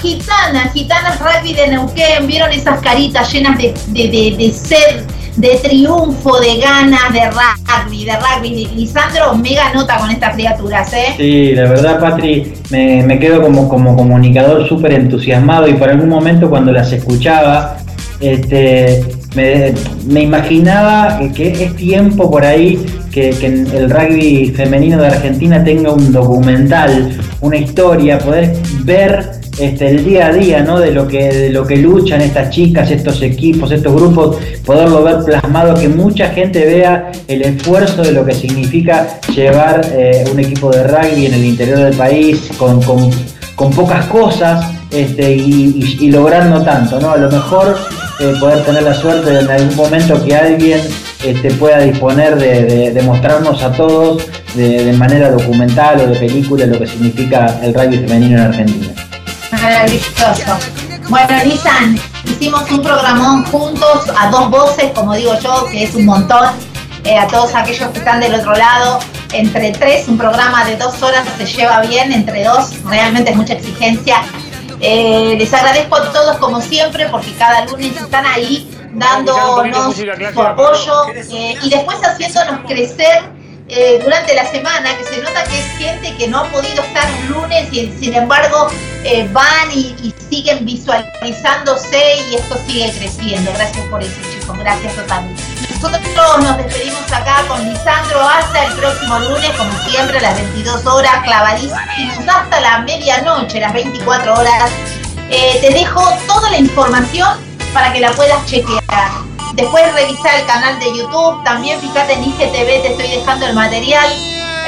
Gitana, Gitanas Rugby de Neuquén. ¿Vieron esas caritas llenas de, de, de, de sed, de triunfo, de ganas, de rugby, de rugby? Lisandro, mega nota con estas criaturas, ¿eh? Sí, la verdad, Patri, me, me quedo como, como comunicador súper entusiasmado y por algún momento cuando las escuchaba, este, me, me imaginaba que, es tiempo por ahí que, que el rugby femenino de Argentina tenga un documental, una historia, poder ver este, el día a día ¿no? de, lo que, de lo que luchan estas chicas, estos equipos, estos grupos, poderlo ver plasmado, que mucha gente vea el esfuerzo de lo que significa llevar eh, un equipo de rugby en el interior del país con, con- con pocas cosas este, y, y- y logrando tanto. ¿no? A lo mejor eh, poder tener la suerte de en algún momento que alguien este, pueda disponer de, mostrarnos a todos de manera documental o de película lo que significa el rugby femenino en Argentina. Maravilloso. Bueno, Lisan, hicimos un programón juntos a dos voces, como digo yo, que es un montón. Eh, a todos aquellos que están del otro lado, entre tres, un programa de dos horas se lleva bien, entre dos, realmente es mucha exigencia. Eh, les agradezco a todos como siempre porque cada lunes están ahí dándonos su apoyo eh, y después haciéndonos crecer eh, durante la semana, que se nota que es gente que no ha podido estar un lunes y sin embargo eh, van y, y siguen visualizándose y esto sigue creciendo. Gracias por eso chicos, gracias totalmente. Nosotros nos despedimos acá con Lisandro hasta el próximo lunes, como siempre, a las 22 horas, clavadísimos hasta la medianoche, las 24 horas. Eh, te dejo toda la información para que la puedas chequear. Después revisar el canal de YouTube, también fíjate en IGTV, te estoy dejando el material.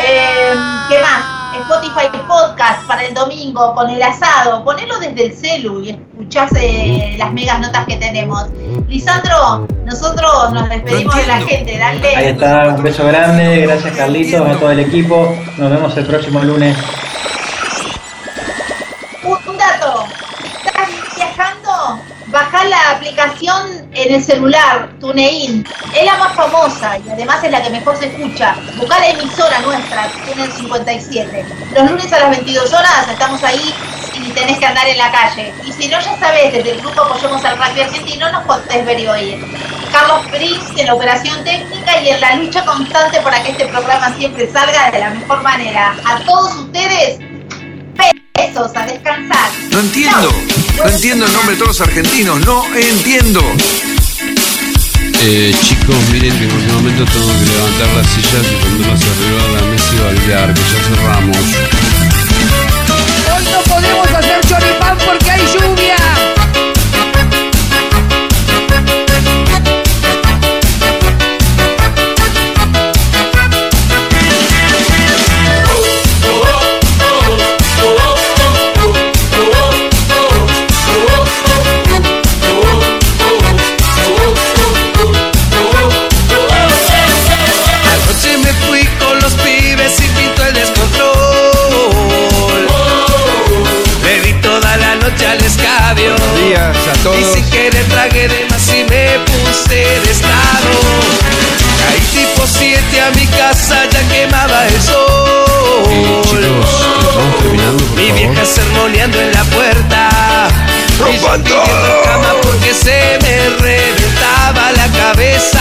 Eh, ¿Qué más? Spotify Podcast para el domingo con el asado, ponelo desde el celu y escuchás eh, las megas notas que tenemos. Lisandro, nosotros nos despedimos de la gente, Ahí dale. está, un beso grande, gracias Carlitos, a todo el equipo, nos vemos el próximo lunes. Un dato, ¿estás Bajá la aplicación en el celular, TuneIn. Es la más famosa y además es la que mejor se escucha. Buscá la emisora nuestra, Tuner 57. Los lunes a las 22 horas estamos ahí y tenés que andar en la calle. Y si no, ya sabés, desde el grupo Apoyemos al Rugby Argentino nos podés ver y oír. Carlos Prince en la operación técnica y en la lucha constante para que este programa siempre salga de la mejor manera. A todos ustedes, besos, a descansar. No entiendo. No entiendo el nombre de todos los argentinos. No entiendo. Eh, chicos, miren que en cualquier momento tengo que levantar las sillas y ponerlas arriba de la mesa y bailar, que ya cerramos. Hoy no podemos hacer choripán porque hay lluvia. Tragué de más y me puse de estado. Caí tipo 7 a mi casa, ya quemaba el sol. Eh, chicos, estamos terminando, por Mi favor. vieja sermoneando en la puerta. Y yo cama porque se me reventaba la cabeza.